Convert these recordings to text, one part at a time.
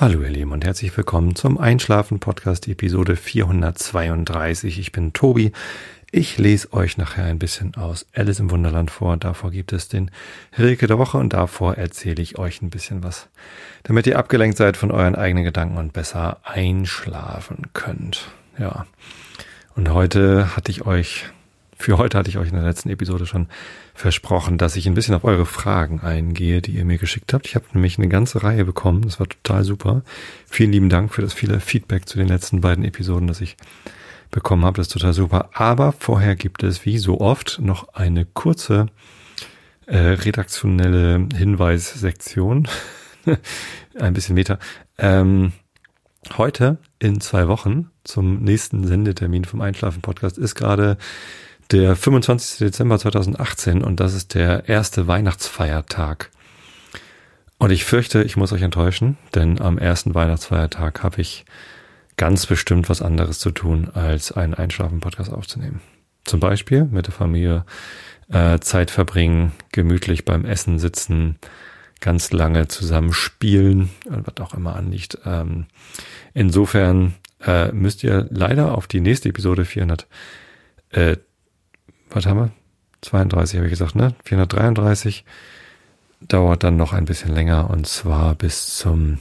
Hallo ihr Lieben und herzlich willkommen zum Einschlafen Podcast Episode 432. Ich bin Tobi. Ich lese euch nachher ein bisschen aus Alice im Wunderland vor. Davor gibt es den Rilke der Woche und davor erzähle ich euch ein bisschen was, damit ihr abgelenkt seid von euren eigenen Gedanken und besser einschlafen könnt. Ja. Und heute hatte ich euch für heute hatte ich euch in der letzten Episode schon versprochen, dass ich ein bisschen auf eure Fragen eingehe, die ihr mir geschickt habt. Ich habe nämlich eine ganze Reihe bekommen. Das war total super. Vielen lieben Dank für das viele Feedback zu den letzten beiden Episoden, das ich bekommen habe. Das ist total super. Aber vorher gibt es, wie so oft, noch eine kurze äh, redaktionelle Hinweissektion. ein bisschen Meta. Ähm, heute in zwei Wochen zum nächsten Sendetermin vom Einschlafen Podcast ist gerade der 25. Dezember 2018 und das ist der erste Weihnachtsfeiertag. Und ich fürchte, ich muss euch enttäuschen, denn am ersten Weihnachtsfeiertag habe ich ganz bestimmt was anderes zu tun, als einen Einschlafen-Podcast aufzunehmen. Zum Beispiel mit der Familie äh, Zeit verbringen, gemütlich beim Essen sitzen, ganz lange zusammen spielen, was auch immer anliegt. Ähm, insofern äh, müsst ihr leider auf die nächste Episode 400 äh, was haben wir? 32 habe ich gesagt, ne? 433 dauert dann noch ein bisschen länger und zwar bis zum,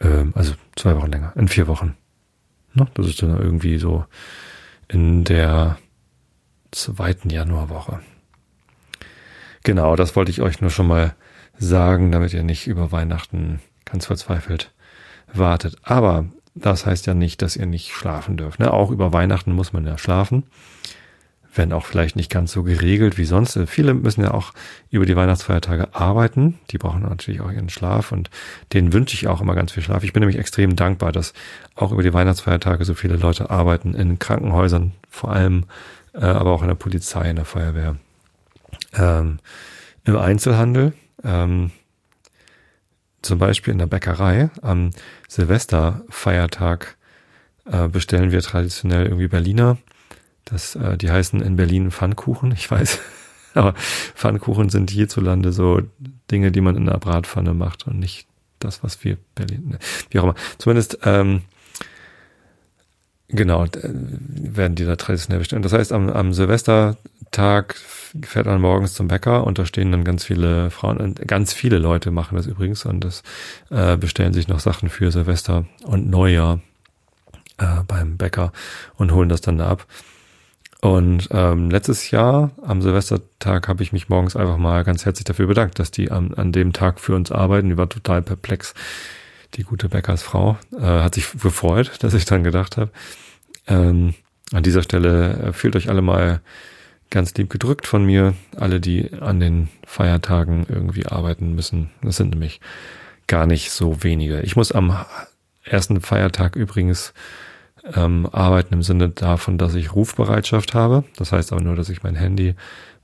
ähm, also zwei Wochen länger, in vier Wochen. Ne? Das ist dann irgendwie so in der zweiten Januarwoche. Genau, das wollte ich euch nur schon mal sagen, damit ihr nicht über Weihnachten ganz verzweifelt wartet. Aber das heißt ja nicht, dass ihr nicht schlafen dürft. Ne? Auch über Weihnachten muss man ja schlafen wenn auch vielleicht nicht ganz so geregelt wie sonst. Viele müssen ja auch über die Weihnachtsfeiertage arbeiten. Die brauchen natürlich auch ihren Schlaf und denen wünsche ich auch immer ganz viel Schlaf. Ich bin nämlich extrem dankbar, dass auch über die Weihnachtsfeiertage so viele Leute arbeiten, in Krankenhäusern vor allem, äh, aber auch in der Polizei, in der Feuerwehr, ähm, im Einzelhandel. Ähm, zum Beispiel in der Bäckerei am Silvesterfeiertag äh, bestellen wir traditionell irgendwie Berliner das, äh, die heißen in Berlin Pfannkuchen, ich weiß. Aber Pfannkuchen sind hierzulande so Dinge, die man in einer Bratpfanne macht und nicht das, was wir Berlin, ne, wie auch immer. Zumindest, ähm, genau, werden die da traditionell bestimmt. Das heißt, am, am Silvestertag fährt man morgens zum Bäcker und da stehen dann ganz viele Frauen, ganz viele Leute machen das übrigens und das äh, bestellen sich noch Sachen für Silvester und Neujahr äh, beim Bäcker und holen das dann da ab. Und ähm, letztes Jahr am Silvestertag habe ich mich morgens einfach mal ganz herzlich dafür bedankt, dass die an, an dem Tag für uns arbeiten. Die war total perplex. Die gute Bäckersfrau äh, hat sich gefreut, dass ich dann gedacht habe. Ähm, an dieser Stelle äh, fühlt euch alle mal ganz lieb gedrückt von mir. Alle, die an den Feiertagen irgendwie arbeiten müssen. Das sind nämlich gar nicht so wenige. Ich muss am ersten Feiertag übrigens ähm, arbeiten im Sinne davon, dass ich Rufbereitschaft habe. Das heißt aber nur, dass ich mein Handy,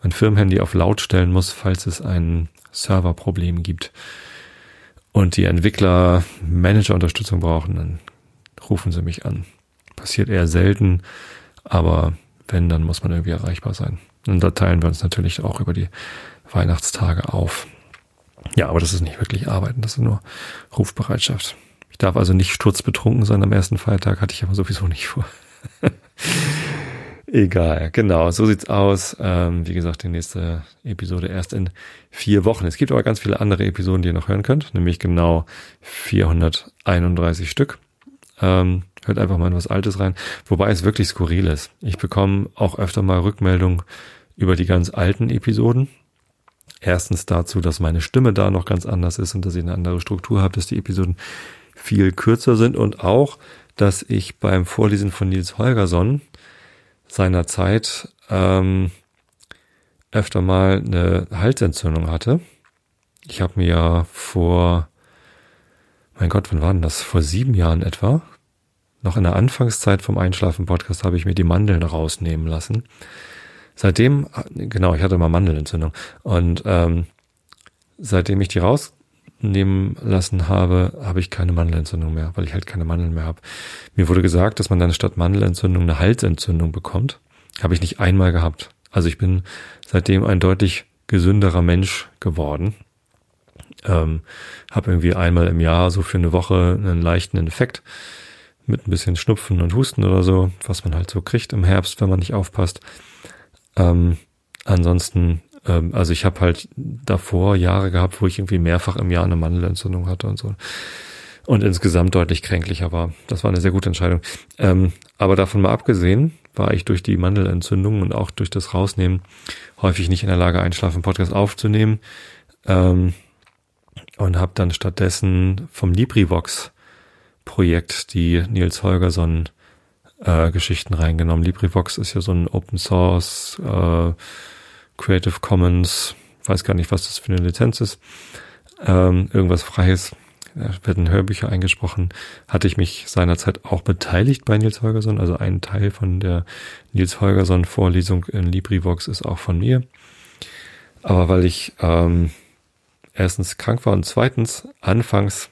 mein Firmenhandy auf laut stellen muss, falls es ein Serverproblem gibt. Und die Entwickler Manager-Unterstützung brauchen, dann rufen sie mich an. Passiert eher selten, aber wenn, dann muss man irgendwie erreichbar sein. Und da teilen wir uns natürlich auch über die Weihnachtstage auf. Ja, aber das ist nicht wirklich Arbeiten, das ist nur Rufbereitschaft. Ich darf also nicht sturzbetrunken sein am ersten Feiertag, hatte ich aber sowieso nicht vor. Egal, genau, so sieht's aus. Ähm, wie gesagt, die nächste Episode erst in vier Wochen. Es gibt aber ganz viele andere Episoden, die ihr noch hören könnt, nämlich genau 431 Stück. Ähm, hört einfach mal in was Altes rein, wobei es wirklich skurril ist. Ich bekomme auch öfter mal Rückmeldungen über die ganz alten Episoden. Erstens dazu, dass meine Stimme da noch ganz anders ist und dass ich eine andere Struktur habe, dass die Episoden viel kürzer sind und auch, dass ich beim Vorlesen von Nils Holgersson seiner Zeit ähm, öfter mal eine Halsentzündung hatte. Ich habe mir ja vor, mein Gott, wann war denn das? Vor sieben Jahren etwa. Noch in der Anfangszeit vom Einschlafen-Podcast habe ich mir die Mandeln rausnehmen lassen. Seitdem, genau, ich hatte mal Mandelentzündung. Und ähm, seitdem ich die raus nehmen lassen habe, habe ich keine Mandelentzündung mehr, weil ich halt keine Mandeln mehr habe. Mir wurde gesagt, dass man dann statt Mandelentzündung eine Halsentzündung bekommt. Habe ich nicht einmal gehabt. Also ich bin seitdem ein deutlich gesünderer Mensch geworden. Ähm, habe irgendwie einmal im Jahr so für eine Woche einen leichten Infekt mit ein bisschen Schnupfen und Husten oder so, was man halt so kriegt im Herbst, wenn man nicht aufpasst. Ähm, ansonsten, ähm, also ich habe halt davor Jahre gehabt, wo ich irgendwie mehrfach im Jahr eine Mandelentzündung hatte und so. Und insgesamt deutlich kränklicher war. Das war eine sehr gute Entscheidung. Ähm, aber davon mal abgesehen, war ich durch die Mandelentzündung und auch durch das Rausnehmen häufig nicht in der Lage, Einschlafen Podcast aufzunehmen. Ähm, und habe dann stattdessen vom LibriVox Projekt die Nils Holgersson äh, Geschichten reingenommen. LibriVox ist ja so ein Open Source äh, Creative Commons, weiß gar nicht, was das für eine Lizenz ist. Ähm, irgendwas Freies. Da werden Hörbücher eingesprochen. Hatte ich mich seinerzeit auch beteiligt bei Nils Holgersson. Also ein Teil von der Nils Holgersson Vorlesung in LibriVox ist auch von mir. Aber weil ich ähm, erstens krank war und zweitens anfangs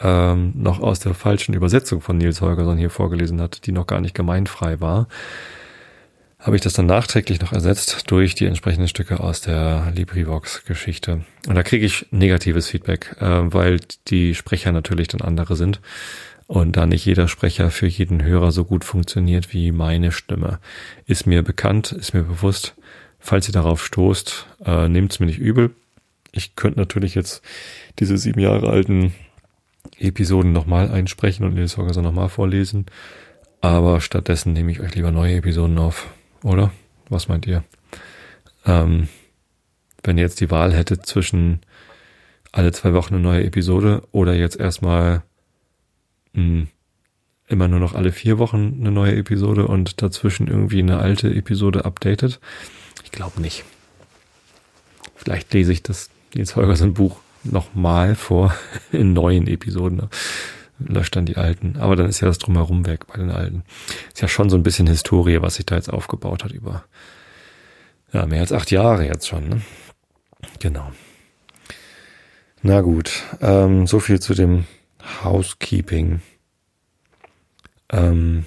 ähm, noch aus der falschen Übersetzung von Nils Holgersson hier vorgelesen hatte, die noch gar nicht gemeinfrei war, habe ich das dann nachträglich noch ersetzt durch die entsprechenden Stücke aus der LibriVox-Geschichte. Und da kriege ich negatives Feedback, äh, weil die Sprecher natürlich dann andere sind und da nicht jeder Sprecher für jeden Hörer so gut funktioniert wie meine Stimme. Ist mir bekannt, ist mir bewusst. Falls ihr darauf stoßt, äh, nehmt es mir nicht übel. Ich könnte natürlich jetzt diese sieben Jahre alten Episoden nochmal einsprechen und Nils Holgerson nochmal vorlesen. Aber stattdessen nehme ich euch lieber neue Episoden auf, oder? Was meint ihr? Ähm, wenn ihr jetzt die Wahl hättet zwischen alle zwei Wochen eine neue Episode oder jetzt erstmal mh, hm, immer nur noch alle vier Wochen eine neue Episode und dazwischen irgendwie eine alte Episode updated? Ich glaube nicht. Vielleicht lese ich das Nils Holgersen Buch nochmal vor in neuen Episoden. Löscht dann die alten. Aber dann ist ja das drumherum weg bei den alten. Ist ja schon so ein bisschen Historie, was sich da jetzt aufgebaut hat über ja, mehr als acht Jahre jetzt schon. Ne? Genau. Na gut, ähm, so viel zu dem Housekeeping. Ähm,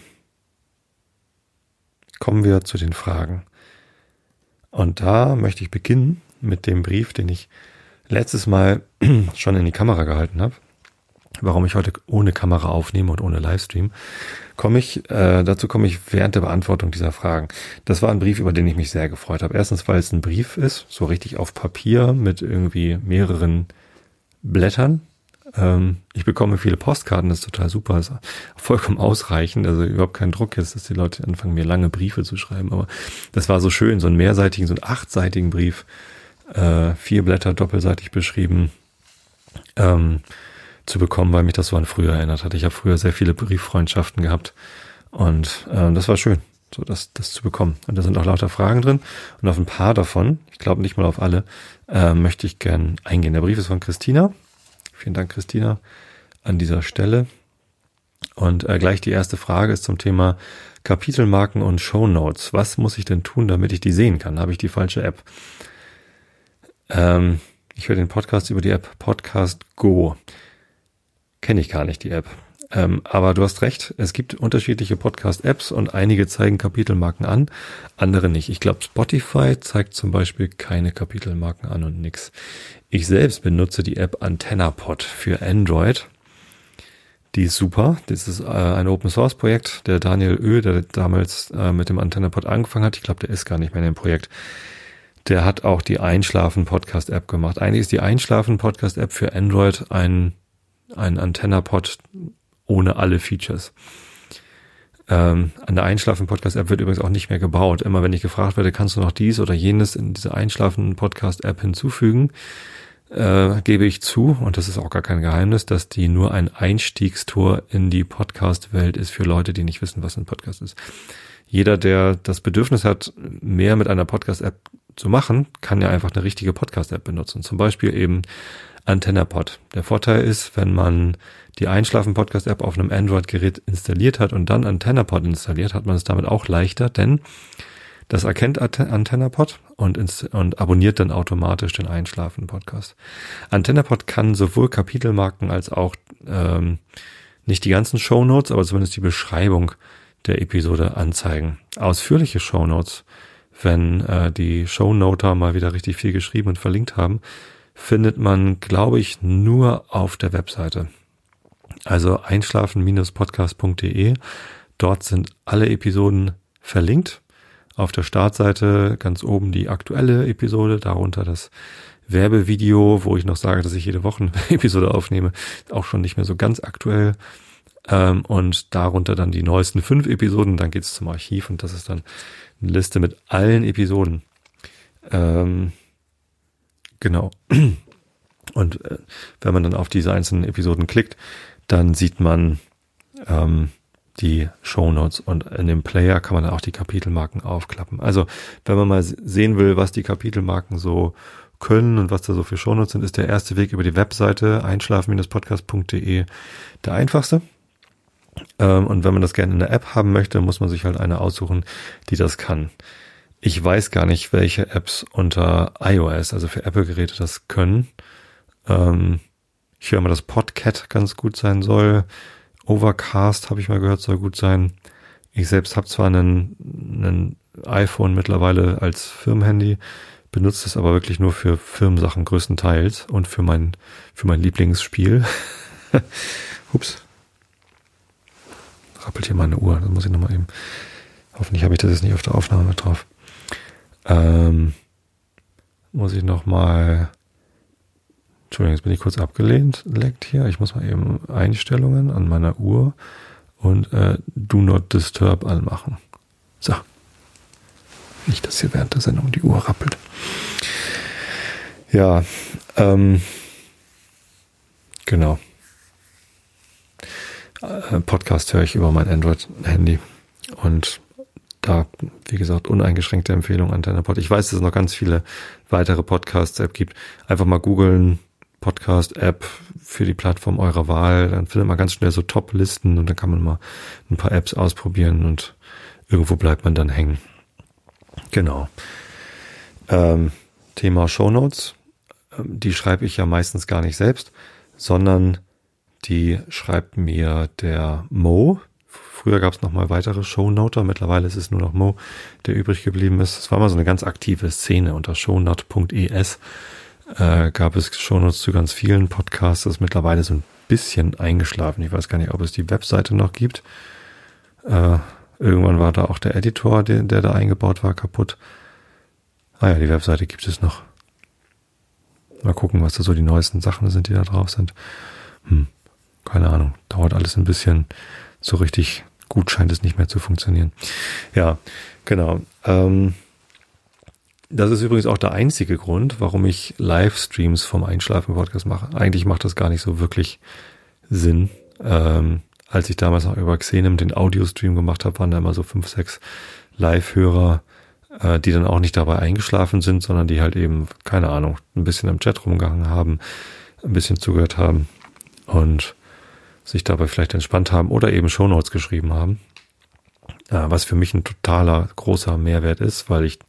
kommen wir zu den Fragen. Und da möchte ich beginnen mit dem Brief, den ich letztes Mal schon in die Kamera gehalten habe, warum ich heute ohne Kamera aufnehme und ohne Livestream, komme ich, äh, dazu komme ich während der Beantwortung dieser Fragen. Das war ein Brief, über den ich mich sehr gefreut habe. Erstens, weil es ein Brief ist, so richtig auf Papier mit irgendwie mehreren Blättern. Ähm, ich bekomme viele Postkarten, das ist total super, ist vollkommen ausreichend, also überhaupt kein Druck jetzt, dass die Leute anfangen, mir lange Briefe zu schreiben, aber das war so schön, so einen mehrseitigen, so einen achtseitigen Brief äh, vier Blätter doppelseitig beschrieben ähm, zu bekommen, weil mich das so an früher erinnert hat. Ich habe früher sehr viele Brieffreundschaften gehabt und äh, das war schön, so das, das zu bekommen. Und da sind auch lauter Fragen drin und auf ein paar davon, ich glaube nicht mal auf alle, äh, möchte ich gern eingehen. Der Brief ist von Christina. Vielen Dank, Christina, an dieser Stelle. Und äh, gleich die erste Frage ist zum Thema Kapitelmarken und Show Notes. Was muss ich denn tun, damit ich die sehen kann? Habe ich die falsche App? Ähm, ich höre den Podcast über die App Podcast Go. Kenne ich gar nicht die App. Ähm, aber du hast recht, es gibt unterschiedliche Podcast-Apps und einige zeigen Kapitelmarken an, andere nicht. Ich glaube, Spotify zeigt zum Beispiel keine Kapitelmarken an und nix. Ich selbst benutze die App AntennaPod für Android. Die ist super. Das ist äh, ein Open Source Projekt. Der Daniel Ö, der damals äh, mit dem AntennaPod angefangen hat, ich glaube, der ist gar nicht mehr in dem Projekt der hat auch die Einschlafen-Podcast-App gemacht. Eigentlich ist die Einschlafen-Podcast-App für Android ein, ein Antenna-Pod ohne alle Features. Ähm, an der Einschlafen-Podcast-App wird übrigens auch nicht mehr gebaut. Immer wenn ich gefragt werde, kannst du noch dies oder jenes in diese Einschlafen-Podcast-App hinzufügen, äh, gebe ich zu, und das ist auch gar kein Geheimnis, dass die nur ein Einstiegstor in die Podcast-Welt ist für Leute, die nicht wissen, was ein Podcast ist. Jeder, der das Bedürfnis hat, mehr mit einer Podcast-App zu machen, kann ja einfach eine richtige Podcast-App benutzen. Zum Beispiel eben AntennaPod. Der Vorteil ist, wenn man die Einschlafen-Podcast-App auf einem Android-Gerät installiert hat und dann AntennaPod installiert, hat man es damit auch leichter, denn das erkennt AntennaPod und, und abonniert dann automatisch den Einschlafen-Podcast. AntennaPod kann sowohl Kapitelmarken als auch ähm, nicht die ganzen Show Notes, aber zumindest die Beschreibung der Episode anzeigen. Ausführliche Show Notes wenn äh, die Shownoter mal wieder richtig viel geschrieben und verlinkt haben, findet man, glaube ich, nur auf der Webseite. Also einschlafen-podcast.de. Dort sind alle Episoden verlinkt. Auf der Startseite ganz oben die aktuelle Episode, darunter das Werbevideo, wo ich noch sage, dass ich jede Woche eine Episode aufnehme, auch schon nicht mehr so ganz aktuell. Ähm, und darunter dann die neuesten fünf Episoden, dann geht's zum Archiv und das ist dann eine Liste mit allen Episoden. Genau. Und äh, wenn man dann auf diese einzelnen Episoden klickt, dann sieht man ähm, die Show Notes und in dem Player kann man dann auch die Kapitelmarken aufklappen. Also wenn man mal sehen will, was die Kapitelmarken so können und was da so für Show Notes sind, ist der erste Weg über die Webseite einschlafen-podcast.de der einfachste. Ähm, und wenn man das gerne in der App haben möchte, muss man sich halt eine aussuchen, die das kann. Ich weiß gar nicht, welche Apps unter iOS, also für Apple-Geräte, das können. Ähm, ich höre mal, dass Podcat ganz gut sein soll. Overcast habe ich mal gehört, soll gut sein. Ich selbst habe zwar einen, einen iPhone mittlerweile als Firmenhandy, benutze es aber wirklich nur für Firmensachen größtenteils und für mein, für mein Lieblingsspiel. Ups. Rappelt hier meine Uhr, das muss ich nochmal eben. Hoffentlich habe ich das jetzt nicht auf der Aufnahme drauf. Ähm, muss ich noch mal. Entschuldigung, jetzt bin ich kurz abgelehnt, leckt hier. Ich muss mal eben Einstellungen an meiner Uhr und äh, Do Not Disturb anmachen. So. Nicht, dass hier während der Sendung die Uhr rappelt. Ja, ähm, genau. Äh, Podcast höre ich über mein Android-Handy und da, wie gesagt, uneingeschränkte Empfehlung AntennaPod. Ich weiß, dass es noch ganz viele weitere Podcasts-App gibt. Einfach mal googeln, Podcast-App für die Plattform eurer Wahl. Dann findet man ganz schnell so Top-Listen und dann kann man mal ein paar Apps ausprobieren und irgendwo bleibt man dann hängen. Genau. Ähm, Thema Shownotes. Ähm, die schreibe ich ja meistens gar nicht selbst, sondern die schreibt mir der Mo, Früher gab es noch mal weitere Shownoter, mittlerweile ist es nur noch Mo, der übrig geblieben ist. Es war mal so eine ganz aktive Szene unter shownote.es. Äh, gab es Shownotes zu ganz vielen Podcasts. Das ist mittlerweile so ein bisschen eingeschlafen. Ich weiß gar nicht, ob es die Webseite noch gibt. Äh, irgendwann war da auch der Editor, der, der da eingebaut war, kaputt. Ah ja, die Webseite gibt es noch. Mal gucken, was da so die neuesten Sachen sind, die da drauf sind. Hm, keine Ahnung. Dauert alles ein bisschen so richtig gut scheint es nicht mehr zu funktionieren. Ja, genau. Ähm, das ist übrigens auch der einzige Grund, warum ich Livestreams vom Einschlafen-Podcast mache. Eigentlich macht das gar nicht so wirklich Sinn. Ähm, als ich damals noch über Xenem den Audio-Stream gemacht habe, waren da immer so fünf, sechs Live-Hörer, äh, die dann auch nicht dabei eingeschlafen sind, sondern die halt eben, keine Ahnung, ein bisschen im Chat rumgehangen haben, ein bisschen zugehört haben. Und sich dabei vielleicht entspannt haben oder eben Shownotes geschrieben haben. Was für mich ein totaler großer Mehrwert ist, weil ich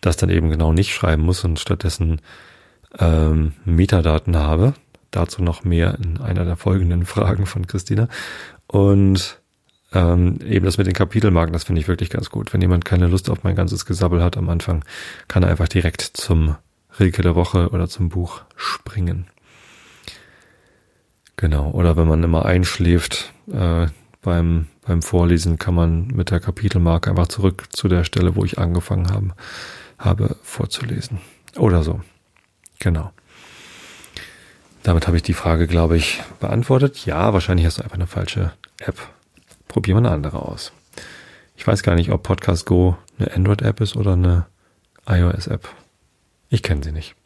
das dann eben genau nicht schreiben muss und stattdessen ähm, Metadaten habe. Dazu noch mehr in einer der folgenden Fragen von Christina. Und ähm, eben das mit den Kapitelmarken, das finde ich wirklich ganz gut. Wenn jemand keine Lust auf mein ganzes Gesabbel hat am Anfang, kann er einfach direkt zum Rilke der Woche oder zum Buch springen. Genau, oder wenn man immer einschläft äh, beim, beim Vorlesen, kann man mit der Kapitelmarke einfach zurück zu der Stelle, wo ich angefangen habe, habe vorzulesen. Oder so. Genau. Damit habe ich die Frage, glaube ich, beantwortet. Ja, wahrscheinlich hast du einfach eine falsche App. Probier mal eine andere aus. Ich weiß gar nicht, ob Podcast Go eine Android-App ist oder eine iOS-App. Ich kenne sie nicht.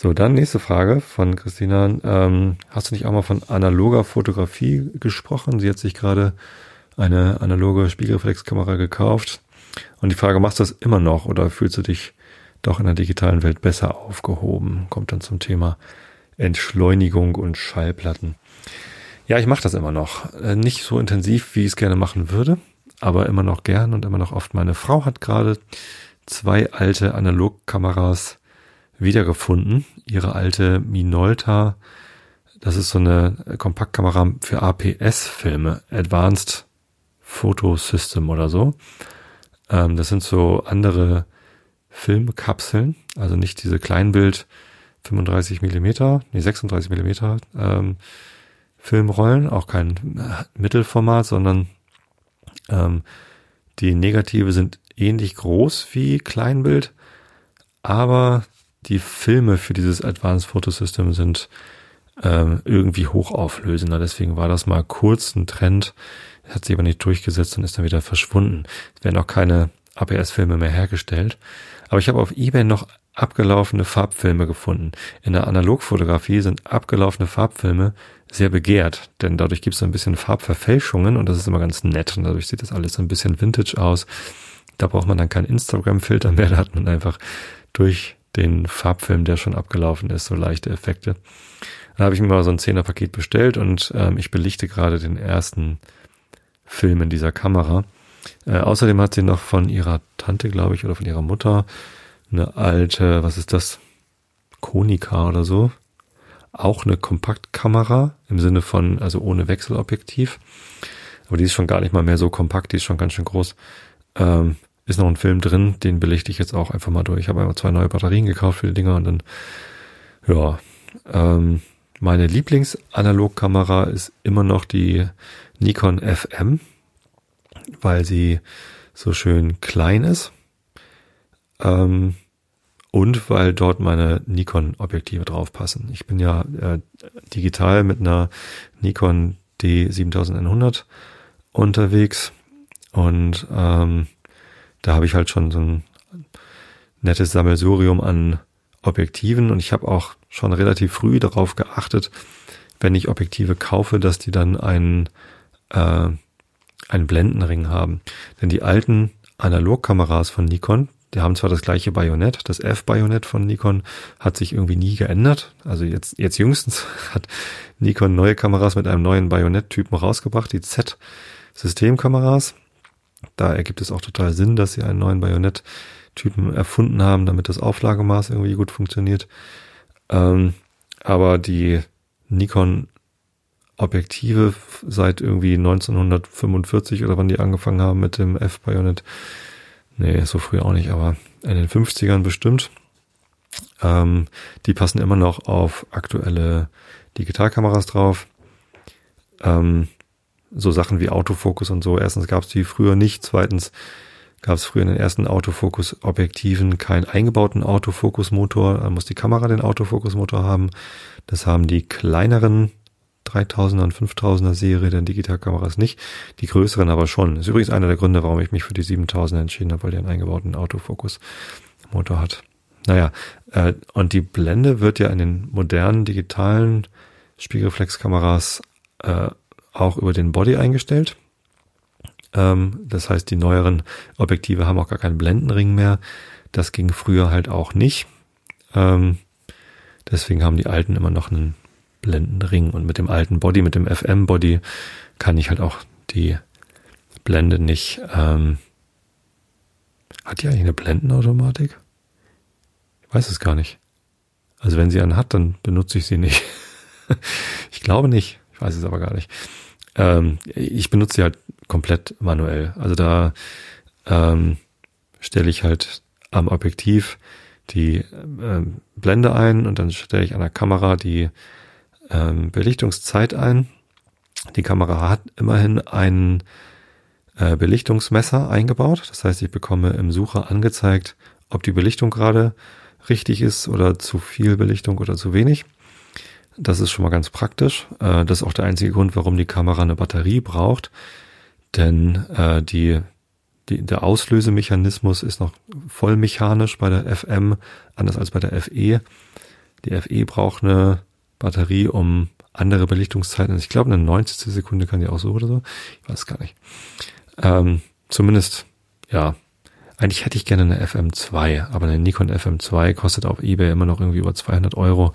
So, dann nächste Frage von Christina. Ähm, hast du nicht auch mal von analoger Fotografie gesprochen? Sie hat sich gerade eine analoge Spiegelreflexkamera gekauft. Und die Frage, machst du das immer noch oder fühlst du dich doch in der digitalen Welt besser aufgehoben? Kommt dann zum Thema Entschleunigung und Schallplatten. Ja, ich mache das immer noch. Äh, nicht so intensiv, wie ich es gerne machen würde, aber immer noch gern und immer noch oft. Meine Frau hat gerade zwei alte Analogkameras wiedergefunden. Ihre alte Minolta, das ist so eine Kompaktkamera für APS-Filme, Advanced Photo System oder so. Ähm, das sind so andere Filmkapseln, also nicht diese Kleinbild 35 Millimeter, nee 36 Millimeter ähm, Filmrollen, auch kein Mittelformat, sondern ähm, die Negative sind ähnlich groß wie Kleinbild, aber die Filme für dieses Advanced Photo System sind ähm, irgendwie hochauflösender. Deswegen war das mal kurz ein Trend, hat sich aber nicht durchgesetzt und ist dann wieder verschwunden. Es werden auch keine APS-Filme mehr hergestellt. Aber ich habe auf eBay noch abgelaufene Farbfilme gefunden. In der Analogfotografie sind abgelaufene Farbfilme sehr begehrt, denn dadurch gibt es ein bisschen Farbverfälschungen und das ist immer ganz nett und dadurch sieht das alles ein bisschen vintage aus. Da braucht man dann keinen Instagram-Filter mehr, da hat man einfach durch den Farbfilm, der schon abgelaufen ist, so leichte Effekte. Da habe ich mir mal so ein Zehnerpaket bestellt und ähm, ich belichte gerade den ersten Film in dieser Kamera. Äh, außerdem hat sie noch von ihrer Tante, glaube ich, oder von ihrer Mutter eine alte, was ist das? Konica oder so. Auch eine Kompaktkamera im Sinne von, also ohne Wechselobjektiv. Aber die ist schon gar nicht mal mehr so kompakt, die ist schon ganz schön groß. Ähm, ist noch ein Film drin, den belichte ich jetzt auch einfach mal durch. Ich habe einfach zwei neue Batterien gekauft für die Dinger und dann, ja, ähm, meine Lieblingsanalogkamera ist immer noch die Nikon FM, weil sie so schön klein ist. Ähm, und weil dort meine Nikon-Objektive draufpassen. Ich bin ja äh, digital mit einer Nikon D7100 unterwegs und ähm, da habe ich halt schon so ein nettes Sammelsurium an Objektiven und ich habe auch schon relativ früh darauf geachtet, wenn ich Objektive kaufe, dass die dann einen, äh, einen Blendenring haben. Denn die alten Analogkameras von Nikon, die haben zwar das gleiche Bajonett, das F-Bajonett von Nikon hat sich irgendwie nie geändert. Also jetzt, jetzt jüngstens hat Nikon neue Kameras mit einem neuen Bajonetttypen rausgebracht, die Z-Systemkameras. Da ergibt es auch total Sinn, dass sie einen neuen Bajonetttypen erfunden haben, damit das Auflagemaß irgendwie gut funktioniert. Ähm, aber die Nikon Objektive seit irgendwie 1945 oder wann die angefangen haben mit dem F-Bajonett, Nee, so früh auch nicht, aber in den 50ern bestimmt. Ähm, die passen immer noch auf aktuelle Digitalkameras drauf. Ähm, so Sachen wie Autofokus und so. Erstens gab es die früher nicht. Zweitens gab es früher in den ersten Autofokus-Objektiven keinen eingebauten Autofokusmotor. Da muss die Kamera den Autofokusmotor haben. Das haben die kleineren 3000er und 5000er Serie der Digitalkameras nicht. Die größeren aber schon. Ist übrigens einer der Gründe, warum ich mich für die 7000er entschieden habe, weil die einen eingebauten Autofokus-Motor hat. Naja, äh, und die Blende wird ja in den modernen digitalen Spiegelreflexkameras äh, auch über den Body eingestellt. Ähm, das heißt, die neueren Objektive haben auch gar keinen Blendenring mehr. Das ging früher halt auch nicht. Ähm, deswegen haben die alten immer noch einen Blendenring und mit dem alten Body, mit dem FM-Body kann ich halt auch die Blende nicht. Ähm, hat die eigentlich eine Blendenautomatik? Ich weiß es gar nicht. Also wenn sie einen hat, dann benutze ich sie nicht. ich glaube nicht. Ich weiß es aber gar nicht. Ähm, ich benutze sie halt komplett manuell. Also da ähm, stelle ich halt am Objektiv die ähm, Blende ein und dann stelle ich an der Kamera die ähm, Belichtungszeit ein. Die Kamera hat immerhin ein äh, Belichtungsmesser eingebaut. Das heißt, ich bekomme im Sucher angezeigt, ob die Belichtung gerade richtig ist oder zu viel Belichtung oder zu wenig. Das ist schon mal ganz praktisch. Äh, das ist auch der einzige Grund, warum die Kamera eine Batterie braucht. Denn äh, die, die, der Auslösemechanismus ist noch voll mechanisch bei der FM, anders als bei der FE. Die FE braucht eine Batterie um andere Belichtungszeiten. Ich glaube, eine 90. Sekunde kann die auch so oder so. Ich weiß gar nicht. Ähm, zumindest, ja. Eigentlich hätte ich gerne eine FM2, aber eine Nikon FM2 kostet auf eBay immer noch irgendwie über 200 Euro.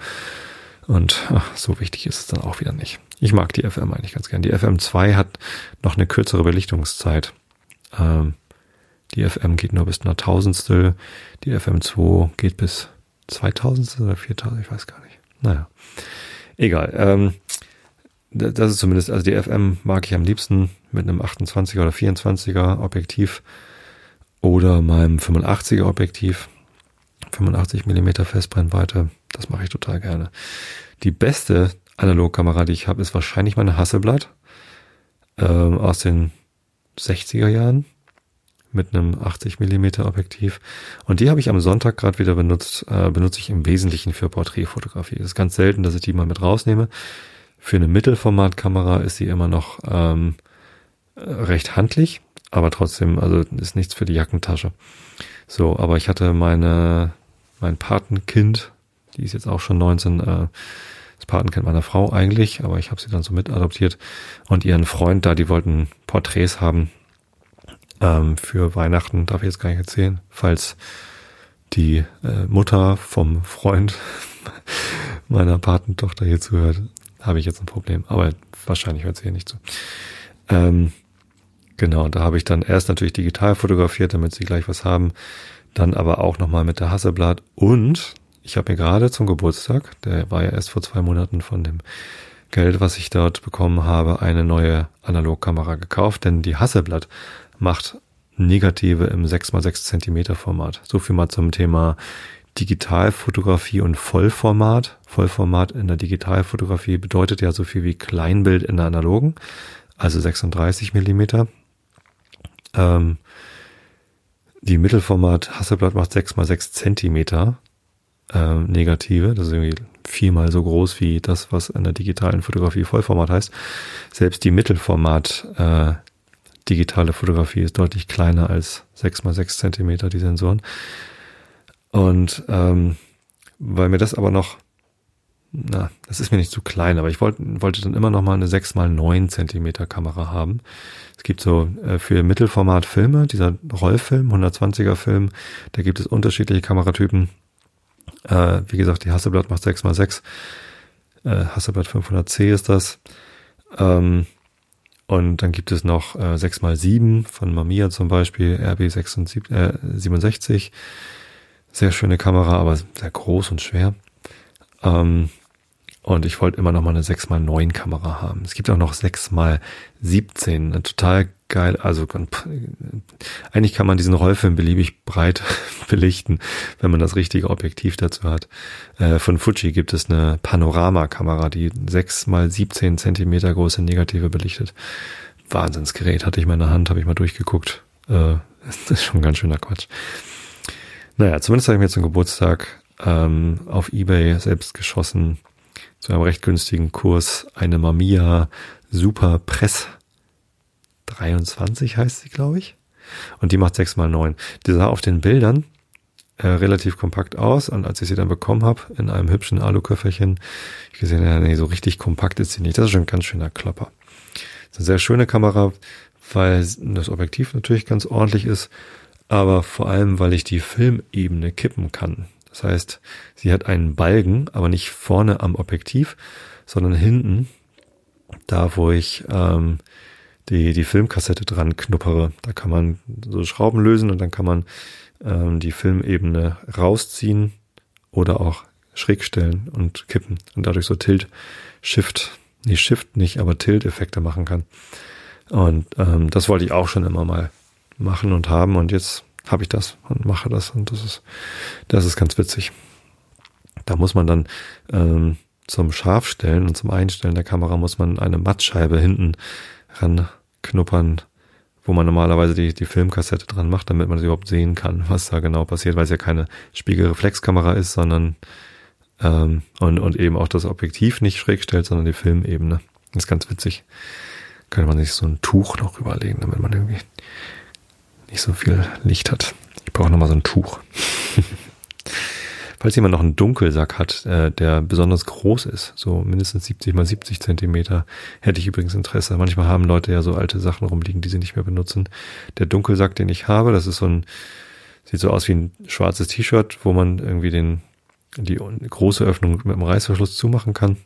Und ach, so wichtig ist es dann auch wieder nicht. Ich mag die FM eigentlich ganz gern. Die FM2 hat noch eine kürzere Belichtungszeit. Ähm, die FM geht nur bis einer Tausendstel. Die FM2 geht bis 2000 oder 4000, ich weiß gar nicht. Naja, egal. Ähm, das ist zumindest, also die FM mag ich am liebsten mit einem 28er oder 24er Objektiv oder meinem 85er Objektiv. 85 Millimeter Festbrennweite. Das mache ich total gerne. Die beste Analogkamera, die ich habe, ist wahrscheinlich meine Hasselblatt ähm, aus den 60er Jahren mit einem 80 Millimeter Objektiv. Und die habe ich am Sonntag gerade wieder benutzt. Äh, benutze ich im Wesentlichen für Porträtfotografie. Es ist ganz selten, dass ich die mal mit rausnehme. Für eine Mittelformatkamera ist sie immer noch ähm, recht handlich, aber trotzdem, also ist nichts für die Jackentasche. So, aber ich hatte meine, mein Patenkind, die ist jetzt auch schon 19, äh, das Patenkind meiner Frau eigentlich, aber ich habe sie dann so mit adoptiert und ihren Freund da, die wollten Porträts haben ähm, für Weihnachten, darf ich jetzt gar nicht erzählen, falls die äh, Mutter vom Freund meiner Patentochter hier zuhört, habe ich jetzt ein Problem. Aber wahrscheinlich hört sie hier nicht zu. Ähm, genau, da habe ich dann erst natürlich digital fotografiert, damit sie gleich was haben. Dann aber auch nochmal mit der Hasselblatt. Und ich habe mir gerade zum Geburtstag, der war ja erst vor zwei Monaten von dem Geld, was ich dort bekommen habe, eine neue Analogkamera gekauft, denn die Hasselblatt macht Negative im 6x6 Zentimeter Format. So viel mal zum Thema Digitalfotografie und Vollformat. Vollformat in der Digitalfotografie bedeutet ja so viel wie Kleinbild in der analogen, also 36 Millimeter. Ähm, die Mittelformat Hasselblatt macht 6 mal 6 Zentimeter äh, Negative. Das ist irgendwie viermal so groß wie das, was in der digitalen Fotografie Vollformat heißt. Selbst die Mittelformat äh, digitale Fotografie ist deutlich kleiner als 6 mal 6 Zentimeter, die Sensoren. Und ähm, weil mir das aber noch, na, das ist mir nicht zu klein, aber ich wollte, wollte dann immer noch mal eine 6 mal 9 Zentimeter Kamera haben. Es gibt so äh, für Mittelformat Filme, dieser Rollfilm, 120er Film, da gibt es unterschiedliche Kameratypen. Äh, wie gesagt, die Hasselblatt macht 6 mal 6 äh, Hasselblatt 500C ist das. Ähm, und dann gibt es noch äh, 6 mal 7 von Mamiya zum Beispiel, RB 67. Äh, 67. Sehr schöne Kamera, aber sehr groß und schwer. Ähm, und ich wollte immer noch mal eine 6x9 Kamera haben. Es gibt auch noch 6x17, eine total geil, also eigentlich kann man diesen Rollfilm beliebig breit belichten, wenn man das richtige Objektiv dazu hat. Äh, von Fuji gibt es eine Panoramakamera, die 6x17 Zentimeter große Negative belichtet. Wahnsinnsgerät hatte ich mal in der Hand, habe ich mal durchgeguckt. Äh, das ist schon ganz schöner Quatsch. Naja, zumindest habe ich mir zum Geburtstag ähm, auf Ebay selbst geschossen, zu einem recht günstigen Kurs, eine Mamiya Super Press 23 heißt sie, glaube ich. Und die macht 6 mal 9 Die sah auf den Bildern äh, relativ kompakt aus und als ich sie dann bekommen habe, in einem hübschen Aluköfferchen, ich gesehen, ja, nee, so richtig kompakt ist sie nicht. Das ist schon ein ganz schöner Klopper. Das ist eine sehr schöne Kamera, weil das Objektiv natürlich ganz ordentlich ist aber vor allem, weil ich die Filmebene kippen kann. Das heißt, sie hat einen Balken, aber nicht vorne am Objektiv, sondern hinten, da wo ich ähm, die, die Filmkassette dran knuppere. Da kann man so Schrauben lösen und dann kann man ähm, die Filmebene rausziehen oder auch schräg stellen und kippen und dadurch so Tilt, Shift, nee, Shift nicht, aber Tilt-Effekte machen kann. Und ähm, das wollte ich auch schon immer mal machen und haben und jetzt habe ich das und mache das und das ist, das ist ganz witzig. Da muss man dann ähm, zum Scharfstellen und zum Einstellen der Kamera muss man eine Mattscheibe hinten ranknuppern, wo man normalerweise die, die Filmkassette dran macht, damit man das überhaupt sehen kann, was da genau passiert, weil es ja keine Spiegelreflexkamera ist, sondern ähm, und, und eben auch das Objektiv nicht schräg stellt, sondern die Filmebene. Das ist ganz witzig. Könnte man sich so ein Tuch noch überlegen, damit man irgendwie nicht so viel Licht hat. Ich brauche nochmal so ein Tuch. Falls jemand noch einen Dunkelsack hat, äh, der besonders groß ist, so mindestens 70 mal 70 Zentimeter, hätte ich übrigens Interesse. Manchmal haben Leute ja so alte Sachen rumliegen, die sie nicht mehr benutzen. Der Dunkelsack, den ich habe, das ist so ein, sieht so aus wie ein schwarzes T-Shirt, wo man irgendwie den, die große Öffnung mit dem Reißverschluss zumachen kann.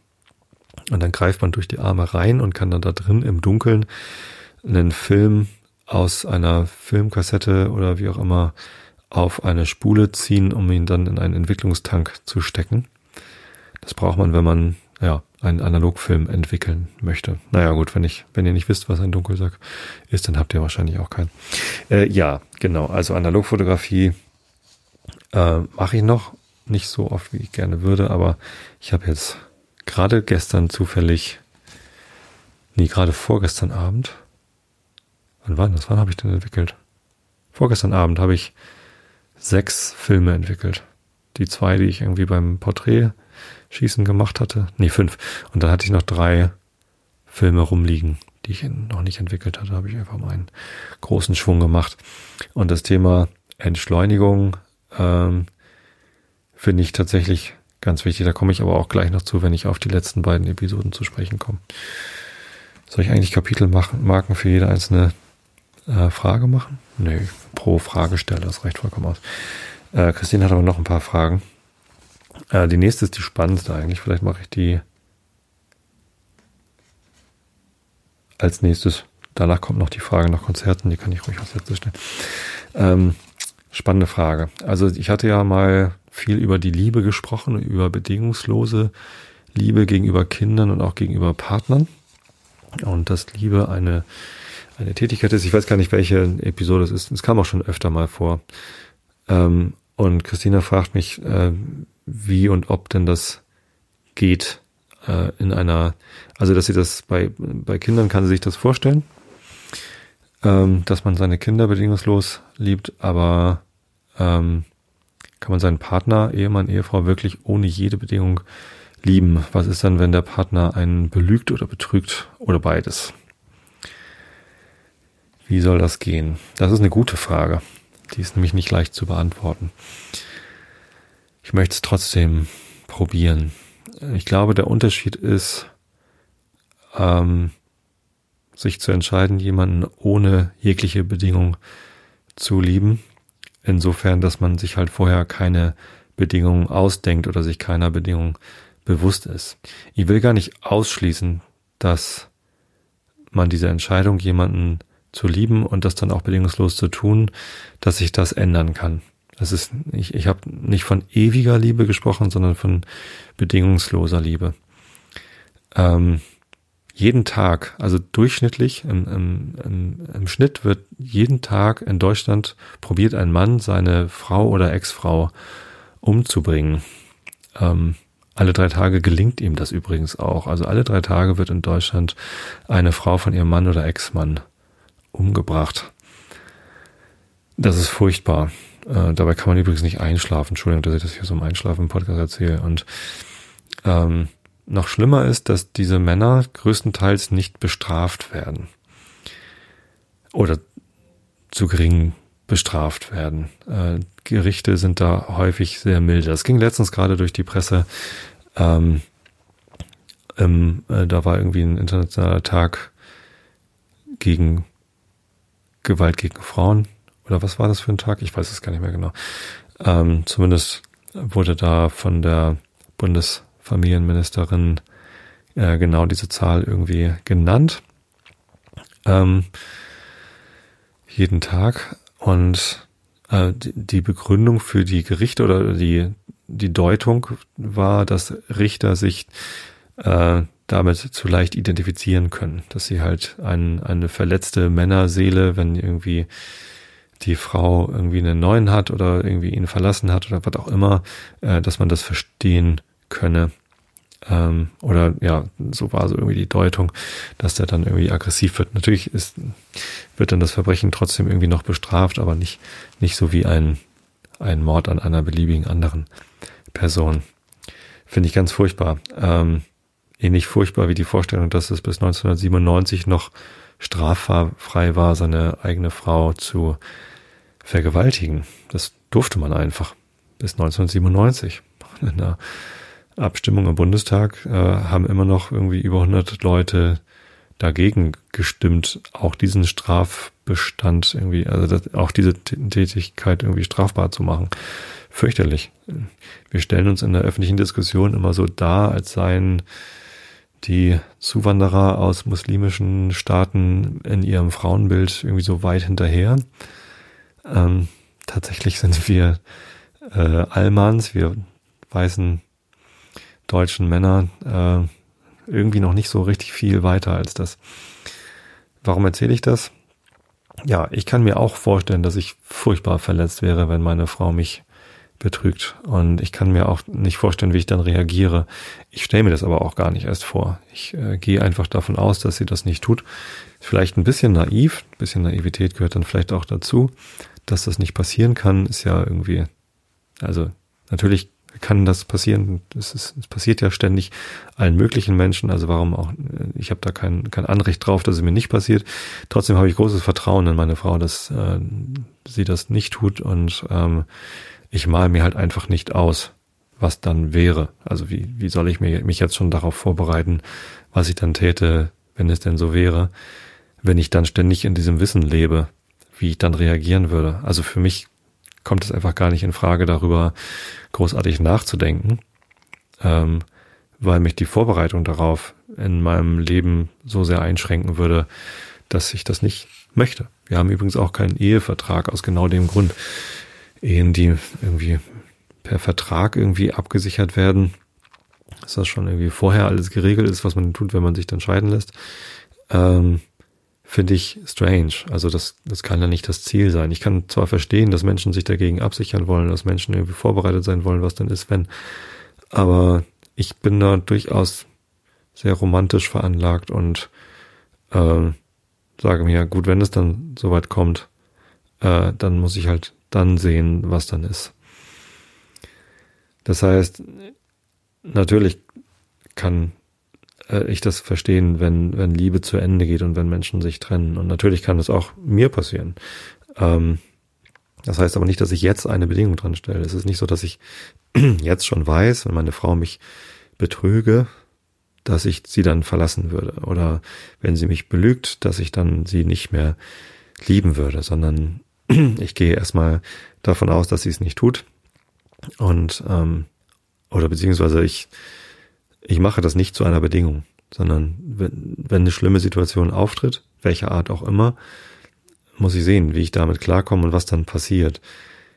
Und dann greift man durch die Arme rein und kann dann da drin im Dunkeln einen Film aus einer Filmkassette oder wie auch immer auf eine Spule ziehen, um ihn dann in einen Entwicklungstank zu stecken. Das braucht man, wenn man ja einen Analogfilm entwickeln möchte. Naja, gut, wenn ich, wenn ihr nicht wisst, was ein Dunkelsack ist, dann habt ihr wahrscheinlich auch keinen. Äh, ja, genau. Also Analogfotografie äh, mache ich noch nicht so oft, wie ich gerne würde, aber ich habe jetzt gerade gestern zufällig, nee, gerade vorgestern Abend, wann war das? Wann habe ich denn entwickelt? Vorgestern Abend habe ich sechs Filme entwickelt. Die zwei, die ich irgendwie beim Porträtschießen gemacht hatte. Nee, fünf. Und dann hatte ich noch drei Filme rumliegen, die ich noch nicht entwickelt hatte. Da habe ich einfach mal einen großen Schwung gemacht. Und das Thema Entschleunigung ähm, finde ich tatsächlich ganz wichtig. Da komme ich aber auch gleich noch zu, wenn ich auf die letzten beiden Episoden zu sprechen komme. Soll ich eigentlich Kapitelmarken für jede einzelne äh, Frage machen? Nee, pro Fragesteller, das reicht vollkommen aus. Äh, Christine hat aber noch ein paar Fragen. Äh, die nächste ist die spannendste eigentlich. Vielleicht mache ich die als nächstes. Danach kommt noch die Frage nach Konzerten, die kann ich ruhig als letztes stellen. Ähm, spannende Frage. Also ich hatte ja mal viel über die Liebe gesprochen, über bedingungslose Liebe gegenüber Kindern und auch gegenüber Partnern. Und dass Liebe eine, eine Tätigkeit ist. Ich weiß gar nicht, welche Episode es ist. Es kam auch schon öfter mal vor. Ähm, und Christina fragt mich, äh, wie und ob denn das geht äh, in einer, also dass sie das bei, bei Kindern kann sie sich das vorstellen, ähm, dass man seine Kinder bedingungslos liebt, aber ähm, kann man seinen Partner, Ehemann, Ehefrau wirklich ohne jede Bedingung lieben? Was ist dann, wenn der Partner einen belügt oder betrügt oder beides? Wie soll das gehen? Das ist eine gute Frage. Die ist nämlich nicht leicht zu beantworten. Ich möchte es trotzdem probieren. Ich glaube, der Unterschied ist, ähm, sich zu entscheiden, jemanden ohne jegliche Bedingung zu lieben Insofern, dass man sich halt vorher keine Bedingungen ausdenkt oder sich keiner Bedingung bewusst ist. Ich will gar nicht ausschließen, dass man diese Entscheidung, jemanden zu lieben und das dann auch bedingungslos zu tun, dass sich das ändern kann. Das ist, ich, ich habe nicht von ewiger Liebe gesprochen, sondern von bedingungsloser Liebe. Ähm, jeden Tag, also durchschnittlich im, im, im, im Schnitt wird jeden Tag in Deutschland probiert ein Mann seine Frau oder Ex-Frau umzubringen. Ähm, alle drei Tage gelingt ihm das übrigens auch. Also alle drei Tage wird in Deutschland eine Frau von ihrem Mann oder Ex-Mann umgebracht. Das ist furchtbar. Äh, dabei kann man übrigens nicht einschlafen. Entschuldigung, dass ich das hier so im Einschlafen im Podcast erzähle. Und ähm, noch schlimmer ist, dass diese Männer größtenteils nicht bestraft werden. Oder zu gering bestraft werden. Äh, Gerichte sind da häufig sehr milde. Das ging letztens gerade durch die Presse. Ähm, ähm, äh, da war irgendwie ein internationaler Tag gegen Gewalt gegen Frauen. Oder was war das für ein Tag? Ich weiß es gar nicht mehr genau. Ähm, zumindest wurde da von der Bundes Familienministerin äh, genau diese Zahl irgendwie genannt. Ähm, jeden Tag. Und äh, die Begründung für die Gerichte oder die, die Deutung war, dass Richter sich äh, damit zu leicht identifizieren können, dass sie halt ein, eine verletzte Männerseele, wenn irgendwie die Frau irgendwie einen neuen hat oder irgendwie ihn verlassen hat oder was auch immer, äh, dass man das verstehen könne. Ähm, oder ja, so war so irgendwie die Deutung, dass der dann irgendwie aggressiv wird. Natürlich ist, wird dann das Verbrechen trotzdem irgendwie noch bestraft, aber nicht, nicht so wie ein, ein Mord an einer beliebigen anderen Person. Finde ich ganz furchtbar. Ähm, ähnlich furchtbar wie die Vorstellung, dass es bis 1997 noch straffrei war, seine eigene Frau zu vergewaltigen. Das durfte man einfach. Bis 1997. In einer Abstimmung im Bundestag äh, haben immer noch irgendwie über 100 Leute dagegen gestimmt, auch diesen Strafbestand irgendwie, also das, auch diese Tätigkeit irgendwie strafbar zu machen. Fürchterlich. Wir stellen uns in der öffentlichen Diskussion immer so dar, als seien die Zuwanderer aus muslimischen Staaten in ihrem Frauenbild irgendwie so weit hinterher. Ähm, tatsächlich sind wir äh, Almans, wir weißen deutschen Männer äh, irgendwie noch nicht so richtig viel weiter als das. Warum erzähle ich das? Ja, ich kann mir auch vorstellen, dass ich furchtbar verletzt wäre, wenn meine Frau mich betrügt. Und ich kann mir auch nicht vorstellen, wie ich dann reagiere. Ich stelle mir das aber auch gar nicht erst vor. Ich äh, gehe einfach davon aus, dass sie das nicht tut. Vielleicht ein bisschen naiv, ein bisschen Naivität gehört dann vielleicht auch dazu. Dass das nicht passieren kann, ist ja irgendwie, also natürlich kann das passieren. Es, ist, es passiert ja ständig allen möglichen Menschen. Also warum auch, ich habe da kein, kein Anrecht drauf, dass es mir nicht passiert. Trotzdem habe ich großes Vertrauen in meine Frau, dass äh, sie das nicht tut und ähm, ich male mir halt einfach nicht aus, was dann wäre. Also wie, wie soll ich mir, mich jetzt schon darauf vorbereiten, was ich dann täte, wenn es denn so wäre, wenn ich dann ständig in diesem Wissen lebe, wie ich dann reagieren würde. Also für mich kommt es einfach gar nicht in Frage, darüber großartig nachzudenken, ähm, weil mich die Vorbereitung darauf in meinem Leben so sehr einschränken würde, dass ich das nicht möchte. Wir haben übrigens auch keinen Ehevertrag aus genau dem Grund. Ehen, die irgendwie per Vertrag irgendwie abgesichert werden, dass das schon irgendwie vorher alles geregelt ist, was man tut, wenn man sich dann scheiden lässt, ähm, finde ich strange. Also das, das kann ja nicht das Ziel sein. Ich kann zwar verstehen, dass Menschen sich dagegen absichern wollen, dass Menschen irgendwie vorbereitet sein wollen, was dann ist, wenn, aber ich bin da durchaus sehr romantisch veranlagt und äh, sage mir, gut, wenn es dann soweit kommt, äh, dann muss ich halt dann sehen, was dann ist. Das heißt, natürlich kann äh, ich das verstehen, wenn, wenn Liebe zu Ende geht und wenn Menschen sich trennen. Und natürlich kann das auch mir passieren. Ähm, das heißt aber nicht, dass ich jetzt eine Bedingung dran stelle. Es ist nicht so, dass ich jetzt schon weiß, wenn meine Frau mich betrüge, dass ich sie dann verlassen würde. Oder wenn sie mich belügt, dass ich dann sie nicht mehr lieben würde, sondern ich gehe erstmal davon aus, dass sie es nicht tut. Und ähm, oder beziehungsweise ich, ich mache das nicht zu einer Bedingung, sondern wenn, wenn eine schlimme Situation auftritt, welcher Art auch immer, muss ich sehen, wie ich damit klarkomme und was dann passiert.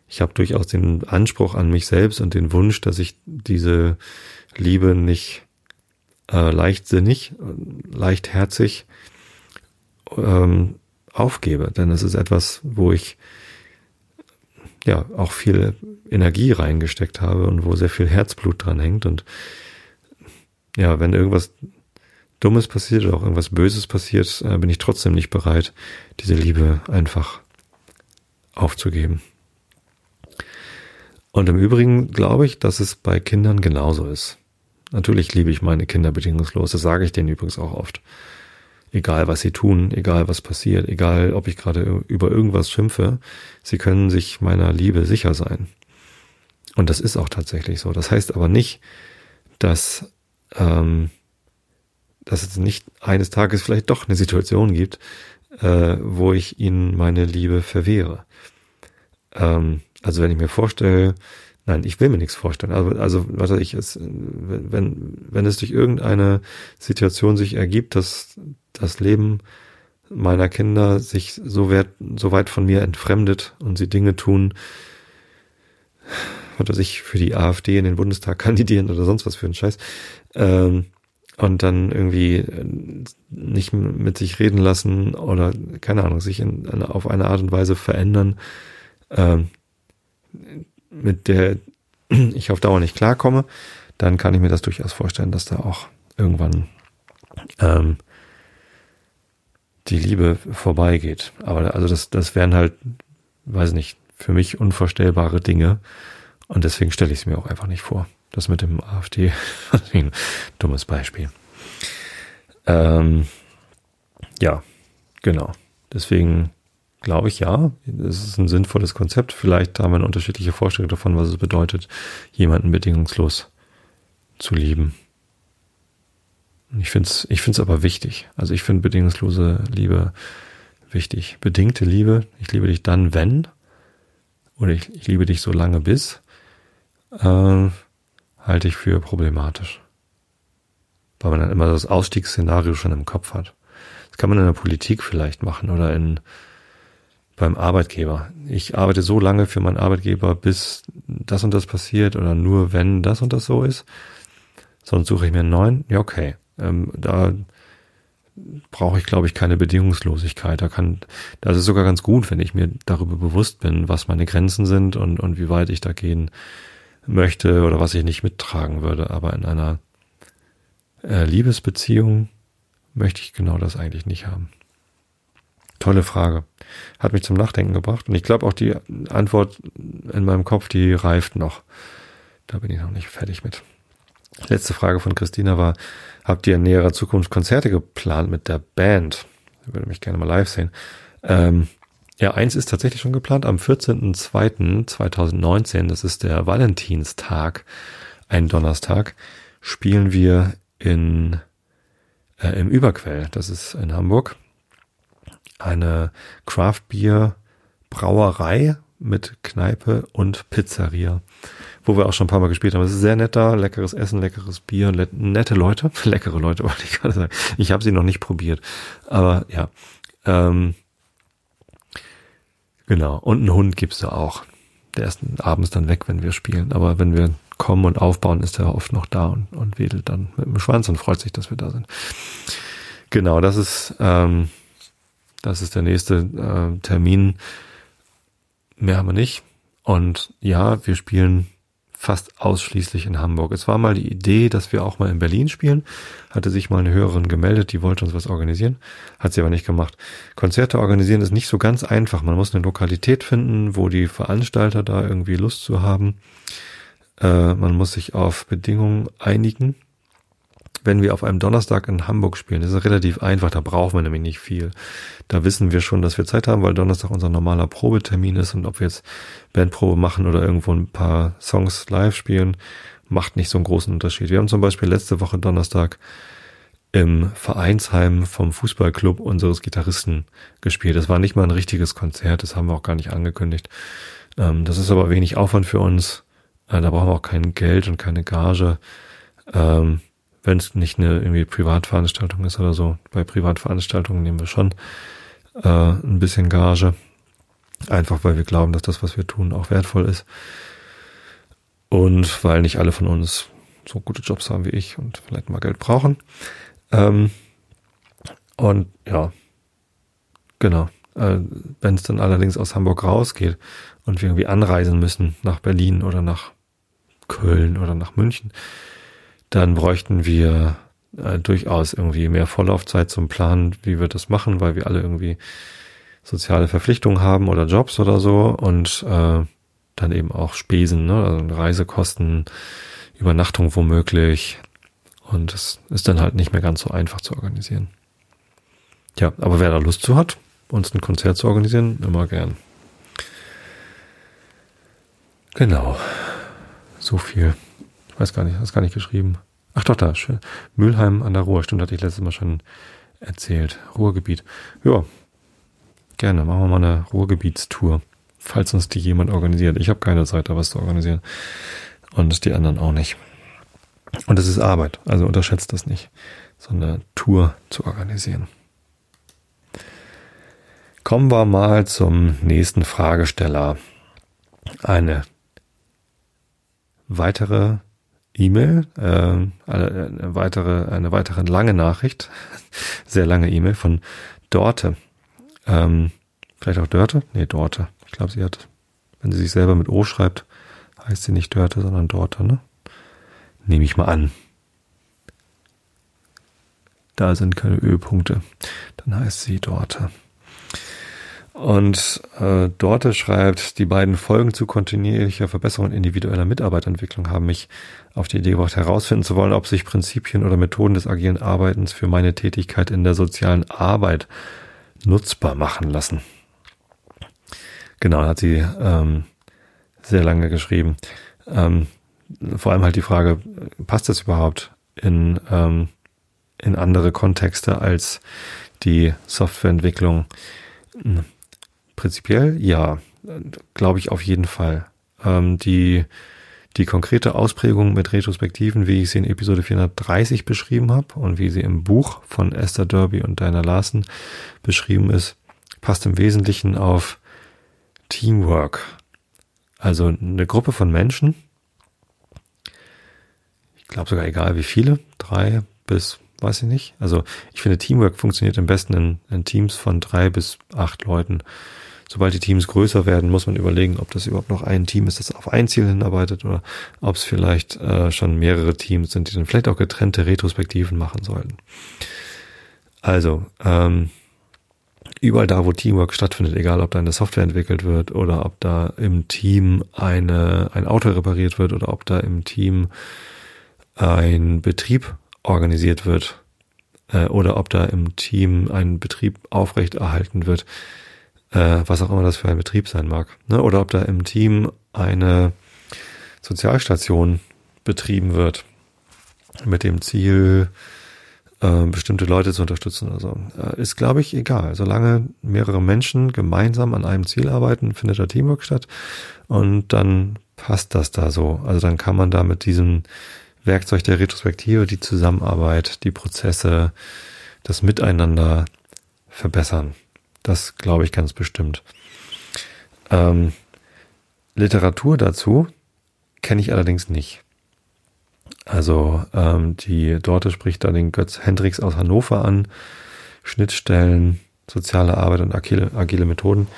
Ich habe durchaus den Anspruch an mich selbst und den Wunsch, dass ich diese Liebe nicht äh, leichtsinnig, leichtherzig ähm, aufgebe. Denn es ist etwas, wo ich ja auch viel Energie reingesteckt habe und wo sehr viel Herzblut dran hängt. Und ja, wenn irgendwas Dummes passiert oder auch irgendwas Böses passiert, äh, bin ich trotzdem nicht bereit, diese Liebe einfach aufzugeben. Und im Übrigen glaube ich, dass es bei Kindern genauso ist. Natürlich liebe ich meine Kinder bedingungslos, das sage ich denen übrigens auch oft egal was sie tun, egal was passiert, egal ob ich gerade über irgendwas schimpfe, sie können sich meiner Liebe sicher sein. Und das ist auch tatsächlich so. Das heißt aber nicht, dass, ähm, dass es nicht eines Tages vielleicht doch eine Situation gibt, äh, wo ich ihnen meine Liebe verwehre. Ähm, also wenn ich mir vorstelle, Nein, ich will mir nichts vorstellen. Also, also was weiß ich, es, wenn, wenn es durch irgendeine Situation sich ergibt, dass das Leben meiner Kinder sich so weit, so weit von mir entfremdet und sie Dinge tun, was weiß ich, für die AfD in den Bundestag kandidieren oder sonst was für einen Scheiß, ähm, und dann irgendwie äh, nicht mit sich reden lassen oder, keine Ahnung, sich in, auf eine Art und Weise verändern, ähm, mit der ich auf Dauer nicht klarkomme, dann kann ich mir das durchaus vorstellen, dass da auch irgendwann ähm, die Liebe vorbeigeht. Aber also das, das wären halt, weiß nicht, für mich unvorstellbare Dinge. Und deswegen stelle ich es mir auch einfach nicht vor. Das mit dem AfD, ein dummes Beispiel. Ähm, ja, genau. Deswegen glaube ich ja. Es ist ein sinnvolles Konzept. Vielleicht haben wir eine unterschiedliche Vorstellung davon, was es bedeutet, jemanden bedingungslos zu lieben. Ich finde es ich find's aber wichtig. Also ich finde bedingungslose Liebe wichtig. Bedingte Liebe, ich liebe dich dann, wenn, oder ich, ich liebe dich so lange bis, äh, halte ich für problematisch. Weil man dann immer das Ausstiegsszenario schon im Kopf hat. Das kann man in der Politik vielleicht machen oder in beim Arbeitgeber. Ich arbeite so lange für meinen Arbeitgeber, bis das und das passiert oder nur wenn das und das so ist. Sonst suche ich mir einen neuen. Ja, okay. Ähm, da brauche ich, glaube ich, keine Bedingungslosigkeit. Da kann, das ist sogar ganz gut, wenn ich mir darüber bewusst bin, was meine Grenzen sind und, und wie weit ich da gehen möchte oder was ich nicht mittragen würde. Aber in einer äh, Liebesbeziehung möchte ich genau das eigentlich nicht haben. Tolle Frage. Hat mich zum Nachdenken gebracht. Und ich glaube auch die Antwort in meinem Kopf, die reift noch. Da bin ich noch nicht fertig mit. Letzte Frage von Christina war, habt ihr in näherer Zukunft Konzerte geplant mit der Band? Ich würde mich gerne mal live sehen. Ähm, ja, eins ist tatsächlich schon geplant. Am 14.02.2019, das ist der Valentinstag, ein Donnerstag, spielen wir in, äh, im Überquell. Das ist in Hamburg. Eine Craft Beer Brauerei mit Kneipe und Pizzeria wo wir auch schon ein paar Mal gespielt haben. Es ist sehr nett da, leckeres Essen, leckeres Bier, nette Leute, leckere Leute, wollte ich gerade sagen. Ich habe sie noch nicht probiert, aber ja. Ähm, genau, und einen Hund gibt's da auch. Der ist abends dann weg, wenn wir spielen, aber wenn wir kommen und aufbauen, ist er oft noch da und, und wedelt dann mit dem Schwanz und freut sich, dass wir da sind. Genau, das ist ähm, das ist der nächste äh, Termin. Mehr haben wir nicht. Und ja, wir spielen fast ausschließlich in Hamburg. Es war mal die Idee, dass wir auch mal in Berlin spielen. Hatte sich mal eine Hörerin gemeldet, die wollte uns was organisieren. Hat sie aber nicht gemacht. Konzerte organisieren ist nicht so ganz einfach. Man muss eine Lokalität finden, wo die Veranstalter da irgendwie Lust zu haben. Äh, man muss sich auf Bedingungen einigen wenn wir auf einem Donnerstag in Hamburg spielen, das ist relativ einfach, da brauchen wir nämlich nicht viel. Da wissen wir schon, dass wir Zeit haben, weil Donnerstag unser normaler Probetermin ist und ob wir jetzt Bandprobe machen oder irgendwo ein paar Songs live spielen, macht nicht so einen großen Unterschied. Wir haben zum Beispiel letzte Woche Donnerstag im Vereinsheim vom Fußballclub unseres Gitarristen gespielt. Das war nicht mal ein richtiges Konzert, das haben wir auch gar nicht angekündigt. Ähm, das ist aber wenig Aufwand für uns. Äh, da brauchen wir auch kein Geld und keine Gage. Ähm, wenn es nicht eine irgendwie Privatveranstaltung ist oder so. Bei Privatveranstaltungen nehmen wir schon äh, ein bisschen Gage. Einfach weil wir glauben, dass das, was wir tun, auch wertvoll ist. Und weil nicht alle von uns so gute Jobs haben wie ich und vielleicht mal Geld brauchen. Ähm, und ja, genau. Äh, wenn es dann allerdings aus Hamburg rausgeht und wir irgendwie anreisen müssen nach Berlin oder nach Köln oder nach München, dann bräuchten wir äh, durchaus irgendwie mehr Vorlaufzeit zum Planen, wie wir das machen, weil wir alle irgendwie soziale Verpflichtungen haben oder Jobs oder so und äh, dann eben auch Spesen, ne? also Reisekosten, Übernachtung womöglich. Und das ist dann halt nicht mehr ganz so einfach zu organisieren. Ja, aber wer da Lust zu hat, uns ein Konzert zu organisieren, immer gern. Genau. So viel weiß gar nicht, hast gar nicht geschrieben. Ach doch, da, schön. Mülheim an der Ruhr, stimmt, hatte ich letztes Mal schon erzählt. Ruhrgebiet. Ja, gerne, machen wir mal eine Ruhrgebietstour, falls uns die jemand organisiert. Ich habe keine Zeit, da was zu organisieren. Und die anderen auch nicht. Und es ist Arbeit, also unterschätzt das nicht, so eine Tour zu organisieren. Kommen wir mal zum nächsten Fragesteller. Eine weitere E-Mail, äh, eine weitere, eine weitere lange Nachricht, sehr lange E-Mail von Dorte. Ähm, vielleicht auch Dörte? Nee, Dorte. Ich glaube, sie hat, wenn sie sich selber mit O schreibt, heißt sie nicht Dörte, sondern Dorte, ne? Nehme ich mal an. Da sind keine Ö-Punkte. Dann heißt sie Dorte. Und äh, Dorte schreibt, die beiden Folgen zu kontinuierlicher Verbesserung individueller Mitarbeiterentwicklung haben mich auf die Idee gebracht, herausfinden zu wollen, ob sich Prinzipien oder Methoden des agilen Arbeitens für meine Tätigkeit in der sozialen Arbeit nutzbar machen lassen. Genau, hat sie ähm, sehr lange geschrieben. Ähm, vor allem halt die Frage, passt das überhaupt in, ähm, in andere Kontexte als die Softwareentwicklung? Prinzipiell ja, glaube ich auf jeden Fall. Ähm, die, die konkrete Ausprägung mit Retrospektiven, wie ich sie in Episode 430 beschrieben habe und wie sie im Buch von Esther Derby und Diana Larsen beschrieben ist, passt im Wesentlichen auf Teamwork. Also eine Gruppe von Menschen, ich glaube sogar egal wie viele, drei bis weiß ich nicht. Also ich finde, Teamwork funktioniert am besten in, in Teams von drei bis acht Leuten. Sobald die Teams größer werden, muss man überlegen, ob das überhaupt noch ein Team ist, das auf ein Ziel hinarbeitet oder ob es vielleicht äh, schon mehrere Teams sind, die dann vielleicht auch getrennte Retrospektiven machen sollten. Also, ähm, überall da, wo Teamwork stattfindet, egal ob da eine Software entwickelt wird oder ob da im Team eine, ein Auto repariert wird oder ob da im Team ein Betrieb organisiert wird äh, oder ob da im Team ein Betrieb aufrechterhalten wird, äh, was auch immer das für ein Betrieb sein mag. Ne? Oder ob da im Team eine Sozialstation betrieben wird mit dem Ziel, äh, bestimmte Leute zu unterstützen oder so. Äh, ist, glaube ich, egal. Solange mehrere Menschen gemeinsam an einem Ziel arbeiten, findet da Teamwork statt und dann passt das da so. Also dann kann man da mit diesem Werkzeug der Retrospektive die Zusammenarbeit, die Prozesse, das Miteinander verbessern. Das glaube ich ganz bestimmt. Ähm, Literatur dazu kenne ich allerdings nicht. Also ähm, die Dorte spricht da den Götz Hendricks aus Hannover an. Schnittstellen, soziale Arbeit und agile, agile Methoden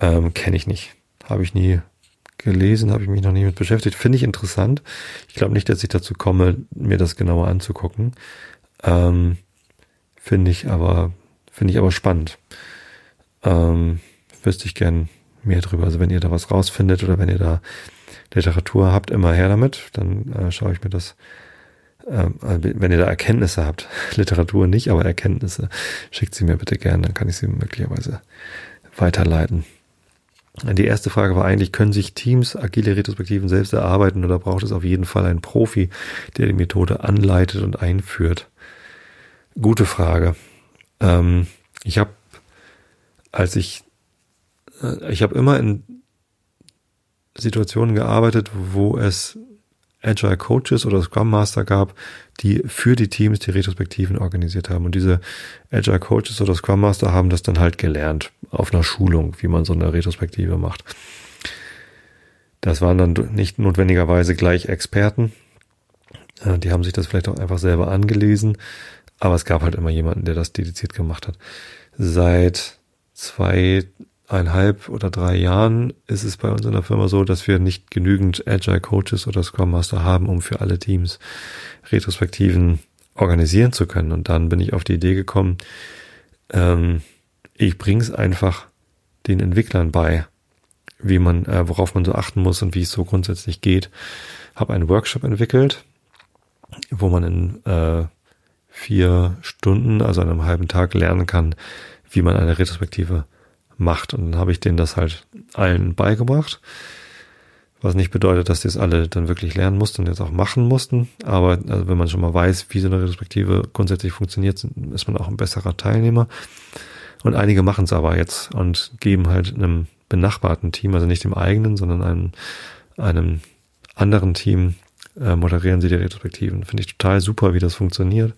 ähm, kenne ich nicht. Habe ich nie gelesen, habe ich mich noch nie mit beschäftigt. Finde ich interessant. Ich glaube nicht, dass ich dazu komme, mir das genauer anzugucken. Ähm, finde ich aber, finde ich aber spannend. Ähm, wüsste ich gern mehr drüber. Also wenn ihr da was rausfindet oder wenn ihr da Literatur habt, immer her damit. Dann äh, schaue ich mir das, äh, wenn ihr da Erkenntnisse habt, Literatur nicht, aber Erkenntnisse, schickt sie mir bitte gern, dann kann ich sie möglicherweise weiterleiten. Die erste Frage war eigentlich, können sich Teams agile Retrospektiven selbst erarbeiten oder braucht es auf jeden Fall einen Profi, der die Methode anleitet und einführt? Gute Frage. Ähm, ich habe, als ich, äh, ich habe immer in Situationen gearbeitet, wo es Agile Coaches oder Scrum Master gab, die für die Teams die Retrospektiven organisiert haben. Und diese Agile Coaches oder Scrum Master haben das dann halt gelernt auf einer Schulung, wie man so eine Retrospektive macht. Das waren dann nicht notwendigerweise gleich Experten. Äh, die haben sich das vielleicht auch einfach selber angelesen. Aber es gab halt immer jemanden, der das dediziert gemacht hat. Seit zwei eineinhalb oder drei Jahren ist es bei uns in der Firma so, dass wir nicht genügend Agile Coaches oder Scrum Master haben, um für alle Teams Retrospektiven organisieren zu können. Und dann bin ich auf die Idee gekommen, ähm, ich bringe es einfach den Entwicklern bei, wie man, äh, worauf man so achten muss und wie es so grundsätzlich geht. Habe einen Workshop entwickelt, wo man in äh, vier Stunden, also einem halben Tag lernen kann, wie man eine Retrospektive macht. Und dann habe ich denen das halt allen beigebracht. Was nicht bedeutet, dass die es alle dann wirklich lernen mussten und jetzt auch machen mussten. Aber also wenn man schon mal weiß, wie so eine Retrospektive grundsätzlich funktioniert, ist man auch ein besserer Teilnehmer. Und einige machen es aber jetzt und geben halt einem benachbarten Team, also nicht dem eigenen, sondern einem, einem anderen Team, äh, moderieren sie die Retrospektiven. Finde ich total super, wie das funktioniert.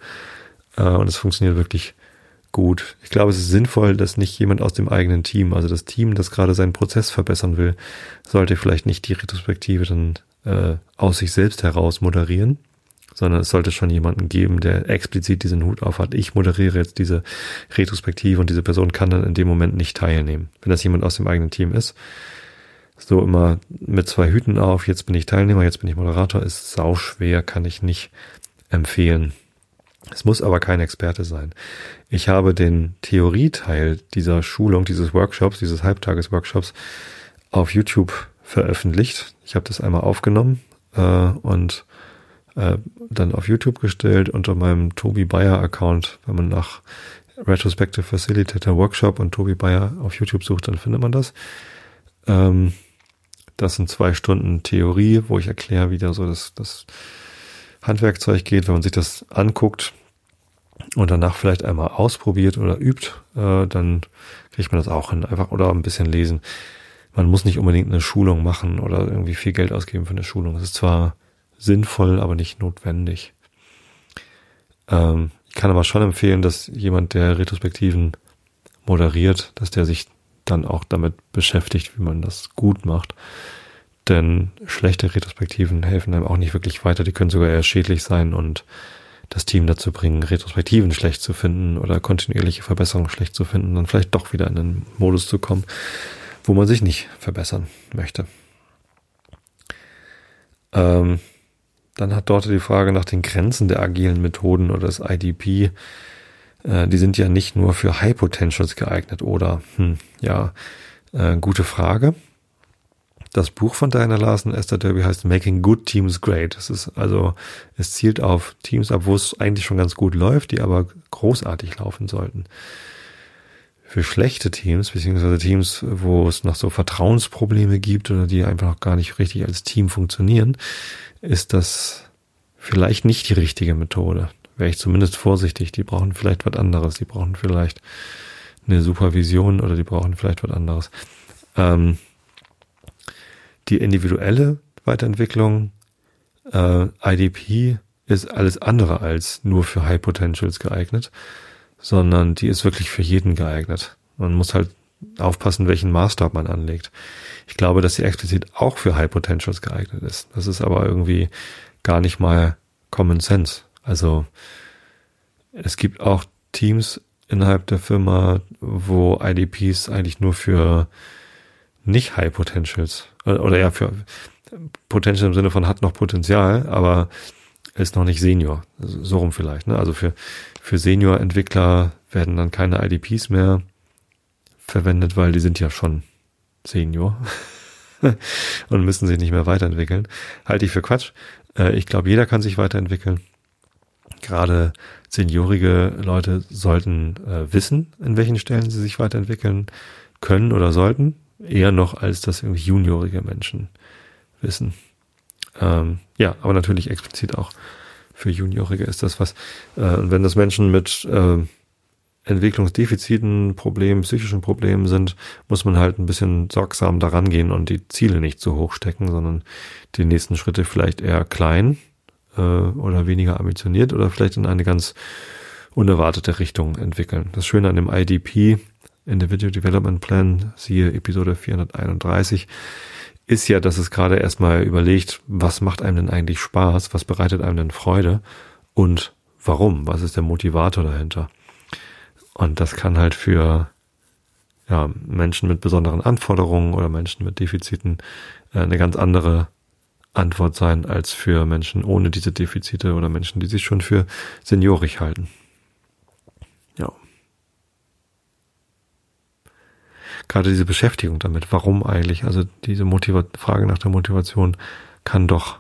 Äh, und es funktioniert wirklich gut. Ich glaube, es ist sinnvoll, dass nicht jemand aus dem eigenen Team, also das Team, das gerade seinen Prozess verbessern will, sollte vielleicht nicht die Retrospektive dann äh, aus sich selbst heraus moderieren, sondern es sollte schon jemanden geben, der explizit diesen Hut aufhat. Ich moderiere jetzt diese Retrospektive und diese Person kann dann in dem Moment nicht teilnehmen. Wenn das jemand aus dem eigenen Team ist, so immer mit zwei Hüten auf, jetzt bin ich Teilnehmer, jetzt bin ich Moderator, ist sau schwer, kann ich nicht empfehlen. Es muss aber kein Experte sein. Ich habe den Theorieteil dieser Schulung, dieses Workshops, dieses Halbtagesworkshops auf YouTube veröffentlicht. Ich habe das einmal aufgenommen äh, und äh, dann auf YouTube gestellt unter meinem Tobi Bayer Account. Wenn man nach Retrospective Facilitator Workshop und Tobi Bayer auf YouTube sucht, dann findet man das. Ähm, das sind zwei Stunden Theorie, wo ich erkläre, wie da so das, das Handwerkzeug geht. Wenn man sich das anguckt, und danach vielleicht einmal ausprobiert oder übt, äh, dann kriegt man das auch hin. Einfach oder ein bisschen lesen. Man muss nicht unbedingt eine Schulung machen oder irgendwie viel Geld ausgeben für eine Schulung. Es ist zwar sinnvoll, aber nicht notwendig. Ähm, ich kann aber schon empfehlen, dass jemand, der Retrospektiven moderiert, dass der sich dann auch damit beschäftigt, wie man das gut macht. Denn schlechte Retrospektiven helfen einem auch nicht wirklich weiter. Die können sogar eher schädlich sein und das Team dazu bringen, Retrospektiven schlecht zu finden oder kontinuierliche Verbesserungen schlecht zu finden, dann vielleicht doch wieder in einen Modus zu kommen, wo man sich nicht verbessern möchte. Ähm, dann hat dort die Frage nach den Grenzen der agilen Methoden oder des IDP. Äh, die sind ja nicht nur für High Potentials geeignet oder, hm, ja, äh, gute Frage. Das Buch von Diana Larsen, Esther Derby, heißt Making Good Teams Great. Es ist also, es zielt auf Teams ab, wo es eigentlich schon ganz gut läuft, die aber großartig laufen sollten. Für schlechte Teams, beziehungsweise Teams, wo es noch so Vertrauensprobleme gibt oder die einfach noch gar nicht richtig als Team funktionieren, ist das vielleicht nicht die richtige Methode. Wäre ich zumindest vorsichtig. Die brauchen vielleicht was anderes. Die brauchen vielleicht eine Supervision oder die brauchen vielleicht was anderes. Ähm, die individuelle Weiterentwicklung, äh, IDP, ist alles andere als nur für High Potentials geeignet, sondern die ist wirklich für jeden geeignet. Man muss halt aufpassen, welchen Maßstab man anlegt. Ich glaube, dass sie explizit auch für High Potentials geeignet ist. Das ist aber irgendwie gar nicht mal Common Sense. Also es gibt auch Teams innerhalb der Firma, wo IDPs eigentlich nur für nicht High Potentials oder ja für Potential im Sinne von hat noch Potenzial, aber ist noch nicht Senior. So rum vielleicht. Ne? Also für, für Senior-Entwickler werden dann keine IDPs mehr verwendet, weil die sind ja schon Senior und müssen sich nicht mehr weiterentwickeln. Halte ich für Quatsch. Äh, ich glaube, jeder kann sich weiterentwickeln. Gerade seniorige Leute sollten äh, wissen, in welchen Stellen sie sich weiterentwickeln können oder sollten eher noch, als das irgendwie juniorige Menschen wissen. Ähm, ja, aber natürlich explizit auch für Juniorige ist das was. Äh, wenn das Menschen mit äh, Entwicklungsdefiziten, Problemen, psychischen Problemen sind, muss man halt ein bisschen sorgsam daran gehen und die Ziele nicht zu hoch stecken, sondern die nächsten Schritte vielleicht eher klein äh, oder weniger ambitioniert oder vielleicht in eine ganz unerwartete Richtung entwickeln. Das Schöne an dem IDP Individual Development Plan, siehe Episode 431, ist ja, dass es gerade erstmal überlegt, was macht einem denn eigentlich Spaß, was bereitet einem denn Freude und warum, was ist der Motivator dahinter. Und das kann halt für ja, Menschen mit besonderen Anforderungen oder Menschen mit Defiziten äh, eine ganz andere Antwort sein als für Menschen ohne diese Defizite oder Menschen, die sich schon für seniorig halten. Gerade diese Beschäftigung damit, warum eigentlich, also diese Motiva Frage nach der Motivation kann doch,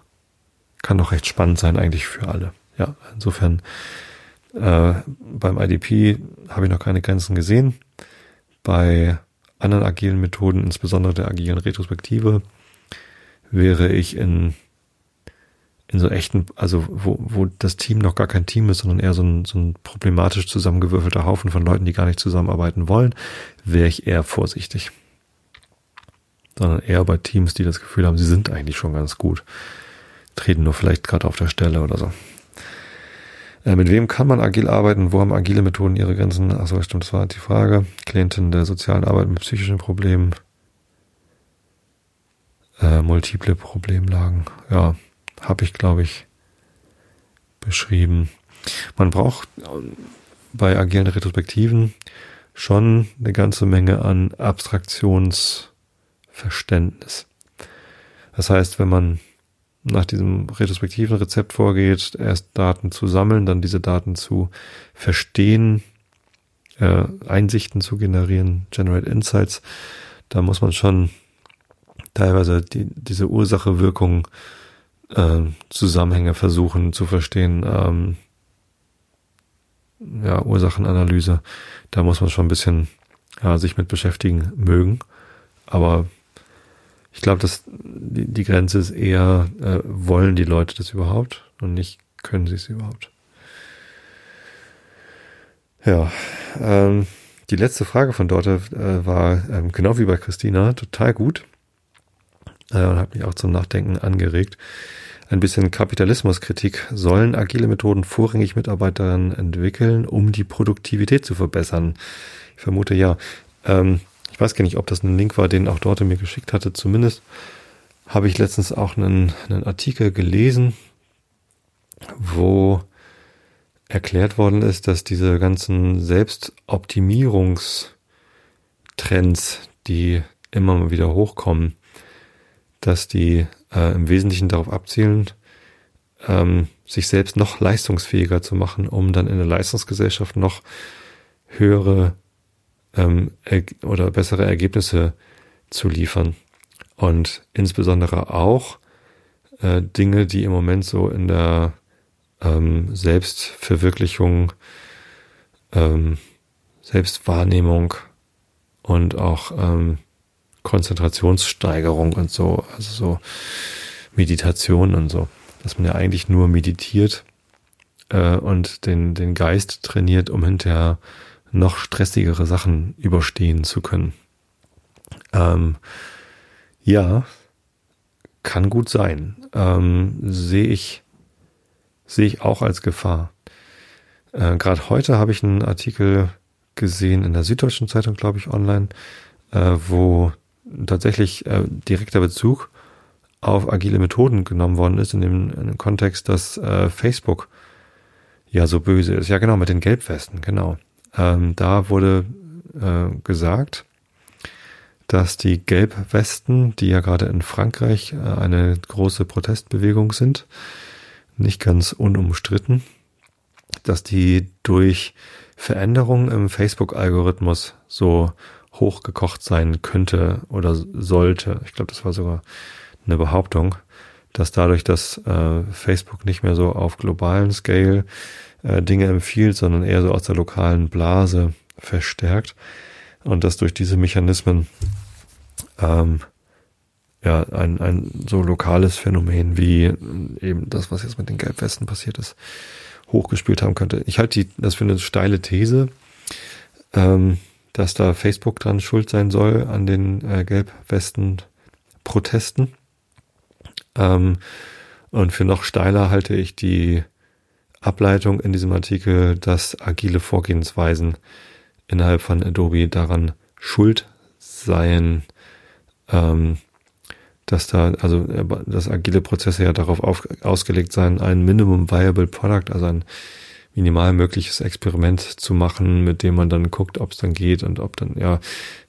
kann doch recht spannend sein eigentlich für alle. Ja, insofern äh, beim IDP habe ich noch keine Grenzen gesehen. Bei anderen agilen Methoden, insbesondere der agilen Retrospektive, wäre ich in in so echten, also wo, wo das Team noch gar kein Team ist, sondern eher so ein, so ein problematisch zusammengewürfelter Haufen von Leuten, die gar nicht zusammenarbeiten wollen, wäre ich eher vorsichtig. Sondern eher bei Teams, die das Gefühl haben, sie sind eigentlich schon ganz gut, treten nur vielleicht gerade auf der Stelle oder so. Äh, mit wem kann man agil arbeiten? Wo haben agile Methoden ihre Grenzen? Achso, stimmt, das war die Frage. Klienten der sozialen Arbeit mit psychischen Problemen. Äh, multiple Problemlagen. Ja, habe ich, glaube ich, beschrieben. Man braucht bei agilen Retrospektiven schon eine ganze Menge an Abstraktionsverständnis. Das heißt, wenn man nach diesem retrospektiven Rezept vorgeht, erst Daten zu sammeln, dann diese Daten zu verstehen, äh, Einsichten zu generieren, Generate Insights, da muss man schon teilweise die, diese Ursache-Wirkung äh, Zusammenhänge versuchen zu verstehen, ähm, ja, Ursachenanalyse, da muss man schon ein bisschen ja, sich mit beschäftigen mögen. Aber ich glaube, dass die, die Grenze ist eher, äh, wollen die Leute das überhaupt und nicht können sie es überhaupt. Ja, ähm, die letzte Frage von dort äh, war ähm, genau wie bei Christina total gut äh, und hat mich auch zum Nachdenken angeregt. Ein bisschen Kapitalismuskritik. Sollen agile Methoden vorrangig Mitarbeiterinnen entwickeln, um die Produktivität zu verbessern? Ich vermute ja. Ähm, ich weiß gar nicht, ob das ein Link war, den auch Dorte mir geschickt hatte. Zumindest habe ich letztens auch einen, einen Artikel gelesen, wo erklärt worden ist, dass diese ganzen Selbstoptimierungstrends, die immer mal wieder hochkommen, dass die äh, im Wesentlichen darauf abzielen, ähm, sich selbst noch leistungsfähiger zu machen, um dann in der Leistungsgesellschaft noch höhere ähm, oder bessere Ergebnisse zu liefern. Und insbesondere auch äh, Dinge, die im Moment so in der ähm, Selbstverwirklichung, ähm, Selbstwahrnehmung und auch ähm, Konzentrationssteigerung und so, also so Meditation und so, dass man ja eigentlich nur meditiert äh, und den, den Geist trainiert, um hinterher noch stressigere Sachen überstehen zu können. Ähm, ja, kann gut sein. Ähm, sehe ich, sehe ich auch als Gefahr. Äh, Gerade heute habe ich einen Artikel gesehen in der Süddeutschen Zeitung, glaube ich, online, äh, wo tatsächlich äh, direkter Bezug auf agile Methoden genommen worden ist, in dem, in dem Kontext, dass äh, Facebook ja so böse ist. Ja, genau, mit den Gelbwesten, genau. Ähm, da wurde äh, gesagt, dass die Gelbwesten, die ja gerade in Frankreich äh, eine große Protestbewegung sind, nicht ganz unumstritten, dass die durch Veränderungen im Facebook-Algorithmus so hochgekocht sein könnte oder sollte. Ich glaube, das war sogar eine Behauptung, dass dadurch, dass äh, Facebook nicht mehr so auf globalen Scale äh, Dinge empfiehlt, sondern eher so aus der lokalen Blase verstärkt und dass durch diese Mechanismen ähm, ja ein, ein so lokales Phänomen wie eben das, was jetzt mit den Gelbwesten passiert ist, hochgespielt haben könnte. Ich halte die, das für eine steile These, ähm, dass da Facebook dran schuld sein soll an den äh, Gelbwesten-Protesten. Ähm, und für noch steiler halte ich die Ableitung in diesem Artikel, dass agile Vorgehensweisen innerhalb von Adobe daran schuld seien, ähm, dass da, also dass agile Prozesse ja darauf auf, ausgelegt seien, ein Minimum Viable Product, also ein minimal mögliches Experiment zu machen, mit dem man dann guckt, ob es dann geht und ob dann, ja,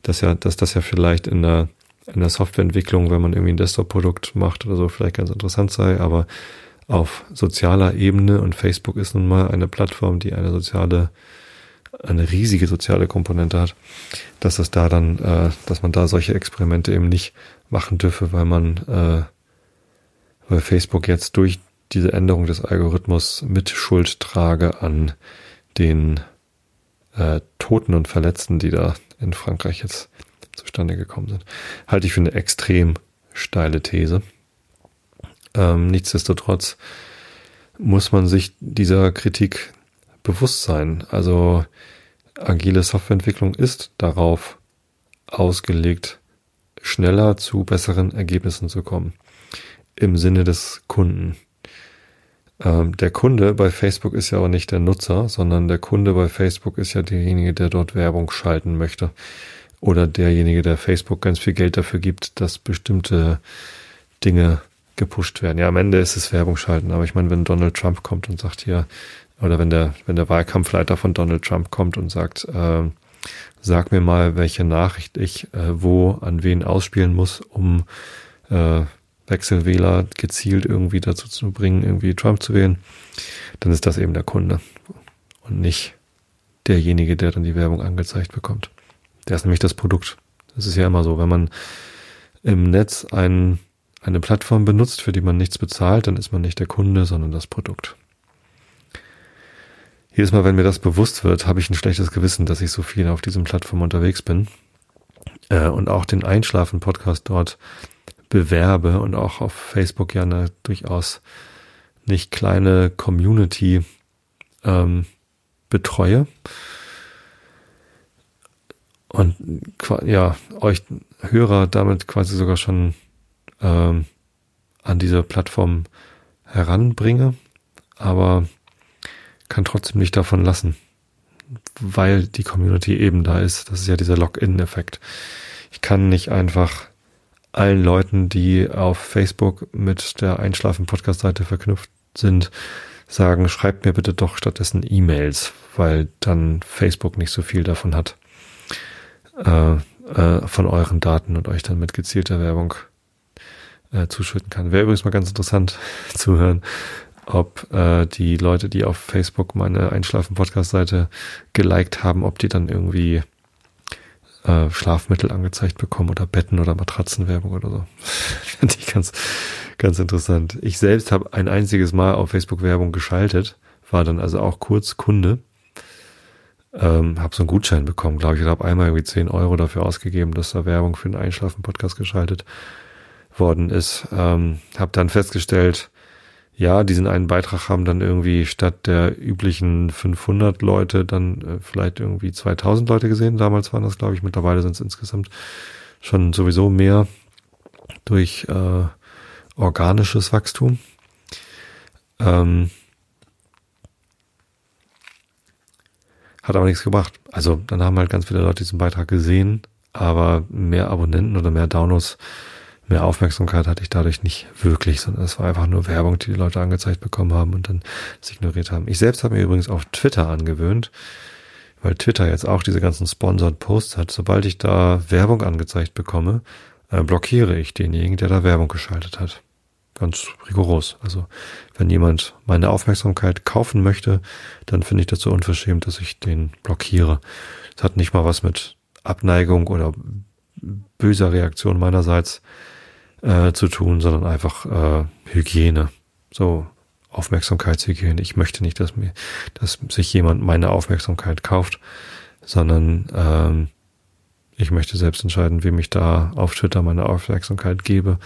dass ja, dass das ja vielleicht in der, in der Softwareentwicklung, wenn man irgendwie ein Desktop-Produkt macht oder so, vielleicht ganz interessant sei, aber auf sozialer Ebene und Facebook ist nun mal eine Plattform, die eine soziale, eine riesige soziale Komponente hat, dass es da dann, äh, dass man da solche Experimente eben nicht machen dürfe, weil man, äh, weil Facebook jetzt durch diese Änderung des Algorithmus mit Schuld trage an den äh, Toten und Verletzten, die da in Frankreich jetzt zustande gekommen sind. Halte ich für eine extrem steile These. Ähm, nichtsdestotrotz muss man sich dieser Kritik bewusst sein. Also agile Softwareentwicklung ist darauf ausgelegt, schneller zu besseren Ergebnissen zu kommen. Im Sinne des Kunden. Ähm, der Kunde bei Facebook ist ja aber nicht der Nutzer, sondern der Kunde bei Facebook ist ja derjenige, der dort Werbung schalten möchte. Oder derjenige, der Facebook ganz viel Geld dafür gibt, dass bestimmte Dinge gepusht werden. Ja, am Ende ist es Werbung schalten, aber ich meine, wenn Donald Trump kommt und sagt hier, oder wenn der, wenn der Wahlkampfleiter von Donald Trump kommt und sagt, äh, sag mir mal, welche Nachricht ich äh, wo an wen ausspielen muss, um äh, Wechselwähler gezielt irgendwie dazu zu bringen, irgendwie Trump zu wählen, dann ist das eben der Kunde und nicht derjenige, der dann die Werbung angezeigt bekommt. Der ist nämlich das Produkt. Das ist ja immer so, wenn man im Netz ein, eine Plattform benutzt, für die man nichts bezahlt, dann ist man nicht der Kunde, sondern das Produkt. Jedes Mal, wenn mir das bewusst wird, habe ich ein schlechtes Gewissen, dass ich so viel auf diesem Plattform unterwegs bin äh, und auch den Einschlafen-Podcast dort bewerbe und auch auf Facebook ja eine durchaus nicht kleine Community ähm, betreue. Und ja, euch Hörer damit quasi sogar schon ähm, an diese Plattform heranbringe, aber kann trotzdem nicht davon lassen, weil die Community eben da ist. Das ist ja dieser Login-Effekt. Ich kann nicht einfach allen Leuten, die auf Facebook mit der Einschlafen-Podcast-Seite verknüpft sind, sagen, schreibt mir bitte doch stattdessen E-Mails, weil dann Facebook nicht so viel davon hat, äh, äh, von euren Daten und euch dann mit gezielter Werbung äh, zuschütten kann. Wäre übrigens mal ganz interessant zu hören, ob äh, die Leute, die auf Facebook meine Einschlafen-Podcast-Seite geliked haben, ob die dann irgendwie äh, Schlafmittel angezeigt bekommen oder Betten oder Matratzenwerbung oder so. Finde ich ganz, ganz interessant. Ich selbst habe ein einziges Mal auf Facebook Werbung geschaltet, war dann also auch kurz Kunde. Ähm, habe so einen Gutschein bekommen, glaube ich, Ich habe einmal irgendwie 10 Euro dafür ausgegeben, dass da Werbung für den Einschlafen-Podcast geschaltet worden ist. Ähm, habe dann festgestellt, ja, diesen einen Beitrag haben dann irgendwie statt der üblichen 500 Leute dann äh, vielleicht irgendwie 2000 Leute gesehen. Damals waren das, glaube ich, mittlerweile sind es insgesamt schon sowieso mehr durch äh, organisches Wachstum. Ähm, hat aber nichts gebracht. Also dann haben halt ganz viele Leute diesen Beitrag gesehen, aber mehr Abonnenten oder mehr Downloads mehr Aufmerksamkeit hatte ich dadurch nicht wirklich, sondern es war einfach nur Werbung, die die Leute angezeigt bekommen haben und dann es ignoriert haben. Ich selbst habe mir übrigens auf Twitter angewöhnt, weil Twitter jetzt auch diese ganzen Sponsored Posts hat. Sobald ich da Werbung angezeigt bekomme, äh, blockiere ich denjenigen, der da Werbung geschaltet hat. Ganz rigoros. Also wenn jemand meine Aufmerksamkeit kaufen möchte, dann finde ich das so unverschämt, dass ich den blockiere. Es hat nicht mal was mit Abneigung oder böser Reaktion meinerseits äh, zu tun, sondern einfach äh, Hygiene. So Aufmerksamkeitshygiene. Ich möchte nicht, dass mir, dass sich jemand meine Aufmerksamkeit kauft, sondern ähm, ich möchte selbst entscheiden, wem ich da auf Twitter meine Aufmerksamkeit gebe.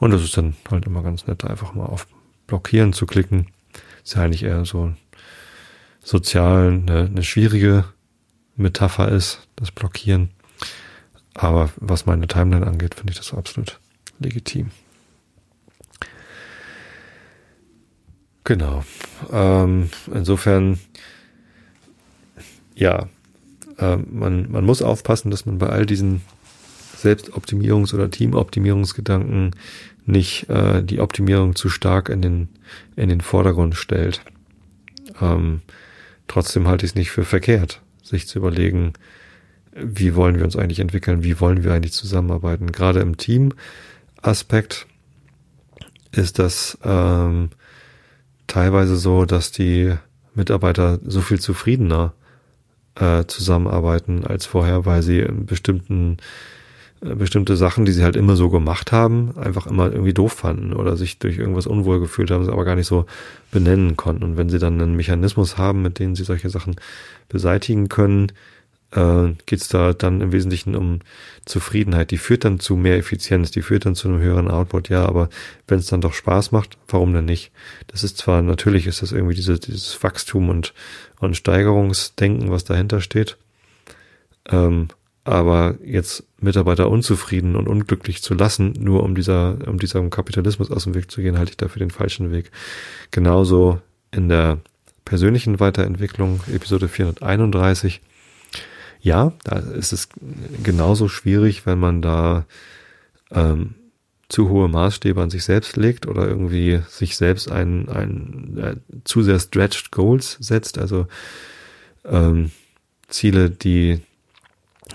Und das ist dann halt immer ganz nett, einfach mal auf Blockieren zu klicken. Ist ja eigentlich eher so sozial eine, eine schwierige Metapher ist, das Blockieren. Aber was meine Timeline angeht, finde ich das absolut legitim. Genau. Ähm, insofern, ja, äh, man, man muss aufpassen, dass man bei all diesen Selbstoptimierungs- oder Teamoptimierungsgedanken nicht äh, die Optimierung zu stark in den, in den Vordergrund stellt. Ähm, trotzdem halte ich es nicht für verkehrt, sich zu überlegen, wie wollen wir uns eigentlich entwickeln, wie wollen wir eigentlich zusammenarbeiten. Gerade im Team-Aspekt ist das ähm, teilweise so, dass die Mitarbeiter so viel zufriedener äh, zusammenarbeiten als vorher, weil sie in bestimmten äh, bestimmte Sachen, die sie halt immer so gemacht haben, einfach immer irgendwie doof fanden oder sich durch irgendwas unwohl gefühlt haben, sie aber gar nicht so benennen konnten. Und wenn sie dann einen Mechanismus haben, mit dem sie solche Sachen beseitigen können, äh, geht es da dann im Wesentlichen um Zufriedenheit. Die führt dann zu mehr Effizienz, die führt dann zu einem höheren Output, ja, aber wenn es dann doch Spaß macht, warum denn nicht? Das ist zwar, natürlich ist das irgendwie diese, dieses Wachstum und, und Steigerungsdenken, was dahinter steht, ähm, aber jetzt Mitarbeiter unzufrieden und unglücklich zu lassen, nur um dieser, um diesem Kapitalismus aus dem Weg zu gehen, halte ich dafür den falschen Weg. Genauso in der persönlichen Weiterentwicklung, Episode 431, ja, da ist es genauso schwierig, wenn man da ähm, zu hohe Maßstäbe an sich selbst legt oder irgendwie sich selbst ein, ein äh, zu sehr stretched Goals setzt, also ähm, Ziele, die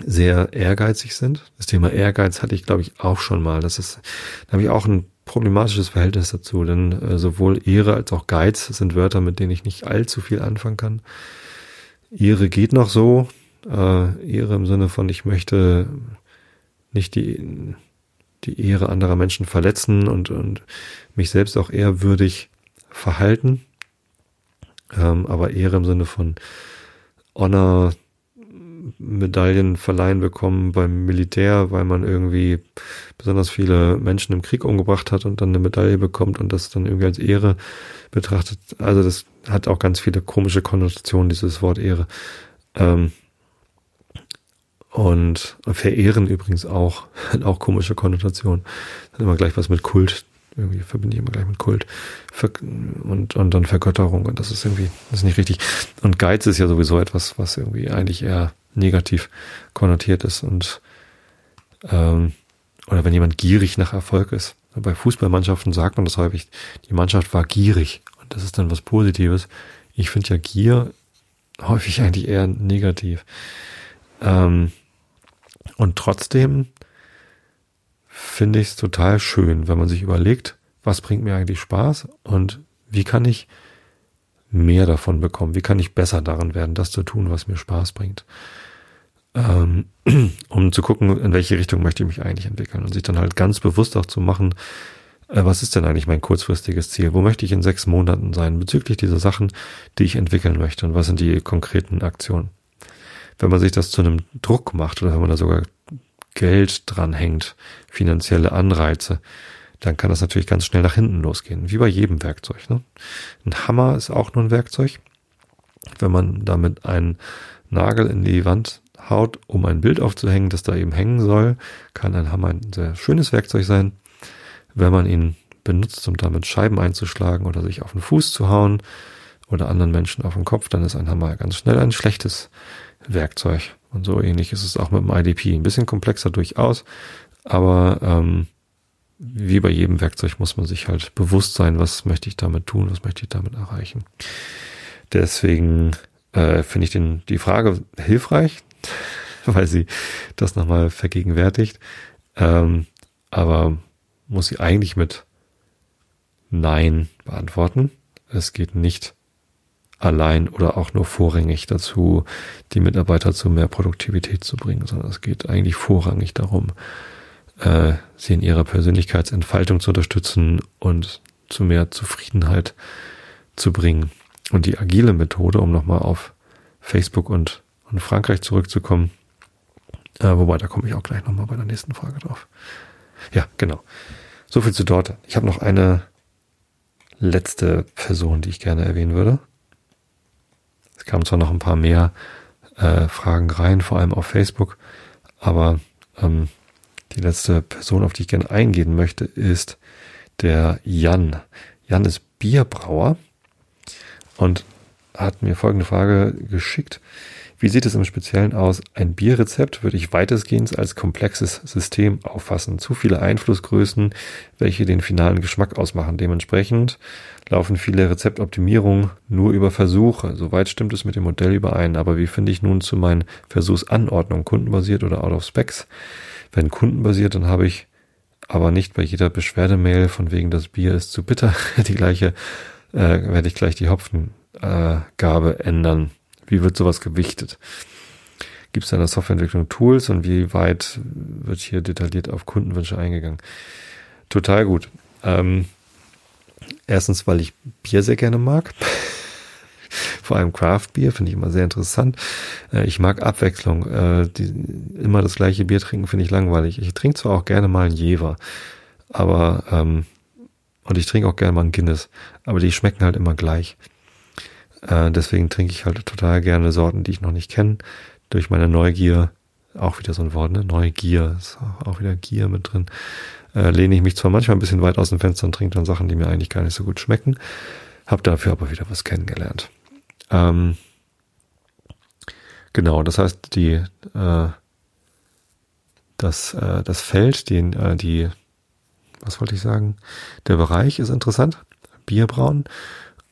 sehr ehrgeizig sind. Das Thema Ehrgeiz hatte ich, glaube ich, auch schon mal. Das ist, da habe ich auch ein problematisches Verhältnis dazu, denn äh, sowohl Ehre als auch Geiz sind Wörter, mit denen ich nicht allzu viel anfangen kann. Ehre geht noch so, äh, Ehre im Sinne von, ich möchte nicht die, die Ehre anderer Menschen verletzen und, und mich selbst auch ehrwürdig verhalten. Ähm, aber Ehre im Sinne von Honor, Medaillen verleihen bekommen beim Militär, weil man irgendwie besonders viele Menschen im Krieg umgebracht hat und dann eine Medaille bekommt und das dann irgendwie als Ehre betrachtet. Also das hat auch ganz viele komische Konnotationen, dieses Wort Ehre. Ähm, und verehren übrigens auch, hat auch komische Konnotationen. Hat immer gleich was mit Kult. Irgendwie verbinde ich immer gleich mit Kult. Und, und dann Vergötterung. Und das ist irgendwie, das ist nicht richtig. Und Geiz ist ja sowieso etwas, was irgendwie eigentlich eher negativ konnotiert ist. Und, ähm, oder wenn jemand gierig nach Erfolg ist. Bei Fußballmannschaften sagt man das häufig, die Mannschaft war gierig. das ist dann was Positives. Ich finde ja Gier häufig eigentlich eher negativ. Ähm, und trotzdem finde ich es total schön, wenn man sich überlegt, was bringt mir eigentlich Spaß und wie kann ich mehr davon bekommen? Wie kann ich besser darin werden, das zu tun, was mir Spaß bringt? Ähm, um zu gucken, in welche Richtung möchte ich mich eigentlich entwickeln und sich dann halt ganz bewusst auch zu machen, äh, was ist denn eigentlich mein kurzfristiges Ziel? Wo möchte ich in sechs Monaten sein bezüglich dieser Sachen, die ich entwickeln möchte und was sind die konkreten Aktionen? Wenn man sich das zu einem Druck macht oder wenn man da sogar Geld dranhängt, finanzielle Anreize, dann kann das natürlich ganz schnell nach hinten losgehen, wie bei jedem Werkzeug. Ne? Ein Hammer ist auch nur ein Werkzeug. Wenn man damit einen Nagel in die Wand haut, um ein Bild aufzuhängen, das da eben hängen soll, kann ein Hammer ein sehr schönes Werkzeug sein. Wenn man ihn benutzt, um damit Scheiben einzuschlagen oder sich auf den Fuß zu hauen oder anderen Menschen auf den Kopf, dann ist ein Hammer ganz schnell ein schlechtes Werkzeug. Und so ähnlich ist es auch mit dem IDP. Ein bisschen komplexer durchaus, aber ähm, wie bei jedem Werkzeug muss man sich halt bewusst sein, was möchte ich damit tun, was möchte ich damit erreichen. Deswegen äh, finde ich den, die Frage hilfreich, weil sie das nochmal vergegenwärtigt. Ähm, aber muss sie eigentlich mit Nein beantworten. Es geht nicht allein oder auch nur vorrangig dazu, die Mitarbeiter zu mehr Produktivität zu bringen, sondern es geht eigentlich vorrangig darum, äh, sie in ihrer Persönlichkeitsentfaltung zu unterstützen und zu mehr Zufriedenheit zu bringen. Und die agile Methode, um nochmal auf Facebook und, und Frankreich zurückzukommen, äh, wobei da komme ich auch gleich nochmal bei der nächsten Frage drauf. Ja, genau. So viel zu dort. Ich habe noch eine letzte Person, die ich gerne erwähnen würde. Es kamen zwar noch ein paar mehr äh, Fragen rein, vor allem auf Facebook, aber ähm, die letzte Person, auf die ich gerne eingehen möchte, ist der Jan. Jan ist Bierbrauer und hat mir folgende Frage geschickt. Wie sieht es im Speziellen aus? Ein Bierrezept würde ich weitestgehend als komplexes System auffassen. Zu viele Einflussgrößen, welche den finalen Geschmack ausmachen. Dementsprechend laufen viele Rezeptoptimierungen nur über Versuche. Soweit stimmt es mit dem Modell überein. Aber wie finde ich nun zu meinen Versuchsanordnungen, kundenbasiert oder out of specs? Wenn kundenbasiert, dann habe ich aber nicht bei jeder Beschwerdemail von wegen das Bier ist zu bitter die gleiche, äh, werde ich gleich die Hopfengabe äh, ändern. Wie wird sowas gewichtet? Gibt es in der Softwareentwicklung Tools und wie weit wird hier detailliert auf Kundenwünsche eingegangen? Total gut. Ähm, erstens, weil ich Bier sehr gerne mag. Vor allem Craft Bier finde ich immer sehr interessant. Äh, ich mag Abwechslung. Äh, die, immer das gleiche Bier trinken finde ich langweilig. Ich trinke zwar auch gerne mal ein Jever, aber ähm, und ich trinke auch gerne mal ein Guinness, aber die schmecken halt immer gleich. Äh, deswegen trinke ich halt total gerne Sorten, die ich noch nicht kenne. Durch meine Neugier, auch wieder so ein Wort, ne? Neugier, ist auch wieder Gier mit drin. Äh, lehne ich mich zwar manchmal ein bisschen weit aus dem Fenster und trinke dann Sachen, die mir eigentlich gar nicht so gut schmecken, habe dafür aber wieder was kennengelernt. Ähm, genau, das heißt, die, äh, das, äh, das Feld, den, äh, die, was wollte ich sagen? Der Bereich ist interessant. Bierbrauen.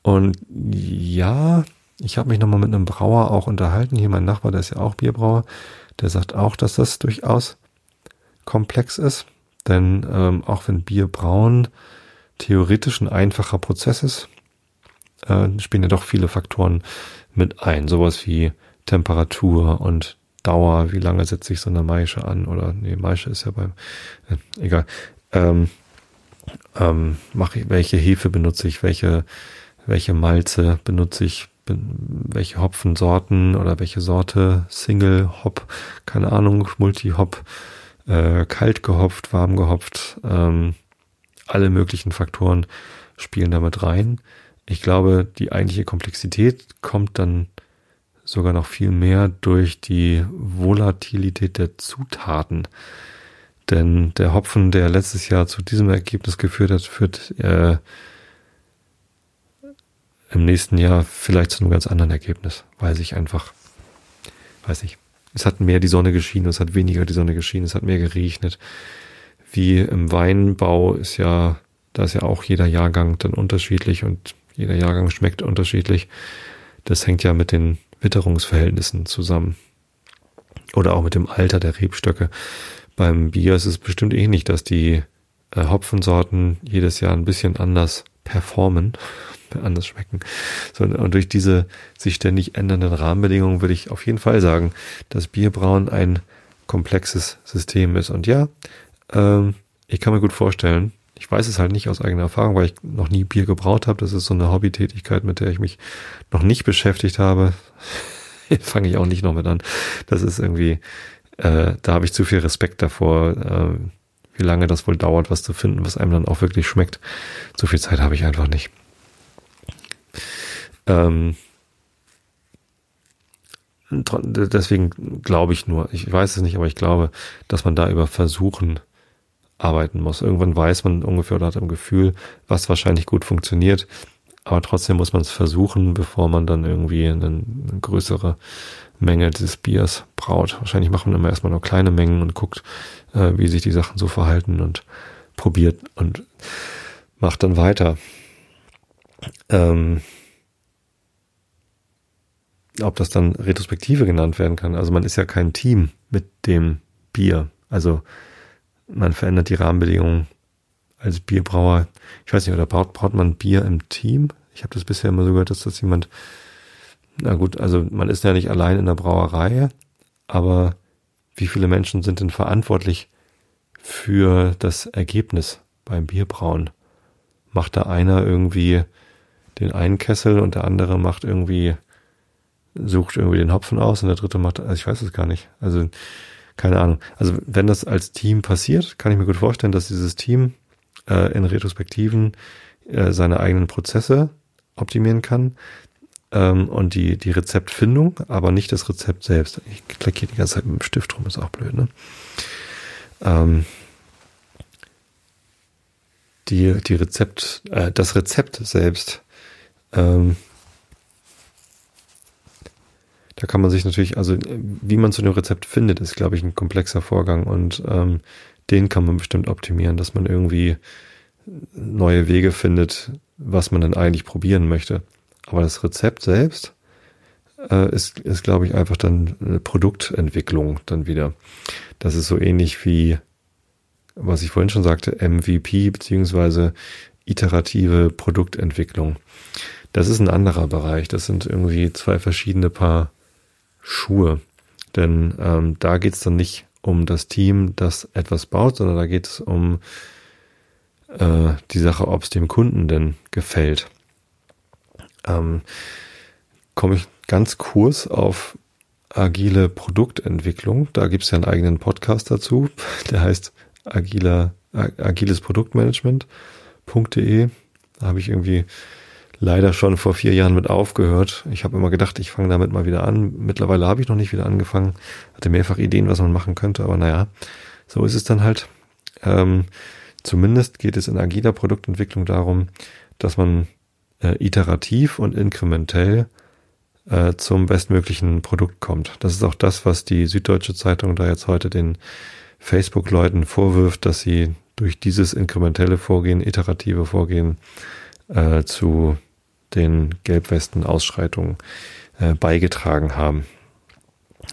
Und ja, ich habe mich nochmal mit einem Brauer auch unterhalten. Hier mein Nachbar, der ist ja auch Bierbrauer. Der sagt auch, dass das durchaus komplex ist. Denn ähm, auch wenn Bierbrauen theoretisch ein einfacher Prozess ist, äh, spielen ja doch viele Faktoren mit ein. Sowas wie Temperatur und Dauer, wie lange setze ich so eine Maische an oder nee, Maische ist ja beim äh, egal. Ähm, ähm, mache ich, welche Hefe benutze ich, welche welche Malze benutze ich, welche Hopfensorten oder welche Sorte, Single Hop, keine Ahnung, Multi Hop, äh, kalt gehopft, warm gehopft, ähm, alle möglichen Faktoren spielen damit rein. Ich glaube, die eigentliche Komplexität kommt dann sogar noch viel mehr durch die Volatilität der Zutaten. Denn der Hopfen, der letztes Jahr zu diesem Ergebnis geführt hat, führt äh, im nächsten Jahr vielleicht zu einem ganz anderen Ergebnis, weil sich einfach, weiß ich, es hat mehr die Sonne geschienen, es hat weniger die Sonne geschienen, es hat mehr geregnet. Wie im Weinbau ist ja, da ist ja auch jeder Jahrgang dann unterschiedlich und Jeder Jahrgang schmeckt unterschiedlich. Das hängt ja mit den Witterungsverhältnissen zusammen. Oder auch mit dem Alter der Rebstöcke. Beim Bier ist es bestimmt ähnlich, dass die äh, Hopfensorten jedes Jahr ein bisschen anders performen, anders schmecken. So, und durch diese sich ständig ändernden Rahmenbedingungen würde ich auf jeden Fall sagen, dass Bierbrauen ein komplexes System ist. Und ja, ähm, ich kann mir gut vorstellen, ich weiß es halt nicht aus eigener Erfahrung, weil ich noch nie Bier gebraut habe. Das ist so eine Hobbytätigkeit, mit der ich mich noch nicht beschäftigt habe. Fange ich auch nicht noch mit an. Das ist irgendwie, äh, da habe ich zu viel Respekt davor, äh, wie lange das wohl dauert, was zu finden, was einem dann auch wirklich schmeckt. So viel Zeit habe ich einfach nicht. Ähm, deswegen glaube ich nur, ich weiß es nicht, aber ich glaube, dass man da über Versuchen arbeiten muss. Irgendwann weiß man ungefähr oder hat ein Gefühl, was wahrscheinlich gut funktioniert. Aber trotzdem muss man es versuchen, bevor man dann irgendwie eine, eine größere Menge des Biers braut. Wahrscheinlich macht man immer erstmal nur kleine Mengen und guckt, äh, wie sich die Sachen so verhalten und probiert und macht dann weiter. Ähm, ob das dann Retrospektive genannt werden kann. Also man ist ja kein Team mit dem Bier. Also man verändert die Rahmenbedingungen als Bierbrauer. Ich weiß nicht, oder braucht, braucht man Bier im Team? Ich habe das bisher immer so gehört, dass das jemand, na gut, also man ist ja nicht allein in der Brauerei, aber wie viele Menschen sind denn verantwortlich für das Ergebnis beim Bierbrauen? Macht da einer irgendwie den einen Kessel und der andere macht irgendwie, sucht irgendwie den Hopfen aus und der dritte macht, also ich weiß es gar nicht. Also keine Ahnung. Also wenn das als Team passiert, kann ich mir gut vorstellen, dass dieses Team äh, in Retrospektiven äh, seine eigenen Prozesse optimieren kann ähm, und die, die Rezeptfindung, aber nicht das Rezept selbst. Ich klicke hier die ganze Zeit mit dem Stift rum, ist auch blöd, ne? Ähm, die, die Rezept, äh, das Rezept selbst ähm, da kann man sich natürlich, also wie man zu dem Rezept findet, ist, glaube ich, ein komplexer Vorgang und ähm, den kann man bestimmt optimieren, dass man irgendwie neue Wege findet, was man dann eigentlich probieren möchte. Aber das Rezept selbst äh, ist, ist glaube ich, einfach dann eine Produktentwicklung dann wieder. Das ist so ähnlich wie, was ich vorhin schon sagte, MVP beziehungsweise iterative Produktentwicklung. Das ist ein anderer Bereich. Das sind irgendwie zwei verschiedene Paar Schuhe. Denn ähm, da geht es dann nicht um das Team, das etwas baut, sondern da geht es um äh, die Sache, ob es dem Kunden denn gefällt. Ähm, Komme ich ganz kurz auf agile Produktentwicklung. Da gibt es ja einen eigenen Podcast dazu, der heißt agile, agiles Produktmanagement.de. Da habe ich irgendwie leider schon vor vier Jahren mit aufgehört. Ich habe immer gedacht, ich fange damit mal wieder an. Mittlerweile habe ich noch nicht wieder angefangen. Hatte mehrfach Ideen, was man machen könnte, aber naja, so ist es dann halt. Ähm, zumindest geht es in agiler Produktentwicklung darum, dass man äh, iterativ und inkrementell äh, zum bestmöglichen Produkt kommt. Das ist auch das, was die Süddeutsche Zeitung da jetzt heute den Facebook-Leuten vorwirft, dass sie durch dieses inkrementelle Vorgehen, iterative Vorgehen äh, zu den Gelbwesten-Ausschreitungen äh, beigetragen haben.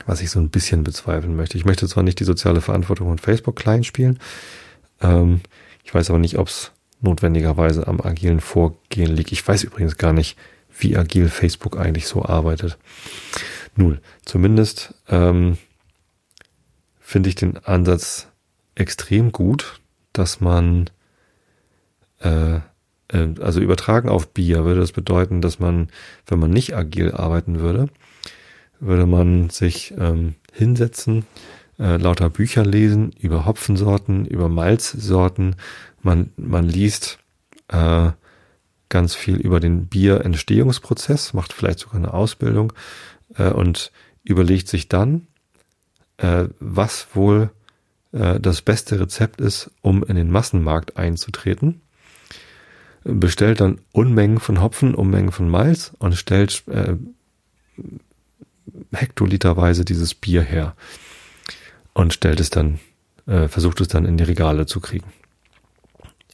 Was ich so ein bisschen bezweifeln möchte. Ich möchte zwar nicht die soziale Verantwortung von Facebook klein spielen, ähm, ich weiß aber nicht, ob es notwendigerweise am agilen Vorgehen liegt. Ich weiß übrigens gar nicht, wie agil Facebook eigentlich so arbeitet. Nun, zumindest ähm, finde ich den Ansatz extrem gut, dass man äh, also übertragen auf Bier würde das bedeuten, dass man, wenn man nicht agil arbeiten würde, würde man sich ähm, hinsetzen, äh, lauter Bücher lesen über Hopfensorten, über Malzsorten. Man, man liest äh, ganz viel über den Bierentstehungsprozess, macht vielleicht sogar eine Ausbildung äh, und überlegt sich dann, äh, was wohl äh, das beste Rezept ist, um in den Massenmarkt einzutreten bestellt dann Unmengen von Hopfen, Unmengen von Malz und stellt äh, hektoliterweise dieses Bier her und stellt es dann, äh, versucht es dann in die Regale zu kriegen.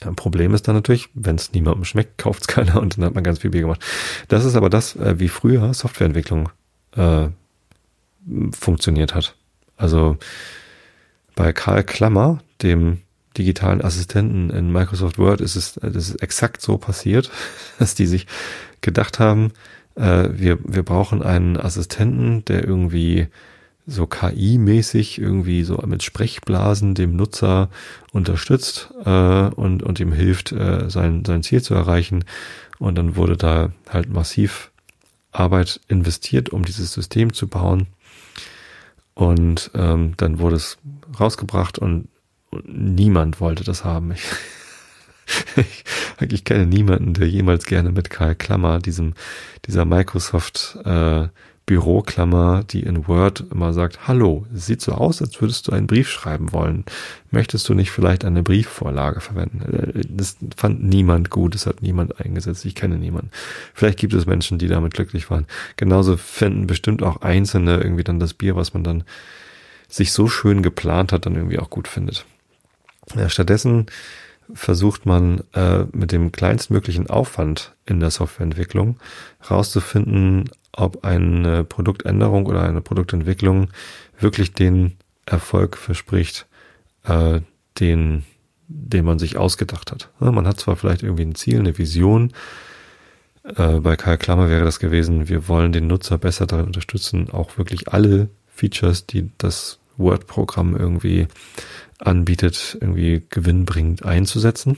Ja, Problem ist dann natürlich, wenn es niemandem schmeckt, kauft es keiner und dann hat man ganz viel Bier gemacht. Das ist aber das, äh, wie früher Softwareentwicklung äh, funktioniert hat. Also bei Karl Klammer, dem digitalen Assistenten in Microsoft Word, ist es das ist exakt so passiert, dass die sich gedacht haben, äh, wir, wir brauchen einen Assistenten, der irgendwie so KI-mäßig irgendwie so mit Sprechblasen dem Nutzer unterstützt äh, und, und ihm hilft, äh, sein, sein Ziel zu erreichen. Und dann wurde da halt massiv Arbeit investiert, um dieses System zu bauen. Und ähm, dann wurde es rausgebracht und, niemand wollte das haben. Ich, ich, ich kenne niemanden, der jemals gerne mit Karl Klammer, diesem, dieser Microsoft äh, Büroklammer, die in Word immer sagt, hallo, sieht so aus, als würdest du einen Brief schreiben wollen. Möchtest du nicht vielleicht eine Briefvorlage verwenden? Äh, das fand niemand gut, das hat niemand eingesetzt, ich kenne niemanden. Vielleicht gibt es Menschen, die damit glücklich waren. Genauso finden bestimmt auch Einzelne irgendwie dann das Bier, was man dann sich so schön geplant hat, dann irgendwie auch gut findet. Ja, stattdessen versucht man äh, mit dem kleinstmöglichen Aufwand in der Softwareentwicklung herauszufinden, ob eine Produktänderung oder eine Produktentwicklung wirklich den Erfolg verspricht, äh, den, den man sich ausgedacht hat. Ja, man hat zwar vielleicht irgendwie ein Ziel, eine Vision. Äh, bei Karl Klammer wäre das gewesen, wir wollen den Nutzer besser darin unterstützen, auch wirklich alle Features, die das Word-Programm irgendwie anbietet, irgendwie gewinnbringend einzusetzen.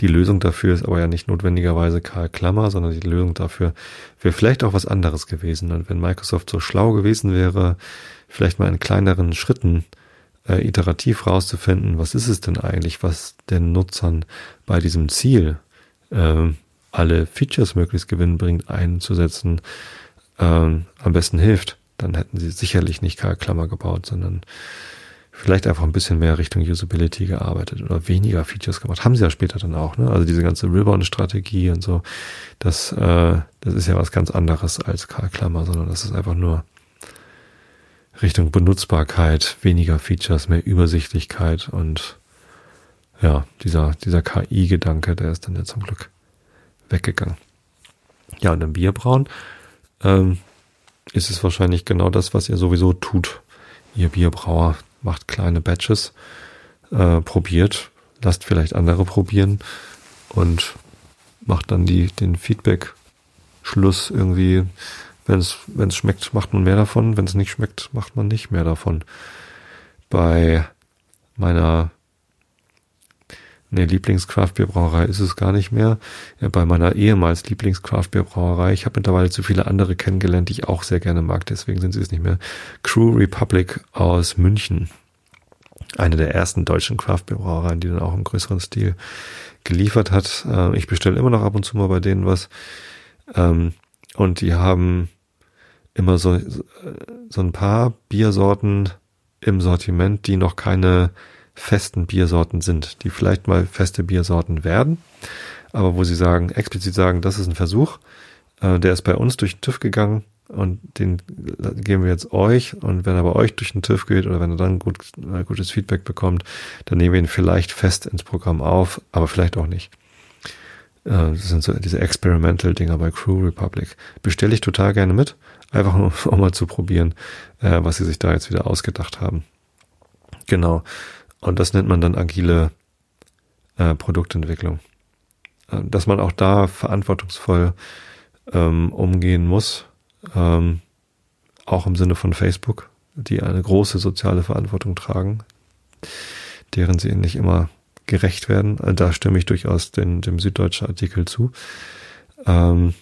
Die Lösung dafür ist aber ja nicht notwendigerweise Karl Klammer, sondern die Lösung dafür wäre vielleicht auch was anderes gewesen. Und wenn Microsoft so schlau gewesen wäre, vielleicht mal in kleineren Schritten äh, iterativ rauszufinden, was ist es denn eigentlich, was den Nutzern bei diesem Ziel, äh, alle Features möglichst gewinnbringend einzusetzen, äh, am besten hilft, dann hätten sie sicherlich nicht Karl Klammer gebaut, sondern vielleicht einfach ein bisschen mehr Richtung Usability gearbeitet oder weniger Features gemacht. Haben sie ja später dann auch, ne? Also diese ganze Ribbon-Strategie und so, das, äh, das ist ja was ganz anderes als Karl Klammer, sondern das ist einfach nur Richtung Benutzbarkeit, weniger Features, mehr Übersichtlichkeit und ja, dieser, dieser KI-Gedanke, der ist dann ja zum Glück weggegangen. Ja, und im Bierbrauen ähm, ist es wahrscheinlich genau das, was ihr sowieso tut, ihr Bierbrauer macht kleine Batches, äh, probiert, lasst vielleicht andere probieren und macht dann die, den Feedback-Schluss irgendwie, wenn es, wenn es schmeckt, macht man mehr davon, wenn es nicht schmeckt, macht man nicht mehr davon. Bei meiner Nee, Lieblingscraftbierbrauerei ist es gar nicht mehr. Ja, bei meiner ehemals Lieblingscraftbierbrauerei. Ich habe mittlerweile zu viele andere kennengelernt, die ich auch sehr gerne mag, deswegen sind sie es nicht mehr. Crew Republic aus München. Eine der ersten deutschen Craftbierbrauereien, die dann auch im größeren Stil geliefert hat. Äh, ich bestelle immer noch ab und zu mal bei denen was. Ähm, und die haben immer so, so ein paar Biersorten im Sortiment, die noch keine festen Biersorten sind, die vielleicht mal feste Biersorten werden, aber wo sie sagen, explizit sagen, das ist ein Versuch, äh, der ist bei uns durch den TÜV gegangen und den geben wir jetzt euch und wenn er bei euch durch den TÜV geht oder wenn er dann gut, äh, gutes Feedback bekommt, dann nehmen wir ihn vielleicht fest ins Programm auf, aber vielleicht auch nicht. Äh, das sind so diese Experimental-Dinger bei Crew Republic. Bestelle ich total gerne mit, einfach nur um mal zu probieren, äh, was sie sich da jetzt wieder ausgedacht haben. Genau. Und das nennt man dann agile äh, Produktentwicklung. Äh, dass man auch da verantwortungsvoll ähm, umgehen muss, ähm, auch im Sinne von Facebook, die eine große soziale Verantwortung tragen, deren sie nicht immer gerecht werden. Äh, da stimme ich durchaus den, dem süddeutschen Artikel zu. Ähm,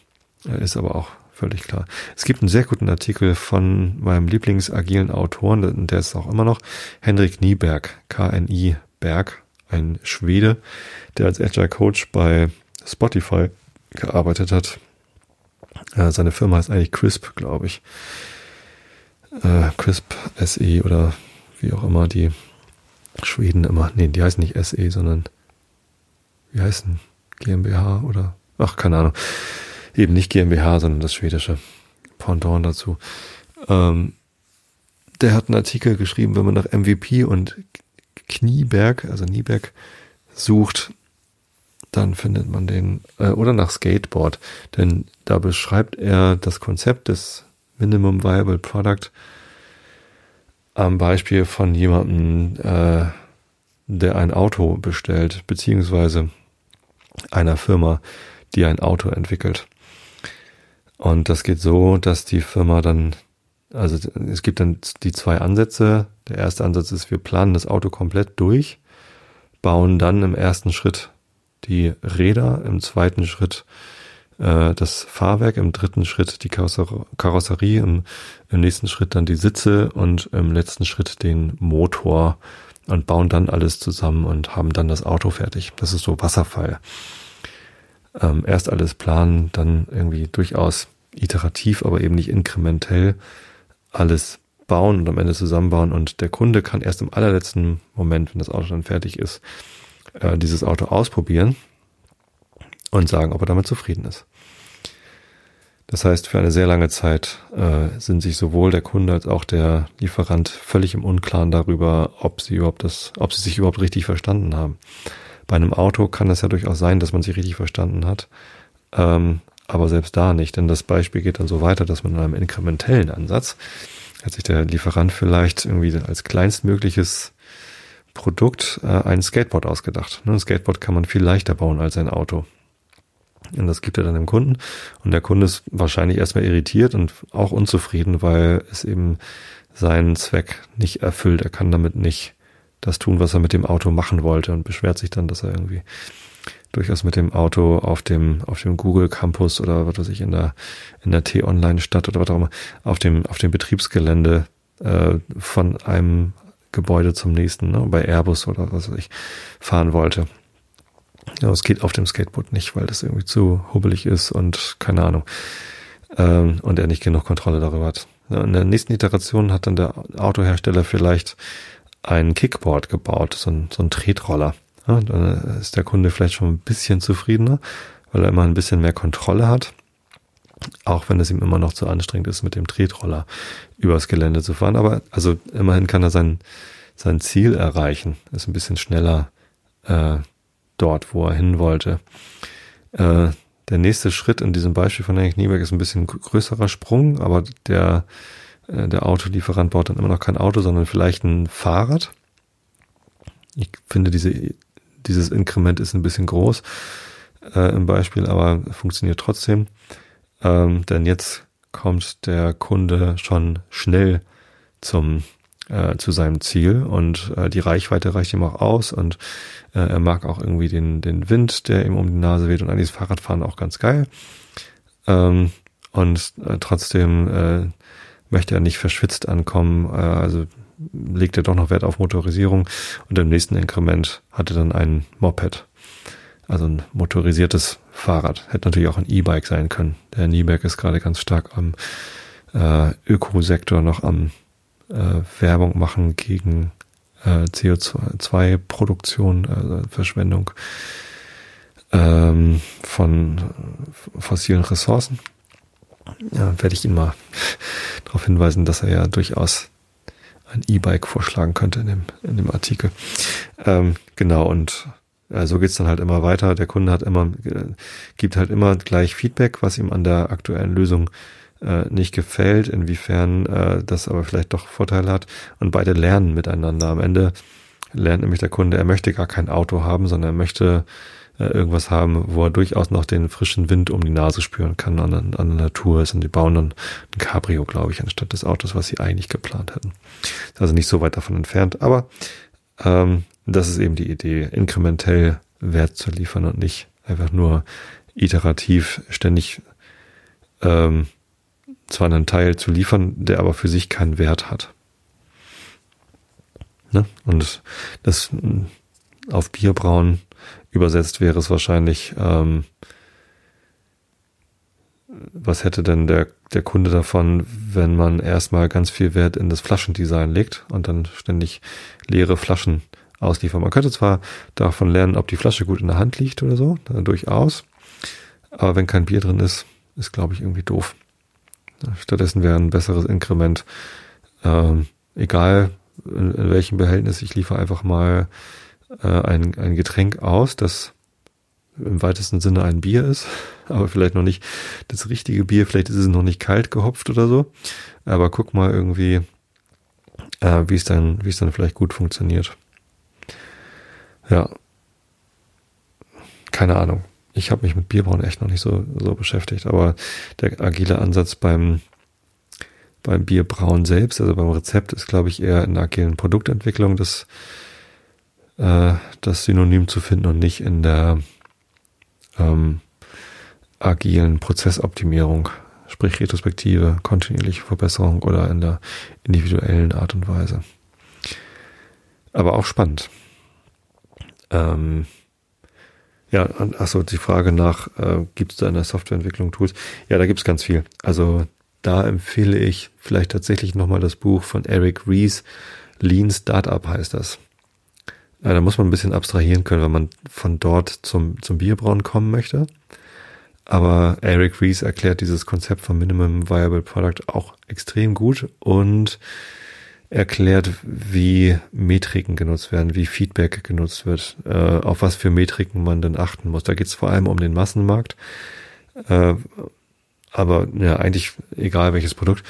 ist aber auch völlig klar. Es gibt einen sehr guten Artikel von meinem Lieblingsagilen Autoren, der ist auch immer noch, Henrik Nieberg, KNI Berg, ein Schwede, der als Agile Coach bei Spotify gearbeitet hat. Äh, seine Firma heißt eigentlich Crisp, glaube ich. Äh, Crisp SE oder wie auch immer die Schweden immer. Nee, die heißen nicht SE, sondern wie heißen GmbH oder ach, keine Ahnung eben nicht GmbH, sondern das schwedische Pendant dazu. Ähm, der hat einen Artikel geschrieben, wenn man nach MVP und Knieberg, also Nieberg, sucht, dann findet man den, äh, oder nach Skateboard, denn da beschreibt er das Konzept des Minimum Viable Product am Beispiel von jemandem, äh, der ein Auto bestellt, beziehungsweise einer Firma, die ein Auto entwickelt. Und das geht so, dass die Firma dann, also es gibt dann die zwei Ansätze. Der erste Ansatz ist, wir planen das Auto komplett durch, bauen dann im ersten Schritt die Räder, im zweiten Schritt äh, das Fahrwerk, im dritten Schritt die Karosserie, im, im nächsten Schritt dann die Sitze und im letzten Schritt den Motor und bauen dann alles zusammen und haben dann das Auto fertig. Das ist so Wasserfall. Ähm, erst alles planen, dann irgendwie durchaus iterativ, aber eben nicht inkrementell alles bauen und am Ende zusammenbauen und der Kunde kann erst im allerletzten Moment, wenn das Auto dann fertig ist, äh, dieses Auto ausprobieren und sagen, ob er damit zufrieden ist. Das heißt, für eine sehr lange Zeit äh, sind sich sowohl der Kunde als auch der Lieferant völlig im Unklaren darüber, ob sie überhaupt das, ob sie sich überhaupt richtig verstanden haben. Bei einem Auto kann es ja durchaus sein, dass man sich richtig verstanden hat, ähm, aber selbst da nicht, denn das Beispiel geht dann so weiter, dass man in einem inkrementellen Ansatz hat sich der Lieferant vielleicht irgendwie als kleinstmögliches Produkt äh, ein Skateboard ausgedacht. Ne, ein Skateboard kann man viel leichter bauen als ein Auto. Und das gibt er dann dem Kunden. Und der Kunde ist wahrscheinlich erstmal irritiert und auch unzufrieden, weil es eben seinen Zweck nicht erfüllt. Er kann damit nicht das tun, was er mit dem Auto machen wollte und beschwert sich dann, dass er irgendwie durchaus mit dem Auto auf dem, auf dem Google Campus oder was weiß ich, in der, in der T-Online-Stadt oder was auch immer, auf dem, auf dem Betriebsgelände äh, von einem Gebäude zum nächsten, ne, bei Airbus oder was weiß ich, fahren wollte. Ja, es geht auf dem Skateboard nicht, weil das irgendwie zu hubbelig ist und keine Ahnung. Ähm, und er nicht genug Kontrolle darüber hat. In der nächsten Iteration hat dann der Autohersteller vielleicht ein Kickboard gebaut, so ein, so ein Tretroller. Ja, dann ist der Kunde vielleicht schon ein bisschen zufriedener, weil er immer ein bisschen mehr Kontrolle hat. Auch wenn es ihm immer noch zu anstrengend ist, mit dem Tretroller übers Gelände zu fahren. Aber also immerhin kann er sein, sein Ziel erreichen. Ist ein bisschen schneller äh, dort, wo er hin wollte. Äh, der nächste Schritt in diesem Beispiel von Henrik Nieberg ist ein bisschen größerer Sprung, aber der, der Autolieferant baut dann immer noch kein Auto, sondern vielleicht ein Fahrrad. Ich finde, diese, dieses Inkrement ist ein bisschen groß äh, im Beispiel, aber funktioniert trotzdem. Ähm, denn jetzt kommt der Kunde schon schnell zum äh, zu seinem Ziel und äh, die Reichweite reicht ihm auch aus und äh, er mag auch irgendwie den, den Wind, der ihm um die Nase weht und eigentlich ist Fahrradfahren auch ganz geil. Ähm, und äh, trotzdem äh, möchte er nicht verschwitzt ankommen, äh, also legt er doch noch Wert auf Motorisierung und im nächsten Inkrement hat er dann ein Moped. Also ein motorisiertes Fahrrad. Hätte natürlich auch ein E-Bike sein können. Der Nieberg ist gerade ganz stark am äh, Ökosektor noch am äh, Werbung machen gegen äh, CO2-Produktion, also Verschwendung ähm, von fossilen Ressourcen. Ja, werde ich ihn mal hinweisen, dass er ja durchaus ein E-Bike vorschlagen könnte in dem, in dem Artikel. Ähm, genau, und äh, so geht's dann halt immer weiter. Der Kunde hat immer, äh, gibt halt immer gleich Feedback, was ihm an der aktuellen Lösung äh, nicht gefällt, inwiefern äh, das aber vielleicht doch Vorteile hat. Und beide lernen miteinander. Am Ende lernt nämlich der Kunde, er möchte gar kein Auto haben, sondern er möchte irgendwas haben, wo er durchaus noch den frischen Wind um die Nase spüren kann an, an der Natur ist. Und die bauen dann ein Cabrio, glaube ich, anstatt des Autos, was sie eigentlich geplant hätten. Ist also nicht so weit davon entfernt, aber ähm, das ist eben die Idee, inkrementell Wert zu liefern und nicht einfach nur iterativ ständig ähm, zwar einen Teil zu liefern, der aber für sich keinen Wert hat. Ne? Und das auf Bierbrauen übersetzt wäre es wahrscheinlich, ähm, was hätte denn der, der Kunde davon, wenn man erstmal ganz viel Wert in das Flaschendesign legt und dann ständig leere Flaschen ausliefern. Man könnte zwar davon lernen, ob die Flasche gut in der Hand liegt oder so, durchaus, aber wenn kein Bier drin ist, ist glaube ich irgendwie doof. Stattdessen wäre ein besseres Inkrement, ähm, egal in, in welchem Behältnis, ich liefere einfach mal äh, ein, ein Getränk aus, das im weitesten Sinne ein Bier ist, aber vielleicht noch nicht das richtige Bier, vielleicht ist es noch nicht kalt gehopft oder so. Aber guck mal irgendwie, äh, wie es dann, wie es dann vielleicht gut funktioniert. Ja. Keine Ahnung. Ich habe mich mit Bierbrauen echt noch nicht so, so beschäftigt, aber der agile Ansatz beim, beim Bierbrauen selbst, also beim Rezept, ist, glaube ich, eher in der agilen Produktentwicklung das, äh, das Synonym zu finden und nicht in der ähm, agilen Prozessoptimierung, sprich Retrospektive, kontinuierliche Verbesserung oder in der individuellen Art und Weise. Aber auch spannend. Ähm, ja, achso, die Frage nach, äh, gibt es da in der Softwareentwicklung Tools? Ja, da gibt es ganz viel. Also da empfehle ich vielleicht tatsächlich nochmal das Buch von Eric Rees, Lean Startup heißt das. Ja, da muss man ein bisschen abstrahieren können, wenn man von dort zum, zum Bierbrauen kommen möchte. Aber Eric Rees erklärt dieses Konzept von Minimum Viable Product auch extrem gut und erklärt, wie Metriken genutzt werden, wie Feedback genutzt wird, äh, auf was für Metriken man denn achten muss. Da geht es vor allem um den Massenmarkt. Äh, aber ja, eigentlich egal welches Produkt,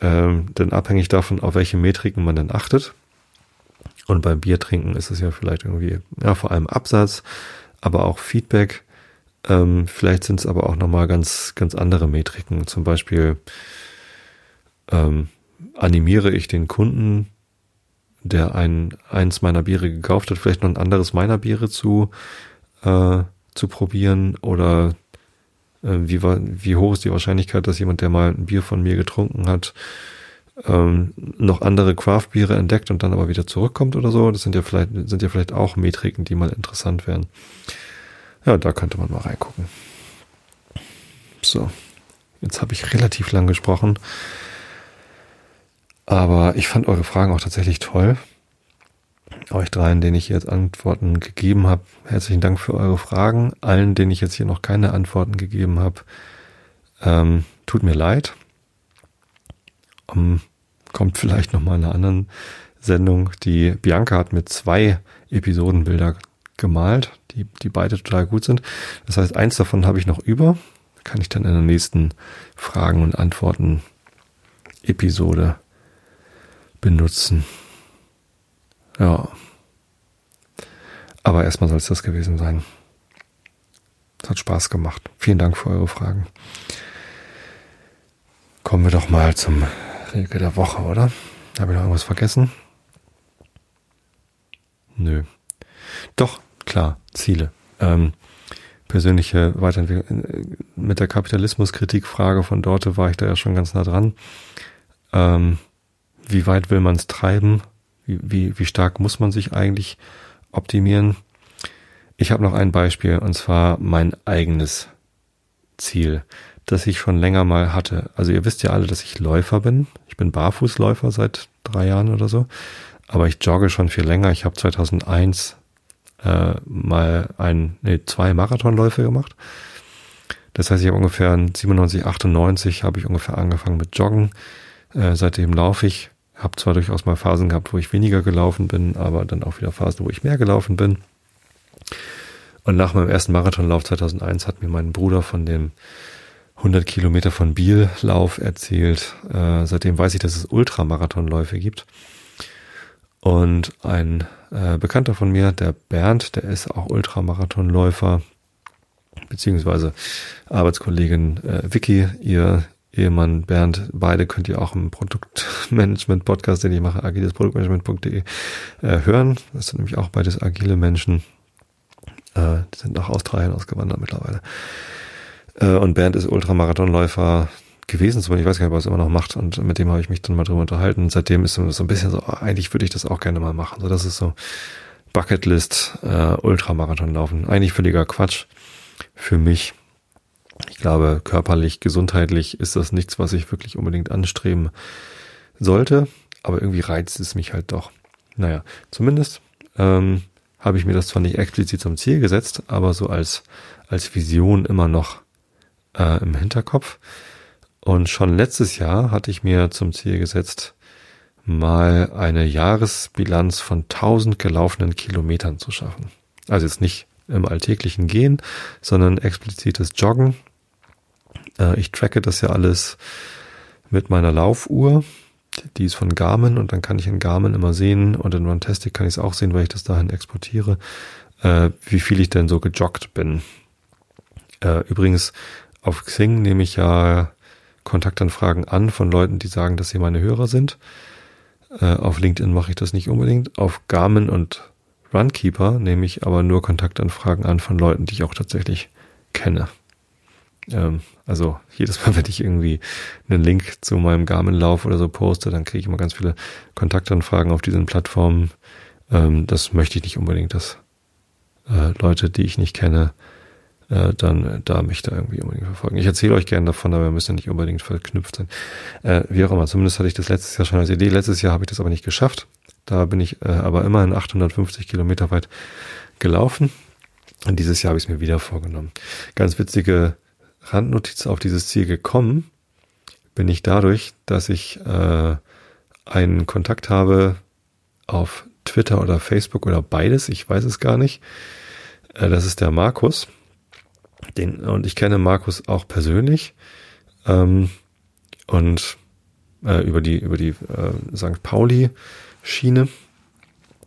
äh, denn abhängig davon, auf welche Metriken man dann achtet, und beim Bier trinken ist es ja vielleicht irgendwie, ja, vor allem Absatz, aber auch Feedback. Ähm, vielleicht sind es aber auch nochmal ganz, ganz andere Metriken. Zum Beispiel ähm, animiere ich den Kunden, der ein, eins meiner Biere gekauft hat, vielleicht noch ein anderes meiner Biere zu, äh, zu probieren oder äh, wie, wie hoch ist die Wahrscheinlichkeit, dass jemand, der mal ein Bier von mir getrunken hat, ähm, noch andere Craft-Biere entdeckt und dann aber wieder zurückkommt oder so. Das sind ja vielleicht, sind ja vielleicht auch Metriken, die mal interessant wären. Ja, da könnte man mal reingucken. So, jetzt habe ich relativ lang gesprochen. Aber ich fand eure Fragen auch tatsächlich toll. Euch dreien, denen ich jetzt Antworten gegeben habe, herzlichen Dank für eure Fragen. Allen, denen ich jetzt hier noch keine Antworten gegeben habe, ähm, tut mir leid. Um, kommt vielleicht nochmal in einer anderen Sendung. Die Bianca hat mit zwei Episodenbilder gemalt, die, die beide total gut sind. Das heißt, eins davon habe ich noch über. Kann ich dann in der nächsten Fragen und Antworten Episode benutzen. Ja. Aber erstmal soll es das gewesen sein. Es hat Spaß gemacht. Vielen Dank für eure Fragen. Kommen wir doch mal zum Regel der Woche, oder? Habe ich noch irgendwas vergessen? Nö. Doch, klar, Ziele. Ähm, persönliche Weiterentwicklung. Mit der Kapitalismuskritikfrage von dort war ich da ja schon ganz nah dran. Ähm, wie weit will man es treiben? Wie, wie, wie stark muss man sich eigentlich optimieren? Ich habe noch ein Beispiel, und zwar mein eigenes Ziel das ich schon länger mal hatte. Also ihr wisst ja alle, dass ich Läufer bin. Ich bin Barfußläufer seit drei Jahren oder so. Aber ich jogge schon viel länger. Ich habe 2001 äh, mal ein, nee, zwei Marathonläufe gemacht. Das heißt, ich habe ungefähr 97, 98 habe ich ungefähr angefangen mit Joggen. Äh, seitdem laufe ich. Habe zwar durchaus mal Phasen gehabt, wo ich weniger gelaufen bin, aber dann auch wieder Phasen, wo ich mehr gelaufen bin. Und nach meinem ersten Marathonlauf 2001 hat mir mein Bruder von dem 100 Kilometer von Biel Lauf erzählt. Äh, seitdem weiß ich, dass es Ultramarathonläufe gibt. Und ein äh, Bekannter von mir, der Bernd, der ist auch Ultramarathonläufer, beziehungsweise Arbeitskollegin äh, Vicky, ihr Ehemann Bernd, beide könnt ihr auch im Produktmanagement-Podcast, den ich mache, agilesproduktmanagement.de, äh, hören. Das sind nämlich auch beides agile Menschen. Äh, die sind nach Australien ausgewandert mittlerweile. Äh, und Bernd ist Ultramarathonläufer gewesen, so ich weiß gar nicht, was er immer noch macht. Und mit dem habe ich mich dann mal drüber unterhalten. seitdem ist es so ein bisschen so, eigentlich würde ich das auch gerne mal machen. So, das ist so Bucketlist, äh, Ultramarathon laufen. Eigentlich völliger Quatsch für mich. Ich glaube, körperlich, gesundheitlich ist das nichts, was ich wirklich unbedingt anstreben sollte. Aber irgendwie reizt es mich halt doch. Naja, zumindest ähm, habe ich mir das zwar nicht explizit zum Ziel gesetzt, aber so als, als Vision immer noch äh, im Hinterkopf. Und schon letztes Jahr hatte ich mir zum Ziel gesetzt, mal eine Jahresbilanz von 1000 gelaufenen Kilometern zu schaffen. Also jetzt nicht im alltäglichen Gehen, sondern explizites Joggen. Äh, ich tracke das ja alles mit meiner Laufuhr. Die ist von Garmin und dann kann ich in Garmin immer sehen und in Runtastic kann ich es auch sehen, weil ich das dahin exportiere, äh, wie viel ich denn so gejoggt bin. Äh, übrigens, auf Xing nehme ich ja Kontaktanfragen an von Leuten, die sagen, dass sie meine Hörer sind. Äh, auf LinkedIn mache ich das nicht unbedingt. Auf Garmin und Runkeeper nehme ich aber nur Kontaktanfragen an von Leuten, die ich auch tatsächlich kenne. Ähm, also jedes Mal, wenn ich irgendwie einen Link zu meinem Garmin-Lauf oder so poste, dann kriege ich immer ganz viele Kontaktanfragen auf diesen Plattformen. Ähm, das möchte ich nicht unbedingt, dass äh, Leute, die ich nicht kenne, äh, dann da mich da irgendwie unbedingt verfolgen. Ich erzähle euch gerne davon, aber wir müssen ja nicht unbedingt verknüpft sein. Äh, wie auch immer, zumindest hatte ich das letztes Jahr schon als Idee. Letztes Jahr habe ich das aber nicht geschafft. Da bin ich äh, aber immerhin 850 Kilometer weit gelaufen. Und dieses Jahr habe ich es mir wieder vorgenommen. Ganz witzige Randnotiz auf dieses Ziel gekommen bin ich dadurch, dass ich äh, einen Kontakt habe auf Twitter oder Facebook oder beides, ich weiß es gar nicht. Äh, das ist der Markus. Den, und ich kenne Markus auch persönlich. Ähm, und äh, über die, über die äh, St. Pauli Schiene.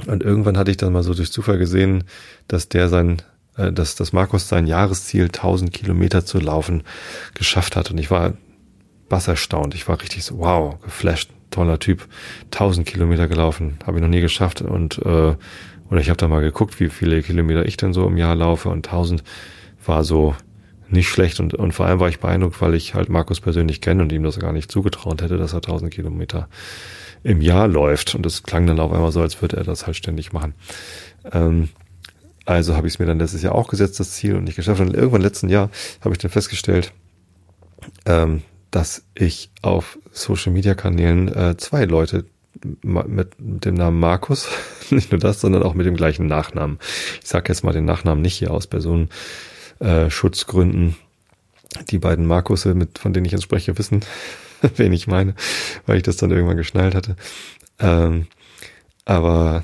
Und irgendwann hatte ich dann mal so durch Zufall gesehen, dass der sein, äh, dass, dass Markus sein Jahresziel 1000 Kilometer zu laufen geschafft hat. Und ich war bass erstaunt. Ich war richtig so, wow, geflasht, toller Typ. 1000 Kilometer gelaufen, habe ich noch nie geschafft. Und äh, oder ich habe da mal geguckt, wie viele Kilometer ich denn so im Jahr laufe. Und 1000 war so nicht schlecht. Und, und vor allem war ich beeindruckt, weil ich halt Markus persönlich kenne und ihm das gar nicht zugetraut hätte, dass er 1000 Kilometer im Jahr läuft. Und das klang dann auf einmal so, als würde er das halt ständig machen. Ähm, also habe ich es mir dann letztes Jahr auch gesetzt, das Ziel, und nicht geschafft. Und irgendwann letzten Jahr habe ich dann festgestellt, ähm, dass ich auf Social Media Kanälen äh, zwei Leute mit dem Namen Markus, nicht nur das, sondern auch mit dem gleichen Nachnamen. Ich sage jetzt mal den Nachnamen nicht hier aus Personenschutzgründen. Äh, Die beiden Markusse, mit, von denen ich jetzt spreche, wissen, wen ich meine, weil ich das dann irgendwann geschnallt hatte. Ähm, aber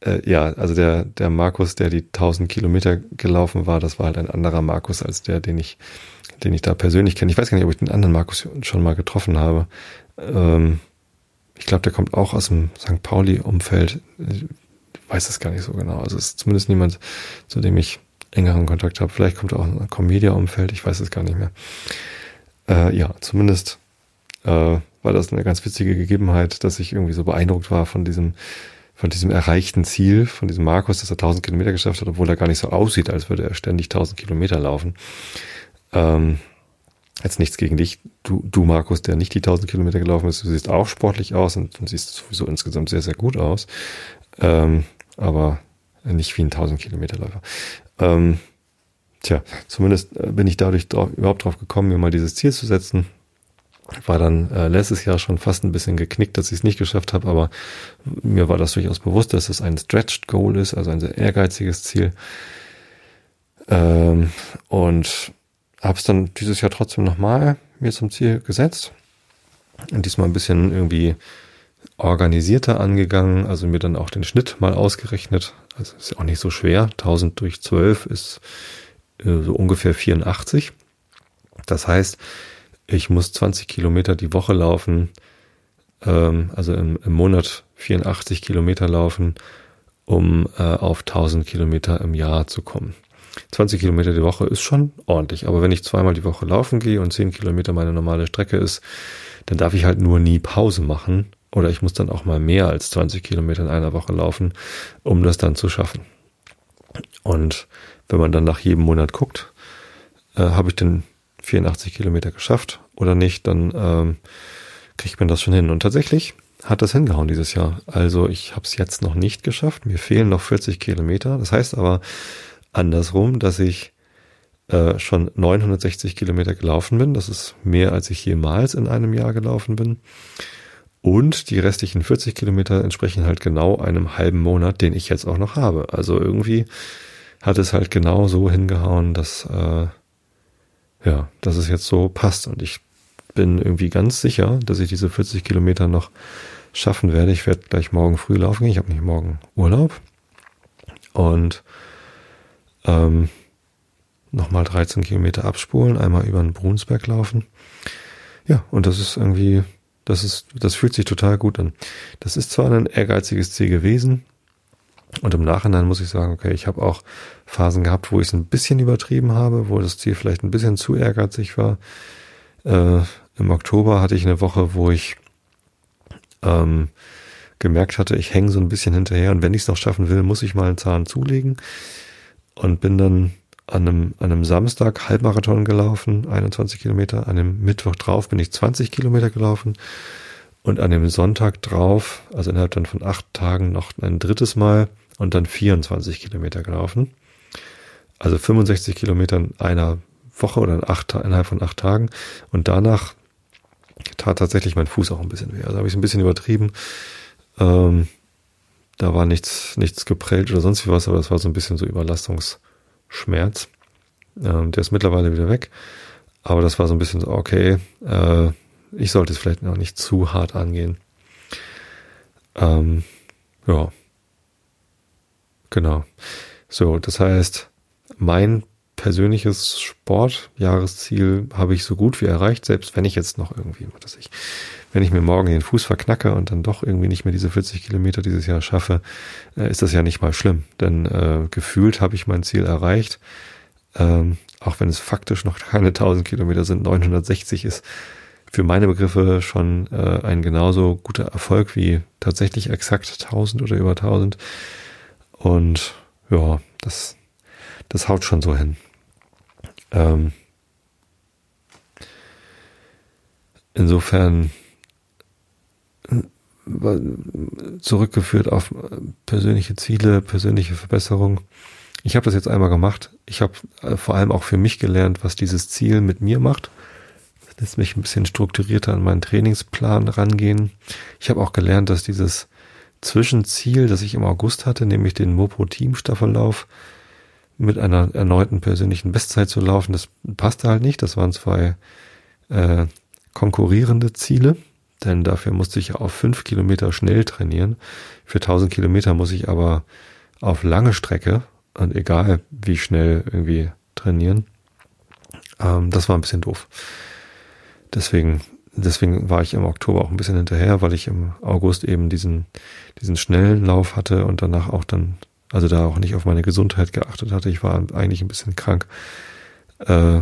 äh, ja, also der, der Markus, der die 1000 Kilometer gelaufen war, das war halt ein anderer Markus als der, den ich, den ich da persönlich kenne. Ich weiß gar nicht, ob ich den anderen Markus schon mal getroffen habe. Ähm, ich glaube, der kommt auch aus dem St. Pauli-Umfeld. Ich weiß es gar nicht so genau. Also es ist zumindest niemand, zu dem ich engeren Kontakt habe. Vielleicht kommt er auch einem Comedia-Umfeld. Ich weiß es gar nicht mehr. Äh, ja, zumindest äh, war das eine ganz witzige Gegebenheit, dass ich irgendwie so beeindruckt war von diesem, von diesem erreichten Ziel, von diesem Markus, dass er 1000 Kilometer geschafft hat, obwohl er gar nicht so aussieht, als würde er ständig 1000 Kilometer laufen. Ähm, jetzt nichts gegen dich, du, du Markus, der nicht die 1000 Kilometer gelaufen ist. Du siehst auch sportlich aus und, und siehst sowieso insgesamt sehr, sehr gut aus. Ähm, aber nicht wie ein 1000 Kilometerläufer. Ähm, tja, zumindest äh, bin ich dadurch drauf, überhaupt drauf gekommen, mir mal dieses Ziel zu setzen war dann äh, letztes Jahr schon fast ein bisschen geknickt, dass ich es nicht geschafft habe, aber mir war das durchaus bewusst, dass es ein Stretched Goal ist, also ein sehr ehrgeiziges Ziel. Ähm, und habe es dann dieses Jahr trotzdem nochmal mir zum Ziel gesetzt und diesmal ein bisschen irgendwie organisierter angegangen, also mir dann auch den Schnitt mal ausgerechnet. Also ist ja auch nicht so schwer. 1000 durch 12 ist äh, so ungefähr 84. Das heißt, ich muss 20 Kilometer die Woche laufen, ähm, also im, Monat 84 Kilometer laufen, um äh, auf 1000 Kilometer im Jahr zu kommen. 20 Kilometer die Woche ist schon ordentlich, aber wenn ich zweimal die Woche laufen gehe und 10 Kilometer meine normale Strecke ist, dann darf ich halt nur nie Pause machen oder ich muss dann auch mal mehr als 20 Kilometer in einer Woche laufen, um das dann zu schaffen. Und wenn man dann nach jedem Monat guckt, äh, habe ich den 84 Kilometer geschafft oder nicht, dann ähm, kriegt man das schon hin. Und tatsächlich hat das hingehauen dieses Jahr. Also ich habe es jetzt noch nicht geschafft. Mir fehlen noch 40 Kilometer. Das heißt aber andersrum, dass ich äh, schon 960 Kilometer gelaufen bin. Das ist mehr, als ich jemals in einem Jahr gelaufen bin. Und die restlichen 40 Kilometer entsprechen halt genau einem halben Monat, den ich jetzt auch noch habe. Also irgendwie hat es halt genau so hingehauen, dass äh, ja, dass es jetzt so passt. Und ich bin irgendwie ganz sicher, dass ich diese 40 Kilometer noch schaffen werde. Ich werde gleich morgen früh laufen gehen. Ich habe nicht morgen Urlaub. Und ähm, nochmal 13 Kilometer abspulen, einmal über den Brunsberg laufen. Ja, und das ist irgendwie, das ist, das fühlt sich total gut an. Das ist zwar ein ehrgeiziges Ziel gewesen, und im Nachhinein muss ich sagen, okay, ich habe auch Phasen gehabt, wo ich es ein bisschen übertrieben habe, wo das Ziel vielleicht ein bisschen zu ehrgeizig war. Äh, Im Oktober hatte ich eine Woche, wo ich ähm, gemerkt hatte, ich hänge so ein bisschen hinterher und wenn ich es noch schaffen will, muss ich mal einen Zahn zulegen und bin dann an einem, an einem Samstag Halbmarathon gelaufen, 21 Kilometer, an dem Mittwoch drauf bin ich 20 Kilometer gelaufen und an dem Sonntag drauf, also innerhalb dann von acht Tagen noch ein drittes Mal und dann 24 Kilometer gelaufen. Also 65 Kilometer in einer Woche oder in acht, innerhalb von acht Tagen und danach tat tatsächlich mein Fuß auch ein bisschen weh. Also habe ich es ein bisschen übertrieben. Ähm, da war nichts, nichts geprellt oder sonst wie was, aber das war so ein bisschen so Überlastungsschmerz. Ähm, der ist mittlerweile wieder weg. Aber das war so ein bisschen so, okay, äh, ich sollte es vielleicht noch nicht zu hart angehen. Ähm, ja. Genau. So, das heißt, mein persönliches Sportjahresziel habe ich so gut wie erreicht, selbst wenn ich jetzt noch irgendwie, was weiß ich, wenn ich mir morgen den Fuß verknacke und dann doch irgendwie nicht mehr diese 40 Kilometer dieses Jahr schaffe, äh, ist das ja nicht mal schlimm. Denn äh, gefühlt habe ich mein Ziel erreicht. Ähm, auch wenn es faktisch noch keine 1000 Kilometer sind, 960 ist für meine Begriffe schon äh, ein genauso guter Erfolg wie tatsächlich exakt 1000 oder über 1000. Und ja, das, das haut schon so hin. Ähm, insofern zurückgeführt auf persönliche Ziele, persönliche Verbesserung. Ich habe das jetzt einmal gemacht. Ich habe äh, vor allem auch für mich gelernt, was dieses Ziel mit mir macht. Das lässt mich ein bisschen strukturierter an meinen Trainingsplan rangehen. Ich habe auch gelernt, dass dieses Zwischenziel, das ich im August hatte, nämlich den Mopo Team Staffellauf, mit einer erneuten persönlichen Bestzeit zu laufen, das passte halt nicht. Das waren zwei äh, konkurrierende Ziele, denn dafür musste ich auf fünf Kilometer schnell trainieren. Für 1000 Kilometer muss ich aber auf lange Strecke und egal wie schnell irgendwie trainieren. Ähm, das war ein bisschen doof. Deswegen, deswegen war ich im Oktober auch ein bisschen hinterher, weil ich im August eben diesen, diesen schnellen Lauf hatte und danach auch dann also da auch nicht auf meine Gesundheit geachtet hatte. Ich war eigentlich ein bisschen krank, äh,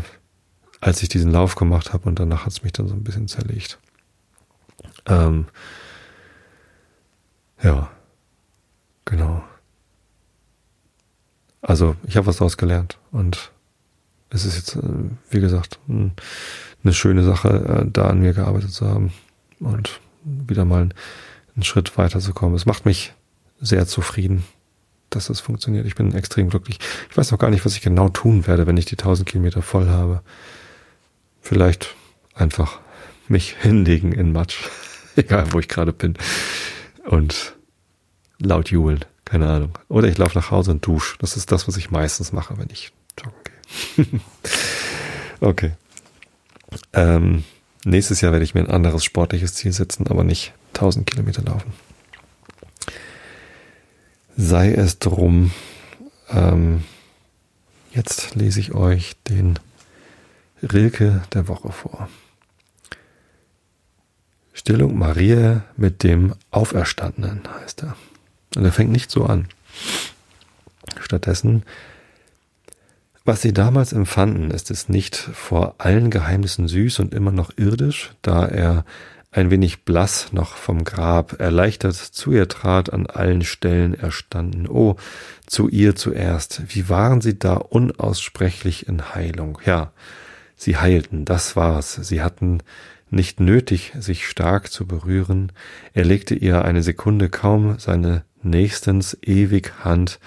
als ich diesen Lauf gemacht habe und danach hat es mich dann so ein bisschen zerlegt. Ähm, ja, genau. Also ich habe was daraus gelernt und es ist jetzt, äh, wie gesagt, eine schöne Sache, äh, da an mir gearbeitet zu haben und wieder mal einen Schritt weiterzukommen. Es macht mich sehr zufrieden, dass das funktioniert. Ich bin extrem glücklich. Ich weiß noch gar nicht, was ich genau tun werde, wenn ich die 1000 Kilometer voll habe. Vielleicht einfach mich hinlegen in Matsch, egal wo ich gerade bin, und laut jubeln. Keine Ahnung. Oder ich laufe nach Hause und dusche. Das ist das, was ich meistens mache, wenn ich joggen gehe. okay. Ähm, nächstes Jahr werde ich mir ein anderes sportliches Ziel setzen, aber nicht 1000 Kilometer laufen sei es drum. Ähm, jetzt lese ich euch den Rilke der Woche vor. Stillung Maria mit dem Auferstandenen heißt er. Und er fängt nicht so an. Stattdessen, was sie damals empfanden, ist es nicht vor allen Geheimnissen süß und immer noch irdisch, da er ein wenig blass noch vom Grab, erleichtert zu ihr trat, an allen Stellen erstanden. Oh, zu ihr zuerst, wie waren sie da unaussprechlich in Heilung. Ja, sie heilten, das war's. Sie hatten nicht nötig, sich stark zu berühren. Er legte ihr eine Sekunde kaum seine nächstens ewig Hand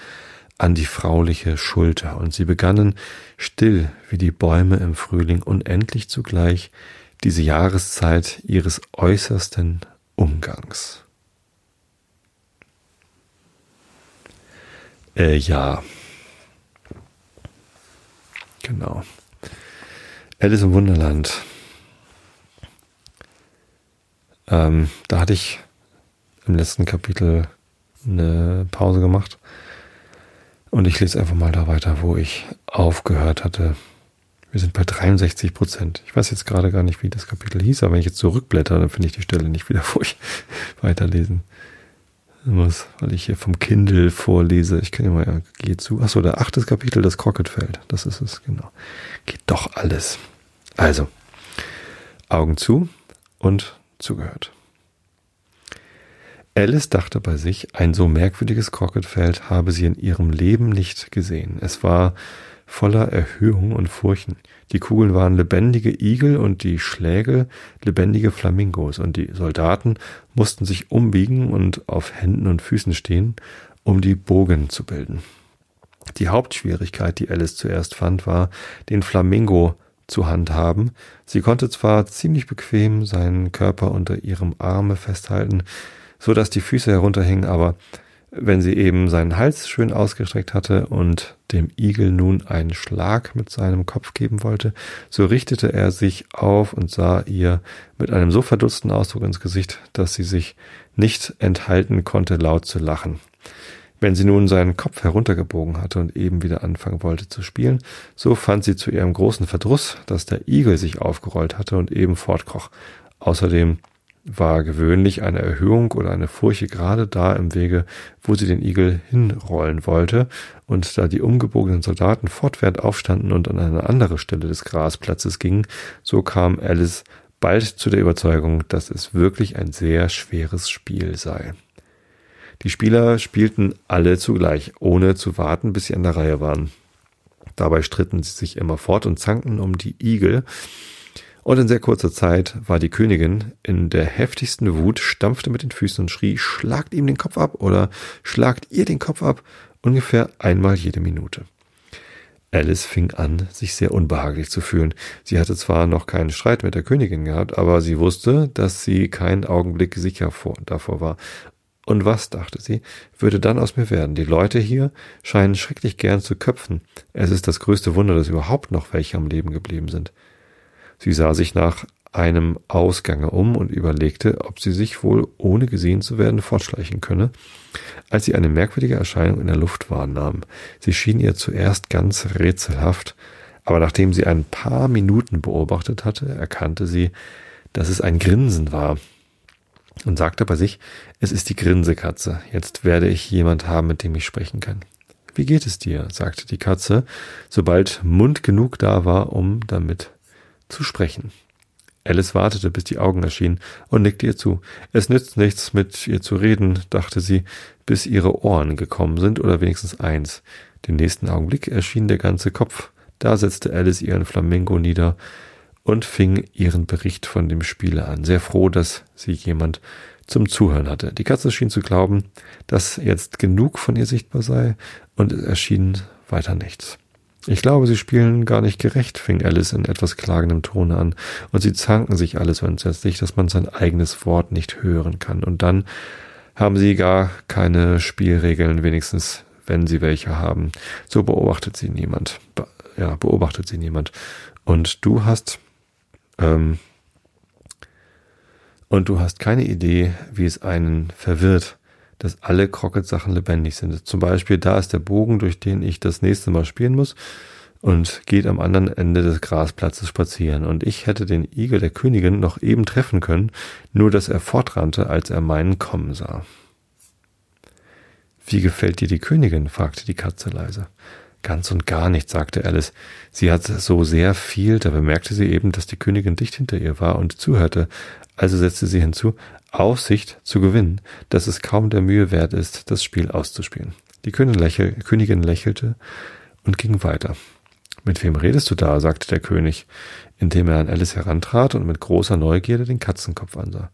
an die frauliche Schulter, und sie begannen still wie die Bäume im Frühling unendlich zugleich diese Jahreszeit ihres äußersten Umgangs. Äh, ja. Genau. Alice im Wunderland. Ähm, da hatte ich im letzten Kapitel eine Pause gemacht. Und ich lese einfach mal da weiter, wo ich aufgehört hatte. Wir sind bei 63 Prozent. Ich weiß jetzt gerade gar nicht, wie das Kapitel hieß, aber wenn ich jetzt zurückblätter, dann finde ich die Stelle nicht wieder, wo ich weiterlesen muss, weil ich hier vom Kindle vorlese. Ich kann ja mal, ja, geh zu. Achso, der achtes Kapitel, das Crocketfeld. Das ist es, genau. Geht doch alles. Also, Augen zu und zugehört. Alice dachte bei sich, ein so merkwürdiges Crocketfeld habe sie in ihrem Leben nicht gesehen. Es war voller Erhöhung und Furchen. Die Kugeln waren lebendige Igel und die Schläge lebendige Flamingos und die Soldaten mussten sich umbiegen und auf Händen und Füßen stehen, um die Bogen zu bilden. Die Hauptschwierigkeit, die Alice zuerst fand, war, den Flamingo zu handhaben. Sie konnte zwar ziemlich bequem seinen Körper unter ihrem Arme festhalten, so dass die Füße herunterhingen, aber wenn sie eben seinen Hals schön ausgestreckt hatte und dem Igel nun einen Schlag mit seinem Kopf geben wollte, so richtete er sich auf und sah ihr mit einem so verdutzten Ausdruck ins Gesicht, dass sie sich nicht enthalten konnte, laut zu lachen. Wenn sie nun seinen Kopf heruntergebogen hatte und eben wieder anfangen wollte zu spielen, so fand sie zu ihrem großen Verdruss, dass der Igel sich aufgerollt hatte und eben fortkroch. Außerdem war gewöhnlich eine Erhöhung oder eine Furche gerade da im Wege, wo sie den Igel hinrollen wollte, und da die umgebogenen Soldaten fortwährend aufstanden und an eine andere Stelle des Grasplatzes gingen, so kam Alice bald zu der Überzeugung, dass es wirklich ein sehr schweres Spiel sei. Die Spieler spielten alle zugleich, ohne zu warten, bis sie an der Reihe waren. Dabei stritten sie sich immer fort und zankten um die Igel, und in sehr kurzer Zeit war die Königin in der heftigsten Wut, stampfte mit den Füßen und schrie, schlagt ihm den Kopf ab oder schlagt ihr den Kopf ab, ungefähr einmal jede Minute. Alice fing an, sich sehr unbehaglich zu fühlen. Sie hatte zwar noch keinen Streit mit der Königin gehabt, aber sie wusste, dass sie keinen Augenblick sicher vor, davor war. Und was, dachte sie, würde dann aus mir werden? Die Leute hier scheinen schrecklich gern zu köpfen. Es ist das größte Wunder, dass überhaupt noch welche am Leben geblieben sind. Sie sah sich nach einem Ausgange um und überlegte, ob sie sich wohl, ohne gesehen zu werden, fortschleichen könne, als sie eine merkwürdige Erscheinung in der Luft wahrnahm. Sie schien ihr zuerst ganz rätselhaft, aber nachdem sie ein paar Minuten beobachtet hatte, erkannte sie, dass es ein Grinsen war und sagte bei sich, es ist die Grinsekatze. Jetzt werde ich jemand haben, mit dem ich sprechen kann. Wie geht es dir? sagte die Katze, sobald Mund genug da war, um damit zu sprechen. Alice wartete, bis die Augen erschienen und nickte ihr zu. Es nützt nichts, mit ihr zu reden, dachte sie, bis ihre Ohren gekommen sind oder wenigstens eins. Den nächsten Augenblick erschien der ganze Kopf. Da setzte Alice ihren Flamingo nieder und fing ihren Bericht von dem Spiele an, sehr froh, dass sie jemand zum Zuhören hatte. Die Katze schien zu glauben, dass jetzt genug von ihr sichtbar sei, und es erschien weiter nichts. Ich glaube, sie spielen gar nicht gerecht, fing Alice in etwas klagendem Tone an, und sie zanken sich alles so entsetzlich, dass man sein eigenes Wort nicht hören kann. Und dann haben sie gar keine Spielregeln, wenigstens wenn sie welche haben. So beobachtet sie niemand. Be ja, beobachtet sie niemand. Und du hast, ähm, und du hast keine Idee, wie es einen verwirrt, dass alle Crockett-Sachen lebendig sind. Zum Beispiel, da ist der Bogen, durch den ich das nächste Mal spielen muss und geht am anderen Ende des Grasplatzes spazieren. Und ich hätte den Igel der Königin noch eben treffen können, nur dass er fortrannte, als er meinen kommen sah. Wie gefällt dir die Königin? fragte die Katze leise. Ganz und gar nicht, sagte Alice. Sie hat so sehr viel, da bemerkte sie eben, dass die Königin dicht hinter ihr war und zuhörte. Also setzte sie hinzu, Aussicht zu gewinnen, dass es kaum der Mühe wert ist, das Spiel auszuspielen. Die Königin lächelte und ging weiter. Mit wem redest du da? sagte der König, indem er an Alice herantrat und mit großer Neugierde den Katzenkopf ansah.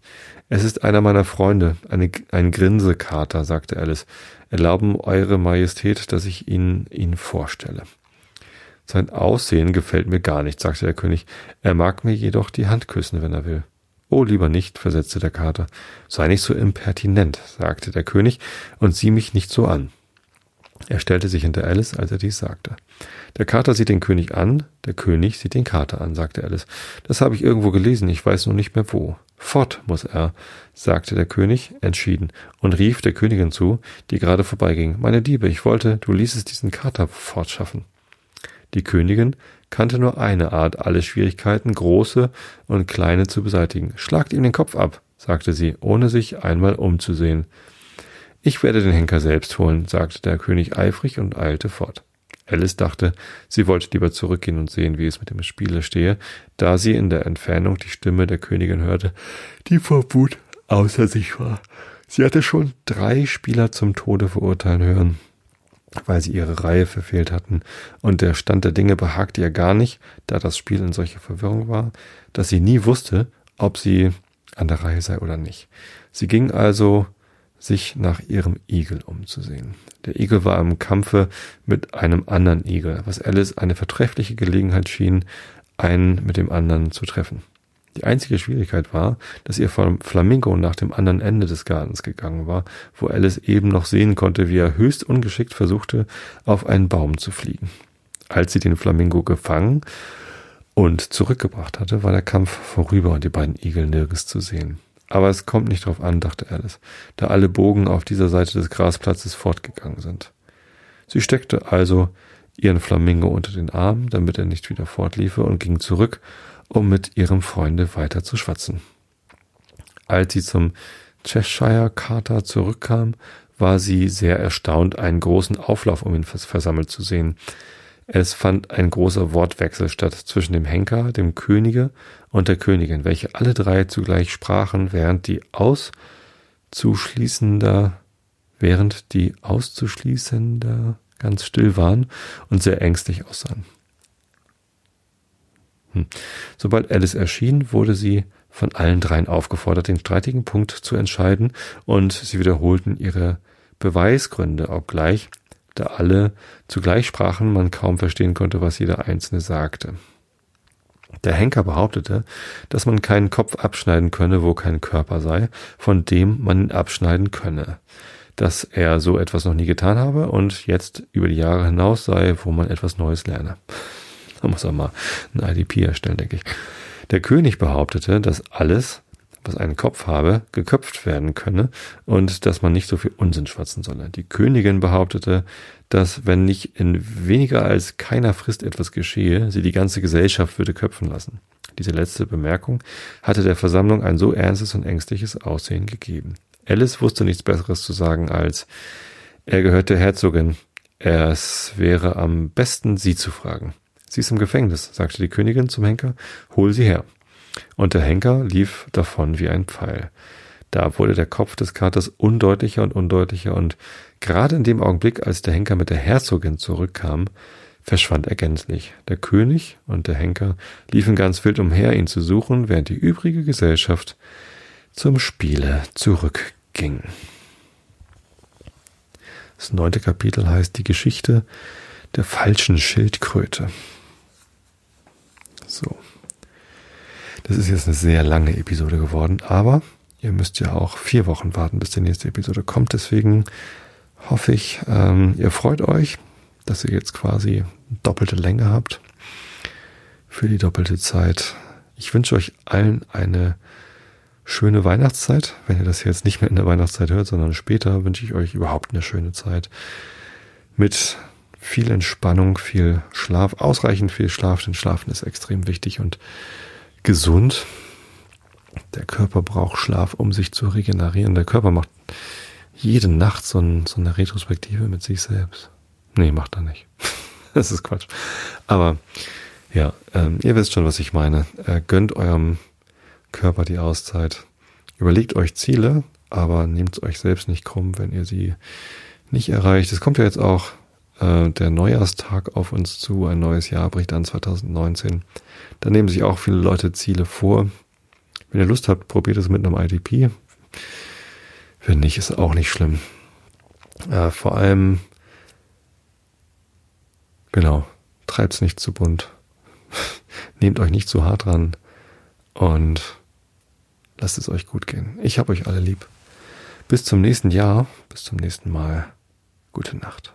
Es ist einer meiner Freunde, eine, ein Grinsekater, sagte Alice. Erlauben Eure Majestät, dass ich Ihnen ihn vorstelle. Sein Aussehen gefällt mir gar nicht, sagte der König. Er mag mir jedoch die Hand küssen, wenn er will. Oh, lieber nicht, versetzte der Kater. Sei nicht so impertinent, sagte der König, und sieh mich nicht so an. Er stellte sich hinter Alice, als er dies sagte. Der Kater sieht den König an, der König sieht den Kater an, sagte Alice. Das habe ich irgendwo gelesen, ich weiß nur nicht mehr wo. Fort muss er, sagte der König entschieden und rief der Königin zu, die gerade vorbeiging. Meine Liebe, ich wollte, du ließest diesen Kater fortschaffen. Die Königin kannte nur eine Art, alle Schwierigkeiten, große und kleine, zu beseitigen. Schlagt ihm den Kopf ab, sagte sie, ohne sich einmal umzusehen. Ich werde den Henker selbst holen, sagte der König eifrig und eilte fort. Alice dachte, sie wollte lieber zurückgehen und sehen, wie es mit dem Spiele stehe, da sie in der Entfernung die Stimme der Königin hörte, die vor Wut außer sich war. Sie hatte schon drei Spieler zum Tode verurteilen hören, weil sie ihre Reihe verfehlt hatten, und der Stand der Dinge behagte ihr gar nicht, da das Spiel in solcher Verwirrung war, dass sie nie wusste, ob sie an der Reihe sei oder nicht. Sie ging also sich nach ihrem Igel umzusehen. Der Igel war im Kampfe mit einem anderen Igel, was Alice eine vertreffliche Gelegenheit schien, einen mit dem anderen zu treffen. Die einzige Schwierigkeit war, dass ihr Flamingo nach dem anderen Ende des Gartens gegangen war, wo Alice eben noch sehen konnte, wie er höchst ungeschickt versuchte, auf einen Baum zu fliegen. Als sie den Flamingo gefangen und zurückgebracht hatte, war der Kampf vorüber und die beiden Igel nirgends zu sehen. Aber es kommt nicht drauf an, dachte Alice, da alle Bogen auf dieser Seite des Grasplatzes fortgegangen sind. Sie steckte also ihren Flamingo unter den Arm, damit er nicht wieder fortliefe, und ging zurück, um mit ihrem Freunde weiter zu schwatzen. Als sie zum Cheshire Carter zurückkam, war sie sehr erstaunt, einen großen Auflauf um ihn versammelt zu sehen. Es fand ein großer Wortwechsel statt zwischen dem Henker, dem Könige und der Königin, welche alle drei zugleich sprachen, während die auszuschließender, während die auszuschließender ganz still waren und sehr ängstlich aussahen. Hm. Sobald Alice erschien, wurde sie von allen dreien aufgefordert, den streitigen Punkt zu entscheiden, und sie wiederholten ihre Beweisgründe, obgleich da alle zugleich sprachen, man kaum verstehen konnte, was jeder Einzelne sagte. Der Henker behauptete, dass man keinen Kopf abschneiden könne, wo kein Körper sei, von dem man ihn abschneiden könne, dass er so etwas noch nie getan habe und jetzt über die Jahre hinaus sei, wo man etwas Neues lerne. Da muss er mal ein IDP erstellen, denke ich. Der König behauptete, dass alles, was einen Kopf habe, geköpft werden könne und dass man nicht so viel Unsinn schwatzen solle. Die Königin behauptete, dass wenn nicht in weniger als keiner Frist etwas geschehe, sie die ganze Gesellschaft würde köpfen lassen. Diese letzte Bemerkung hatte der Versammlung ein so ernstes und ängstliches Aussehen gegeben. Alice wusste nichts Besseres zu sagen als er gehört der Herzogin. Es wäre am besten, sie zu fragen. Sie ist im Gefängnis, sagte die Königin zum Henker. Hol sie her und der Henker lief davon wie ein Pfeil. Da wurde der Kopf des Katers undeutlicher und undeutlicher und gerade in dem Augenblick, als der Henker mit der Herzogin zurückkam, verschwand er gänzlich. Der König und der Henker liefen ganz wild umher, ihn zu suchen, während die übrige Gesellschaft zum Spiele zurückging. Das neunte Kapitel heißt die Geschichte der falschen Schildkröte. So. Das ist jetzt eine sehr lange Episode geworden, aber ihr müsst ja auch vier Wochen warten, bis die nächste Episode kommt. Deswegen hoffe ich, ähm, ihr freut euch, dass ihr jetzt quasi doppelte Länge habt für die doppelte Zeit. Ich wünsche euch allen eine schöne Weihnachtszeit. Wenn ihr das jetzt nicht mehr in der Weihnachtszeit hört, sondern später, wünsche ich euch überhaupt eine schöne Zeit mit viel Entspannung, viel Schlaf, ausreichend viel Schlaf, denn Schlafen ist extrem wichtig und gesund. Der Körper braucht Schlaf, um sich zu regenerieren. Der Körper macht jede Nacht so, ein, so eine Retrospektive mit sich selbst. Nee, macht er nicht. das ist Quatsch. Aber ja, ähm, ihr wisst schon, was ich meine. Äh, gönnt eurem Körper die Auszeit. Überlegt euch Ziele, aber nehmt euch selbst nicht krumm, wenn ihr sie nicht erreicht. Es kommt ja jetzt auch äh, der Neujahrstag auf uns zu. Ein neues Jahr bricht an 2019. Da nehmen sich auch viele Leute Ziele vor. Wenn ihr Lust habt, probiert es mit einem IDP. Wenn nicht, ist auch nicht schlimm. Äh, vor allem, genau, treibt's nicht zu bunt. Nehmt euch nicht zu hart dran und lasst es euch gut gehen. Ich hab euch alle lieb. Bis zum nächsten Jahr, bis zum nächsten Mal. Gute Nacht.